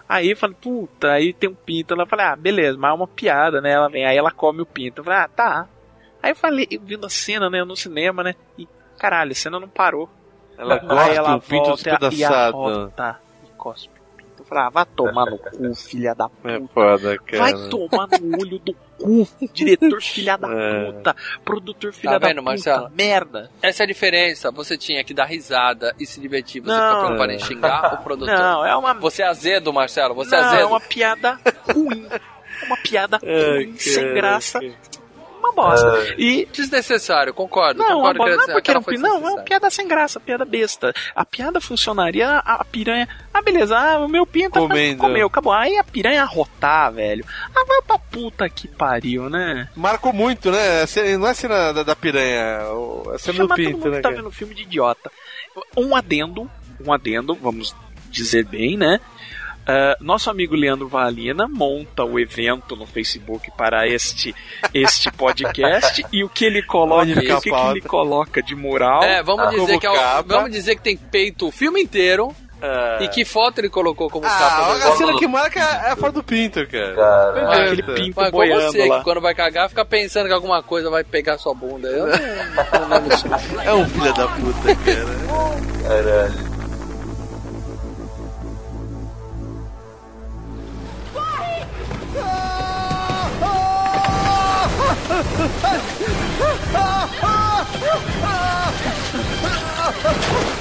Aí eu falei, puta, aí tem um pinto. Ela falei, ah, beleza, mas é uma piada, né? Ela vem, aí ela come o pinto. Eu falei, ah, tá. Aí eu falei, eu vendo a cena, né, no cinema, né? E caralho, a cena não parou. Ela aí gosta ela do pinto volta e despedaçado. arrota e cospe falei, ah, vai tomar no cu, filha da puta. É foda, cara. Vai tomar no olho do cu, diretor filha da É. puta, produtor filha Tá da vendo, puta, Marcelo? merda. Essa é a diferença. Você tinha que dar risada e se divertir. Você Não. preocupado em xingar o produtor. Não, é uma Você é azedo, Marcelo. Você é não, azedo. é uma piada ruim. Uma piada Ai, ruim, sem cara, graça. Uma bosta. E Desnecessário, concordo. não, concordo bosta, não é porque aquela não, foi não, é uma piada sem graça, piada besta. A piada funcionaria, a, a piranha. Ah, beleza, ah, o meu pinto Comendo. comeu, acabou. Aí a piranha arrotar, velho. Ah, vai pra puta que pariu, né? Marcou muito, né? Cena- Não é cena da, da piranha, o- a cena do Chamar todo pinto, mundo né? que tá vendo o filme de idiota. Um adendo, um adendo, vamos dizer bem, né? Ah, nosso amigo Leandro Valina monta o evento no Facebook para este, este podcast e o que ele coloca, o a que, que ele coloca de moral. É, vamos Ah, dizer que é o- vamos dizer que tem peito o filme inteiro. É. E que foto ele colocou como Ah, capa do a cena que marca é a foto do pinto, cara. Cara, Ah, aquele pinto Mas igual boiando você, lá. que quando vai cagar, fica pensando que alguma coisa vai pegar sua bunda. Eu não. É um filho da puta, cara. caralho.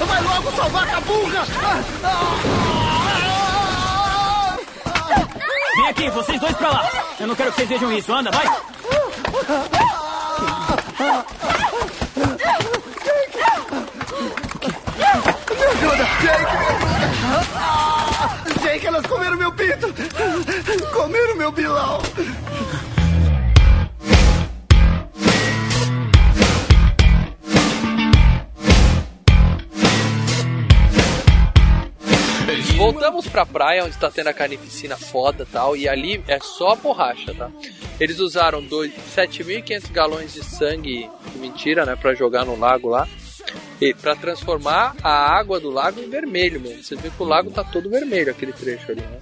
Vai logo salvar a cabunga! Vem aqui, vocês dois pra lá. Eu não quero que vocês vejam isso. Anda, vai. Me ajuda, Jake! Me ajuda! Jake, elas comeram meu pinto! Comeram meu bilão! Pra praia, onde tá tendo a carnificina foda e tal, e ali é só borracha, tá? Eles usaram dois- 7.500 galões de sangue, mentira, né, pra jogar no lago lá, e pra transformar a água do lago em vermelho mesmo. Você vê que o lago tá todo vermelho, aquele trecho ali, né?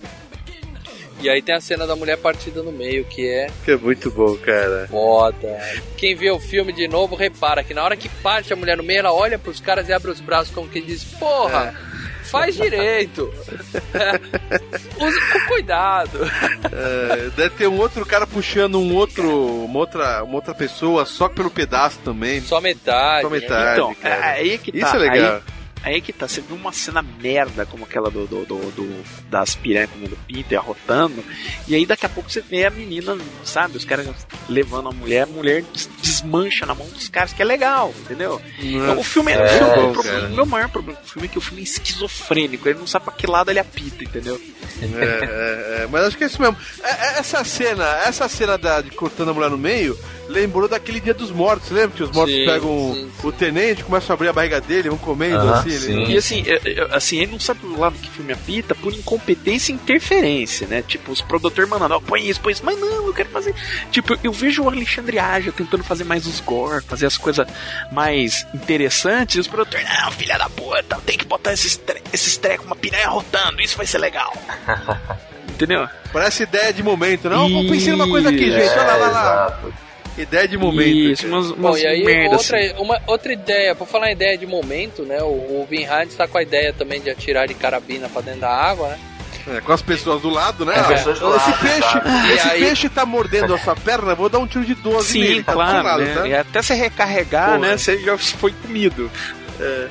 E aí tem a cena da mulher partida no meio, que é Que é muito bom, cara. foda. Quem vê o filme de novo repara que na hora que parte a mulher no meio, ela olha pros caras e abre os braços como que diz: Porra, faz direito. Usa com cuidado. É, deve ter um outro cara puxando um outro, uma outra, uma outra pessoa só pelo pedaço também. Só metade. Só metade, Então, cara. é aí que tá. Isso é legal. Aí, aí que tá. Você viu uma cena merda como aquela do, do, do, do- das piranhas comendo pinto e arrotando. E aí daqui a pouco você vê a menina, sabe? Os caras levando a mulher, a mulher des- desmancha na mão dos caras, que é legal, entendeu? Nossa, o filme é, é o filme- bom, o problema- o meu maior problema com o filme é que o filme é esquizofrênico. Ele não sabe pra que lado ele apita, entendeu? É, é, é, mas acho que é isso mesmo. É, é, essa cena, essa cena da, de cortando a mulher no meio, lembrou daquele dia dos mortos, lembra? Que os mortos Sim, pegam sim, o tenente, começam a abrir a barriga dele, vão comendo Aham, assim. Sim. Ele... E assim, é, é, assim, ele não sabe do lado que o filme apita por incompetência e interferência, né? Tipo, os produtores mandando, ó, põe isso, põe isso, mas não, eu quero fazer. Tipo, eu vejo o Alexandre Aja tentando fazer mais os gore, fazer as coisas mais interessantes, e os produtores, não, filha da puta, tem que botar esses, tre esses trecos, uma piranha rotando, isso vai ser legal. Entendeu? Parece ideia de momento, não? Vamos pensar numa coisa aqui, gente. Olha lá, lá, lá. exato. Ideia de momento. Isso, cara. umas, Bom, umas e aí merda outra, assim. uma, outra ideia, por falar em ideia de momento, né? O, o Vin Hines tá com a ideia também de atirar de carabina pra dentro da água, né? É, com as pessoas do lado, né? Pessoas do esse lado, peixe, tá? esse aí- peixe tá mordendo a sua perna, vou dar um tiro de 12 Sim, nele, tá claro, lado, né? tá? E até você recarregar, Porra. né? Você já foi comido. E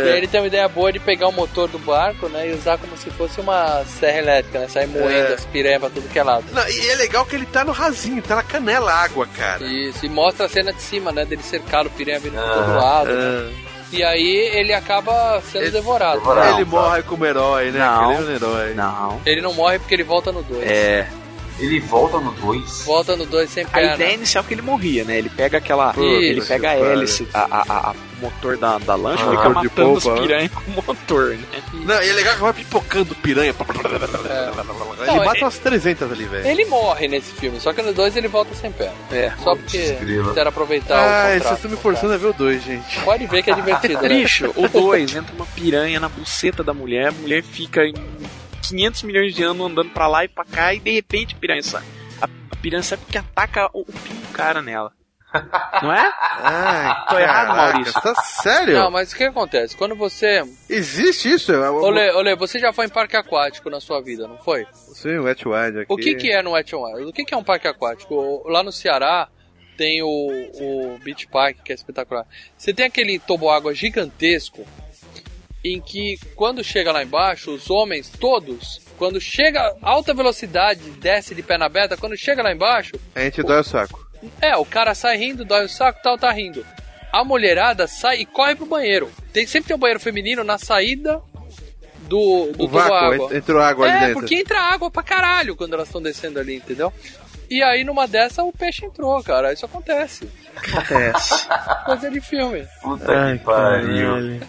aí ele tem uma ideia boa de pegar o motor do barco, né? E usar como se fosse uma serra elétrica, né? Sair moendo É. as piranhas pra tudo que é lado. Não, e é legal que ele tá no rasinho, tá na canela a água, cara. Isso, e mostra a cena de cima, né? Dele cercado, o piranha vindo por Ah, todo lado. né? É. E aí ele acaba sendo Ele- devorado. Ele morre como herói, né? Não. Ele é um herói. Não. Ele não morre porque ele volta no 2. É. Ele volta no 2. Volta no 2 sem A perna. ideia inicial é que ele morria, né? Ele pega aquela. Puta ele pega a hélice, a, a, a- a motor da, da lancha, Ah, fica de matando os polpa, né? piranha com o motor, né? Não, e é legal que vai pipocando piranha. Ele Não, mata é- umas 300 ali, velho. Ele morre nesse filme, só que no 2 ele volta sem perna. É. Só porque quiseram aproveitar o Ah, contrato. vocês estão me forçando a ver o 2, gente. Pode ver que é divertido, né? Bicho, o 2 entra uma piranha na buceta da mulher, a mulher fica em 500 milhões de anos andando pra lá e pra cá e de repente a piranha sai. A, a piranha sai porque ataca o, o do cara nela. Não é? Ai, Tô errado, Maurício. Tá sério? Não, mas o que acontece? Quando você. Existe isso? Olê, Olê, você já foi em parque aquático na sua vida, não foi? Sim, o Wet Wild aqui. O que, que é no Wet Wild? O que, que é um parque aquático? O- Lá no Ceará tem o, o Beach Park, que é espetacular. Você tem aquele toboágua gigantesco em que quando chega lá embaixo, os homens todos, quando chega a alta velocidade, desce de perna aberta, quando chega lá embaixo, A gente dói o saco. é, o cara sai rindo, dói o saco, tal, tá rindo. A mulherada sai e corre pro banheiro. Tem, sempre tem um banheiro feminino na saída do, do O vácuo, ent- entrou água ali é, dentro. porque entra água pra caralho quando elas estão descendo ali, entendeu? E aí numa dessa o peixe entrou, cara. Isso acontece. Acontece. Coisa de filme. Puta Ai, que pariu.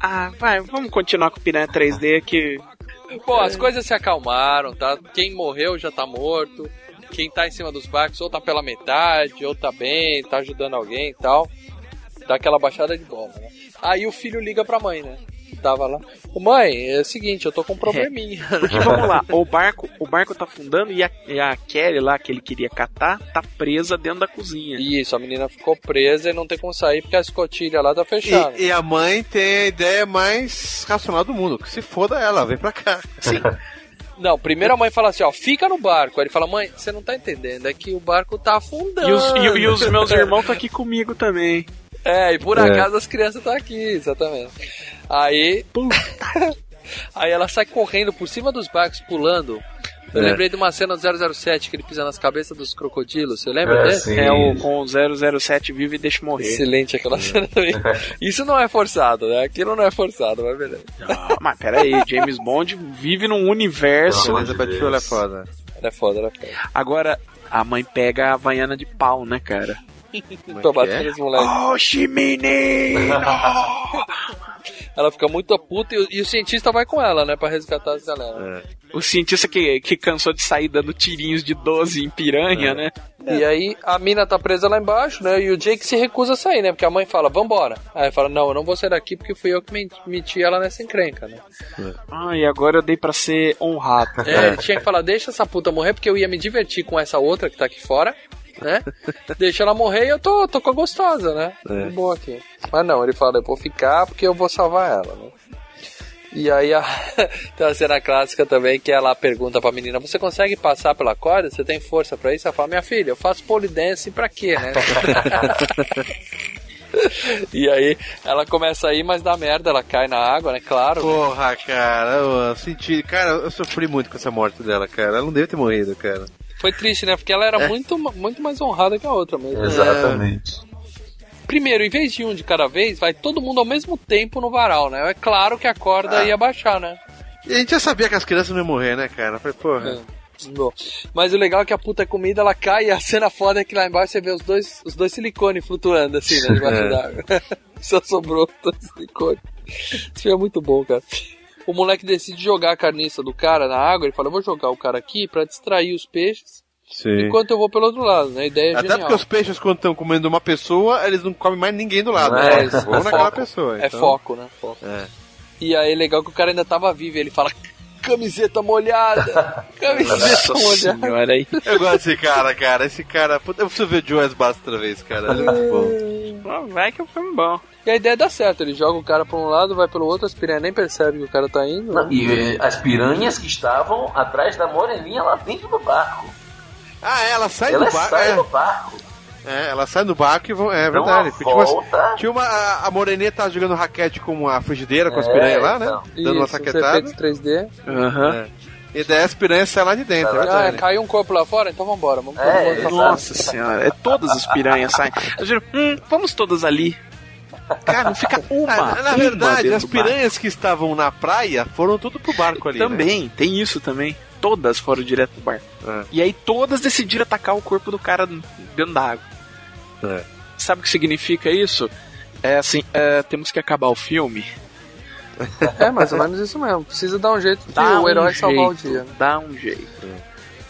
Ah, vai, vamos continuar com o Piranha 3D que. Pô, as coisas se acalmaram, tá? Quem morreu já tá morto. Quem tá em cima dos barcos ou tá pela metade, ou tá bem, tá ajudando alguém e tal. Dá aquela baixada de bola, né? Aí o filho liga pra mãe, né? Tava lá. Ô mãe, é o seguinte, eu tô com um probleminha. Porque vamos lá, o barco, o barco tá afundando e a, e a Kelly lá, que ele queria catar, tá presa dentro da cozinha. Isso, a menina ficou presa e não tem como sair porque a escotilha lá tá fechada. E, e a mãe tem a ideia mais racional do mundo. Que se foda ela, vem pra cá. Sim. Não, primeiro a mãe fala assim, ó, fica no barco. Aí ele fala, mãe, você não tá entendendo, é que o barco tá afundando. E os, e, e os meus irmãos estão aqui comigo também. É, e por É. acaso as crianças estão aqui, exatamente. Aí. aí ela sai correndo por cima dos barcos, pulando. Eu É. lembrei de uma cena do 007 que ele pisa nas cabeças dos crocodilos. Você lembra É, desse? É o com o 007 vive e deixa morrer. Excelente aquela cena também. Isso não é forçado, né? Aquilo não é forçado, mas beleza. Ah, mas peraí, James Bond vive num universo. Não, Elizabeth Shirley é foda. Ela é foda, ela é foda. Agora, a mãe pega a Havaiana de pau, né, cara? Pra bater nos moleques. Oh, menino! Ela fica muito puta e, o- e o cientista vai com ela, né? Pra resgatar as galera. O cientista que, que cansou de sair dando tirinhos de 12 em piranha, né? E aí a mina tá presa lá embaixo, né? E o Jake se recusa a sair, né? Porque a mãe fala, vambora. Aí fala, não, eu não vou sair daqui porque fui eu que me- meti ela nessa encrenca, né? Ah, e agora eu dei pra ser honrado. É, ele tinha que falar, deixa essa puta morrer porque eu ia me divertir com essa outra que tá aqui fora, né? Deixa ela morrer e eu tô, tô com a gostosa, né? É. Boa aqui. Mas não, ele fala, eu vou ficar porque eu vou salvar ela, né? E aí a... tem uma cena clássica também que ela pergunta pra menina, você consegue passar pela corda? Você tem força pra isso? Ela fala, minha filha, eu faço pole dance pra quê, né? e aí ela começa a ir, mas dá merda, ela cai na água, né? Claro. Porra, cara, eu senti. Cara, eu sofri muito com essa morte dela, cara. Ela não deve ter morrido, cara. Foi triste, né? Porque ela era É. muito, muito mais honrada que a outra mesmo. Exatamente. Primeiro, em vez de um de cada vez, vai todo mundo ao mesmo tempo no varal, né? É claro que a corda Ah. ia baixar, né? E a gente já sabia que as crianças não iam morrer, né, cara? Falei, porra. Bom, Mas o legal é que a puta comida ela cai e a cena foda é que lá embaixo você vê os dois, os dois silicone flutuando assim, né? Debaixo É. d'água. Só sobrou dois silicone. Isso é muito bom, cara. O moleque decide jogar a carniça do cara na água. Ele fala: Eu vou jogar o cara aqui pra distrair os peixes Sim. enquanto eu vou pelo outro lado, né? A ideia é Até genial. porque os peixes, quando estão comendo uma pessoa, eles não comem mais ninguém do lado. Né? é, isso, Vão é naquela foco. pessoa. É então. foco, né? Foco. É. E aí, legal que o cara ainda tava vivo. e Ele fala: camiseta molhada! Camiseta molhada! senhora aí. Eu gosto desse cara, cara. Esse cara. Eu preciso ver o Joe Bass outra vez, cara. Ele é muito bom. Vai que é um filme bom. E a ideia dá certo, ele joga o cara pra um lado, vai pelo outro, as piranhas nem percebem que o cara tá indo. Não, e eh, as piranhas que estavam atrás da moreninha lá dentro do barco. Ah, é, ela sai Ela do barco. sai é. do barco. É, ela sai do barco e vão. É verdade. uma tinha, volta. tinha uma. A, a moreninha tava jogando raquete com a frigideira, com as É, piranhas lá, né? então. Dando uma Isso, os saquetada. efeitos 3D. É. E daí as piranhas saem lá de dentro, é Ah, verdade. caiu um corpo lá fora? Então vambora, vamos É, fora. Nossa senhora, é todas as piranhas saem. Eu juro, hum, vamos todas ali. Cara, não fica uma. Ah, na uma verdade, as piranhas que estavam na praia foram tudo pro barco ali. né? Também, tem isso também. Todas foram direto pro barco. É. E aí todas decidiram atacar o corpo do cara dentro da água. É. sabe o que significa isso? É assim, é, temos que acabar o filme. É, mais ou menos isso mesmo. Precisa dar um jeito de Dá o um herói salvar o dia. Dá um jeito.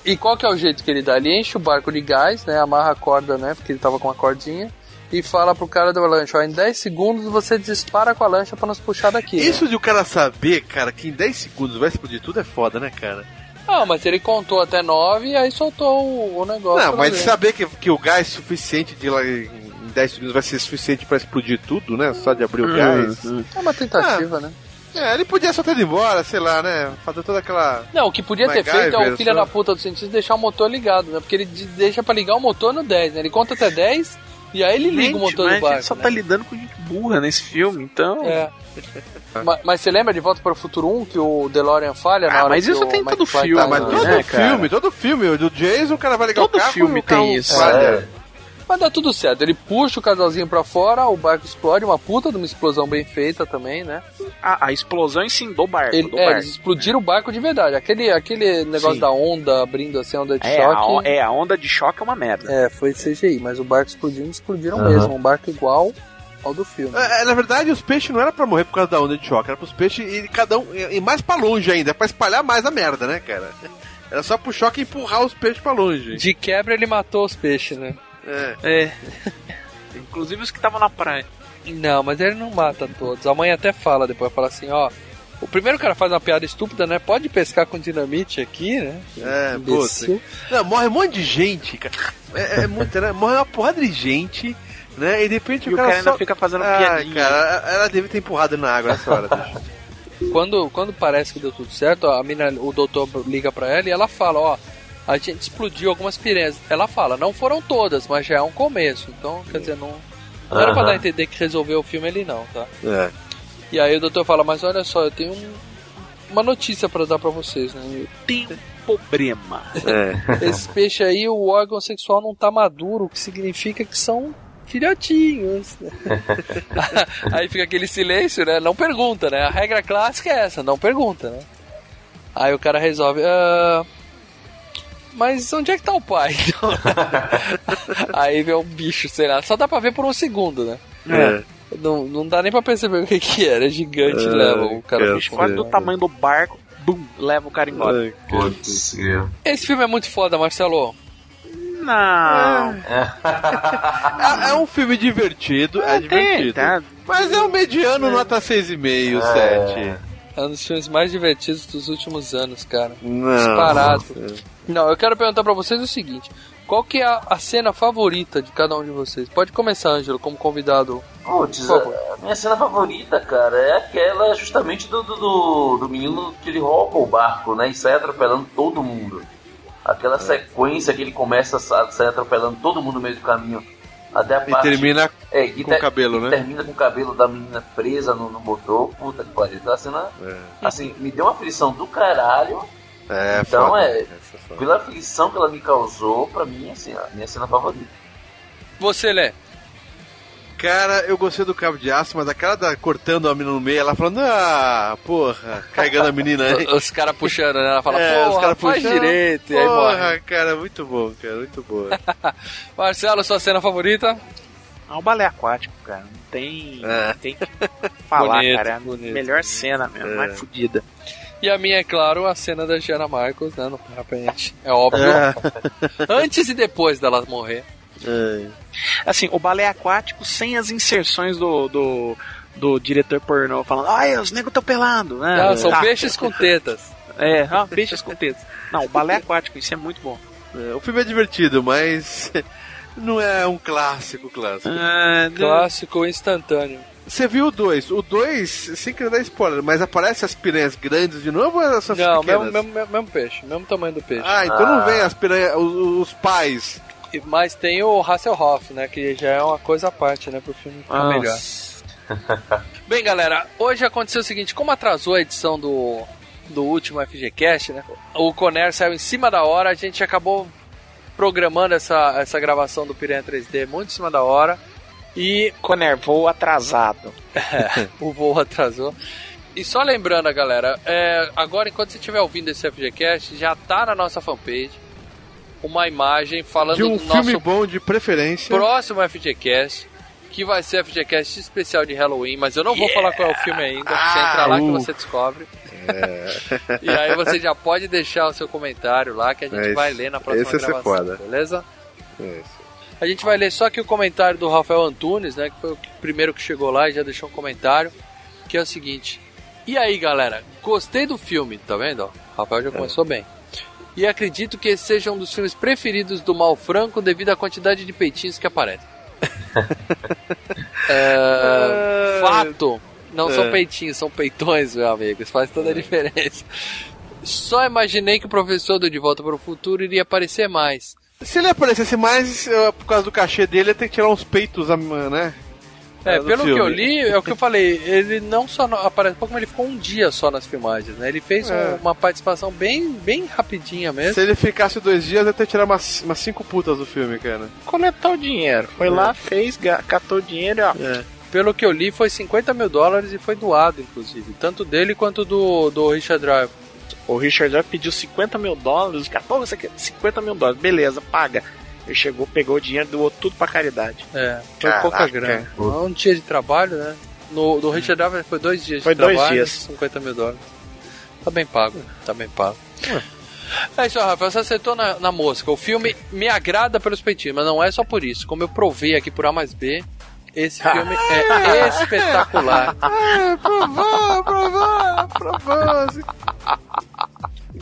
E qual que é o jeito que ele dá? Ele enche o barco de gás, né? Amarra a corda, né? Porque ele tava com uma cordinha. E fala pro cara da lancha, ó, em 10 segundos você dispara com a lancha pra nos puxar daqui. né? Isso de o cara saber, cara, que em 10 segundos vai explodir tudo é foda, né, cara? Não, mas ele contou até 9 e aí soltou o, o negócio. Não, mas ver. saber que, que o gás suficiente de lá em 10 segundos vai ser suficiente pra explodir tudo, né? Só de abrir o gás. É uma tentativa, né? É, ele podia só ter ido embora, sei lá, né? Fazer toda aquela. Não, o que podia ter feito é o filho da puta do cientista deixar o motor ligado, né? Porque ele de- deixa pra ligar o motor no 10, né? Ele conta até 10 e aí ele liga o Gente, motor mas do a barco. gente só né? tá lidando com gente burra nesse filme, então. É. Ma- Mas, você lembra de Volta para o Futuro 1 que o DeLorean falha na Ah, hora mas que isso o tem todo filme, tá Ah, mas todo né, cara? filme, todo filme. O do Jason, o cara vai ligar Todo o carro filme e o carro tem isso. falha. Mas dá tudo certo. Ele puxa o casalzinho pra fora, o barco explode, uma puta de uma explosão bem feita também, né? A, a explosão em sim do barco. Ele- do é, barco. eles explodiram o barco de verdade. Aquele, aquele negócio Sim. da onda abrindo assim, a onda de É, a, choque. on- é, a onda de choque é uma merda. É, foi CGI, mas o barco explodindo, explodiram Aham. mesmo. Um barco igual ao do filme. É, é, na verdade, os peixes não era pra morrer por causa da onda de choque, era pros peixes ir cada um ir mais pra longe ainda, pra espalhar mais a merda, né, cara? Era só pro choque empurrar os peixes pra longe. De quebra ele matou os peixes, né? É. É. Inclusive os que estavam na praia. Não, mas ele não mata todos. A mãe até fala depois, fala assim, ó. O primeiro cara faz uma piada estúpida, né? Pode pescar com dinamite aqui, né? É, puta. Não, morre um monte de gente, cara. É, é muito, né? Morre uma porrada de gente, né? E de repente E o o cara, cara ainda só... fica fazendo ah, piadinha. cara, ela deve ter empurrado na água nessa hora, bicho. Quando, quando parece que deu tudo certo, a mina, o doutor liga pra ela e ela fala, ó, a gente explodiu algumas piranhas. Ela fala, não foram todas, mas já é um começo. Então, quer dizer, não, não era pra dar a entender que resolveu o filme ali não, tá? É. E aí o doutor fala, mas olha só, eu tenho um- uma notícia pra dar pra vocês, né? Tem um problema. É. Esse peixe aí, o órgão sexual não tá maduro, o que significa que são filhotinhos. aí fica aquele silêncio, né? Não pergunta, né? A regra clássica é essa, não pergunta, né? Aí o cara resolve. "Ah, mas onde é que tá o pai? Então, aí vê um bicho, sei lá. Só dá pra ver por um segundo, né? É. Não, não dá nem pra perceber o que, que era. É gigante, É, leva o cara cara, pro Bicho quase do tamanho do barco, bum, leva o cara embora. Ai, cara. Putz. Esse filme é muito foda, Marcelo. Não. É, é um filme divertido, é, divertido. tá. Mas é um mediano nota 6,5, É. 7. É um dos filmes mais divertidos dos últimos anos, cara. Não. Disparado. Não, eu quero perguntar pra vocês o seguinte: qual que é a, a cena favorita de cada um de vocês? Pode começar, Ângelo, como convidado. Putz, favor. a minha cena favorita, cara, é aquela justamente do, do, do, do menino que ele rouba o barco, né? E sai atropelando todo mundo. Aquela sequência que ele começa a sa- sair atropelando todo mundo no meio do caminho. Até a E parte. termina é, que com o cabelo, né? Termina com o cabelo da menina presa no, no motor. Puta que pariu. Então a cena. É. Assim, me deu uma aflição do caralho. É, Então foda. é. É foda. Pela aflição que ela me causou, pra mim, assim, a minha cena favorita. Você, Lé. Cara, eu gostei do cabo de aço, mas aquela da cortando a menina no meio, ela falando, ah, porra, carregando a menina aí. Os caras puxando, né? Ela fala, É, os porra, caras faz puxando. direito. E aí morre. Porra, cara, muito bom, cara, muito bom. Marcelo, sua cena favorita? É um balé aquático, cara. Não tem, É. não tem que falar, Bonito, cara. É a bonito. melhor cena mesmo, É. mais fodida. E a minha, é claro, a cena da Giana Marcos, né? No parapente. É óbvio. É. Antes e depois dela morrer. É. Assim, o balé aquático sem as inserções do, do, do diretor pornô falando, ai, os negros estão pelando. né? Não, são Tá. peixes com tetas. É, ah, peixes com tetas. Não, o balé aquático, isso é muito bom. É, O filme é divertido, mas não é um clássico clássico. Ah, Clássico instantâneo. Você viu o 2? O 2, sem querer dar spoiler, mas aparece as piranhas grandes de novo ou elas são Não, pequenas? mesmo, mesmo, mesmo peixe, mesmo tamanho do peixe. Ah, então não vem as piranhas, os, os pais. Mas tem o Hasselhoff, né? Que já é uma coisa à parte, né? Pro filme ficar Nossa. melhor. Bem, galera, hoje aconteceu o seguinte: como atrasou a edição do, do último FGCast, né? O Conner saiu em cima da hora, a gente acabou programando essa, essa gravação do Piranha 3D muito em cima da hora. E Conner, voo atrasado. o voo atrasou. E só lembrando, galera, é, agora enquanto você estiver ouvindo esse FGCast, já tá na nossa fanpage. uma imagem falando De um do filme nosso bom de preferência. próximo FGCast, que vai ser FGCast especial de Halloween, mas eu não vou falar qual é o filme ainda. você entra lá que uh. você descobre. É. E aí você já pode deixar o seu comentário lá que a gente É, vai esse- ler na próxima esse gravação, foda. beleza? É isso. A gente vai ler só aqui o comentário do Rafael Antunes, né? Que foi o primeiro que chegou lá e já deixou um comentário. Que é o seguinte. E aí, galera? Gostei do filme, tá vendo? O Rafael já começou bem. E acredito que esse seja um dos filmes preferidos do Mal Franco devido à quantidade de peitinhos que aparecem. É, fato. Não são É. peitinhos, são peitões, meu amigo. Faz toda a diferença. Só imaginei que o professor do De Volta para o Futuro iria aparecer mais. Se ele aparecesse mais, por causa do cachê dele, ia ter que tirar uns peitos, né? É, do pelo que filme. eu li, é o que eu falei, ele não só aparece, como ele ficou um dia só nas filmagens, né? Ele fez É. um- uma participação bem, bem rapidinha mesmo. Se ele ficasse dois dias, ia ter que tirar umas, umas cinco putas do filme, cara. Coletar o dinheiro. Foi lá, fez, catou o dinheiro e ó. Pelo que eu li, foi 50 mil dólares e foi doado, inclusive. Tanto dele quanto do, do Richard Drive. O Richard já pediu 50 mil dólares. Os caras, pô, você quer 50 mil dólares, beleza, paga. Ele chegou, pegou o dinheiro, doou tudo pra caridade. É, foi Caraca. pouca grana. Um dia de trabalho, né? No, do Richard Drive foi dois dias Foi de dois trabalho, dias. 50 mil dólares. Tá bem pago, tá bem pago. É isso, Rafael, você acertou na, na mosca. O filme me agrada pelos peitinhos, mas não é só por isso. Como eu provei aqui por A mais B, esse filme é espetacular. Ah, provou, provou, provou.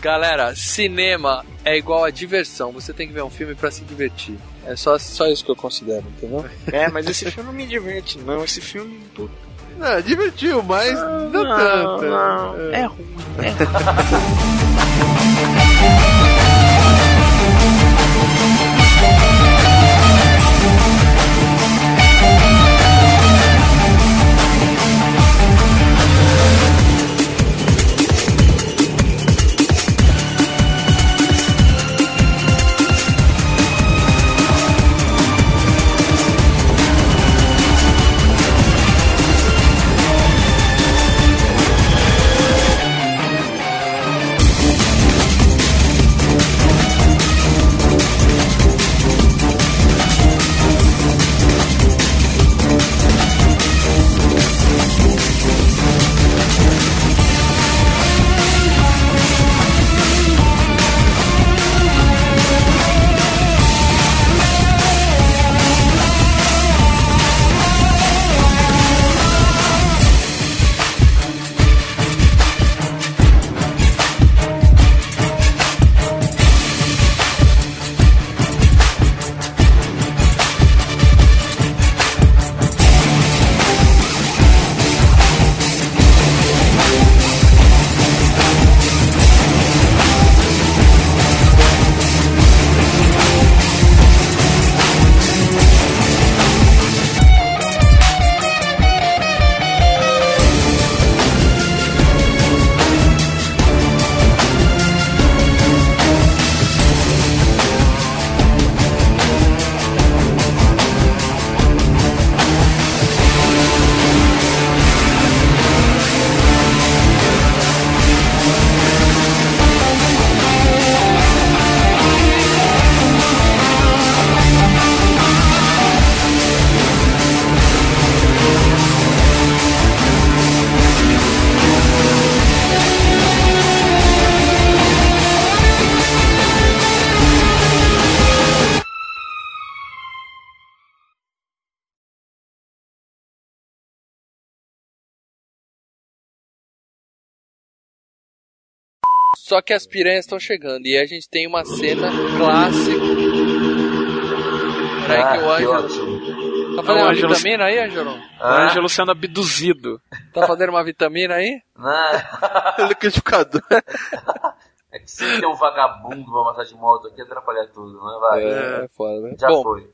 Galera, cinema é igual a diversão. Você tem que ver um filme pra se divertir. É só, só isso que eu considero, entendeu? É, mas esse filme não me diverte, não. Esse filme. Não, divertiu, mas não, não, tanto. não. É. É ruim. É Só que as piranhas estão chegando e a gente tem uma cena clássica. Peraí que o Ah, que Ângelo. ótimo. Tá fazendo O uma Ângelo- vitamina aí, Ângelo? O Ângelo sendo abduzido. Tá fazendo uma vitamina aí? Não, Liquidificador. é que sempre tem um vagabundo pra matar de moto aqui atrapalhar tudo, né? Vai. É, foda, né? Já Bom, foi.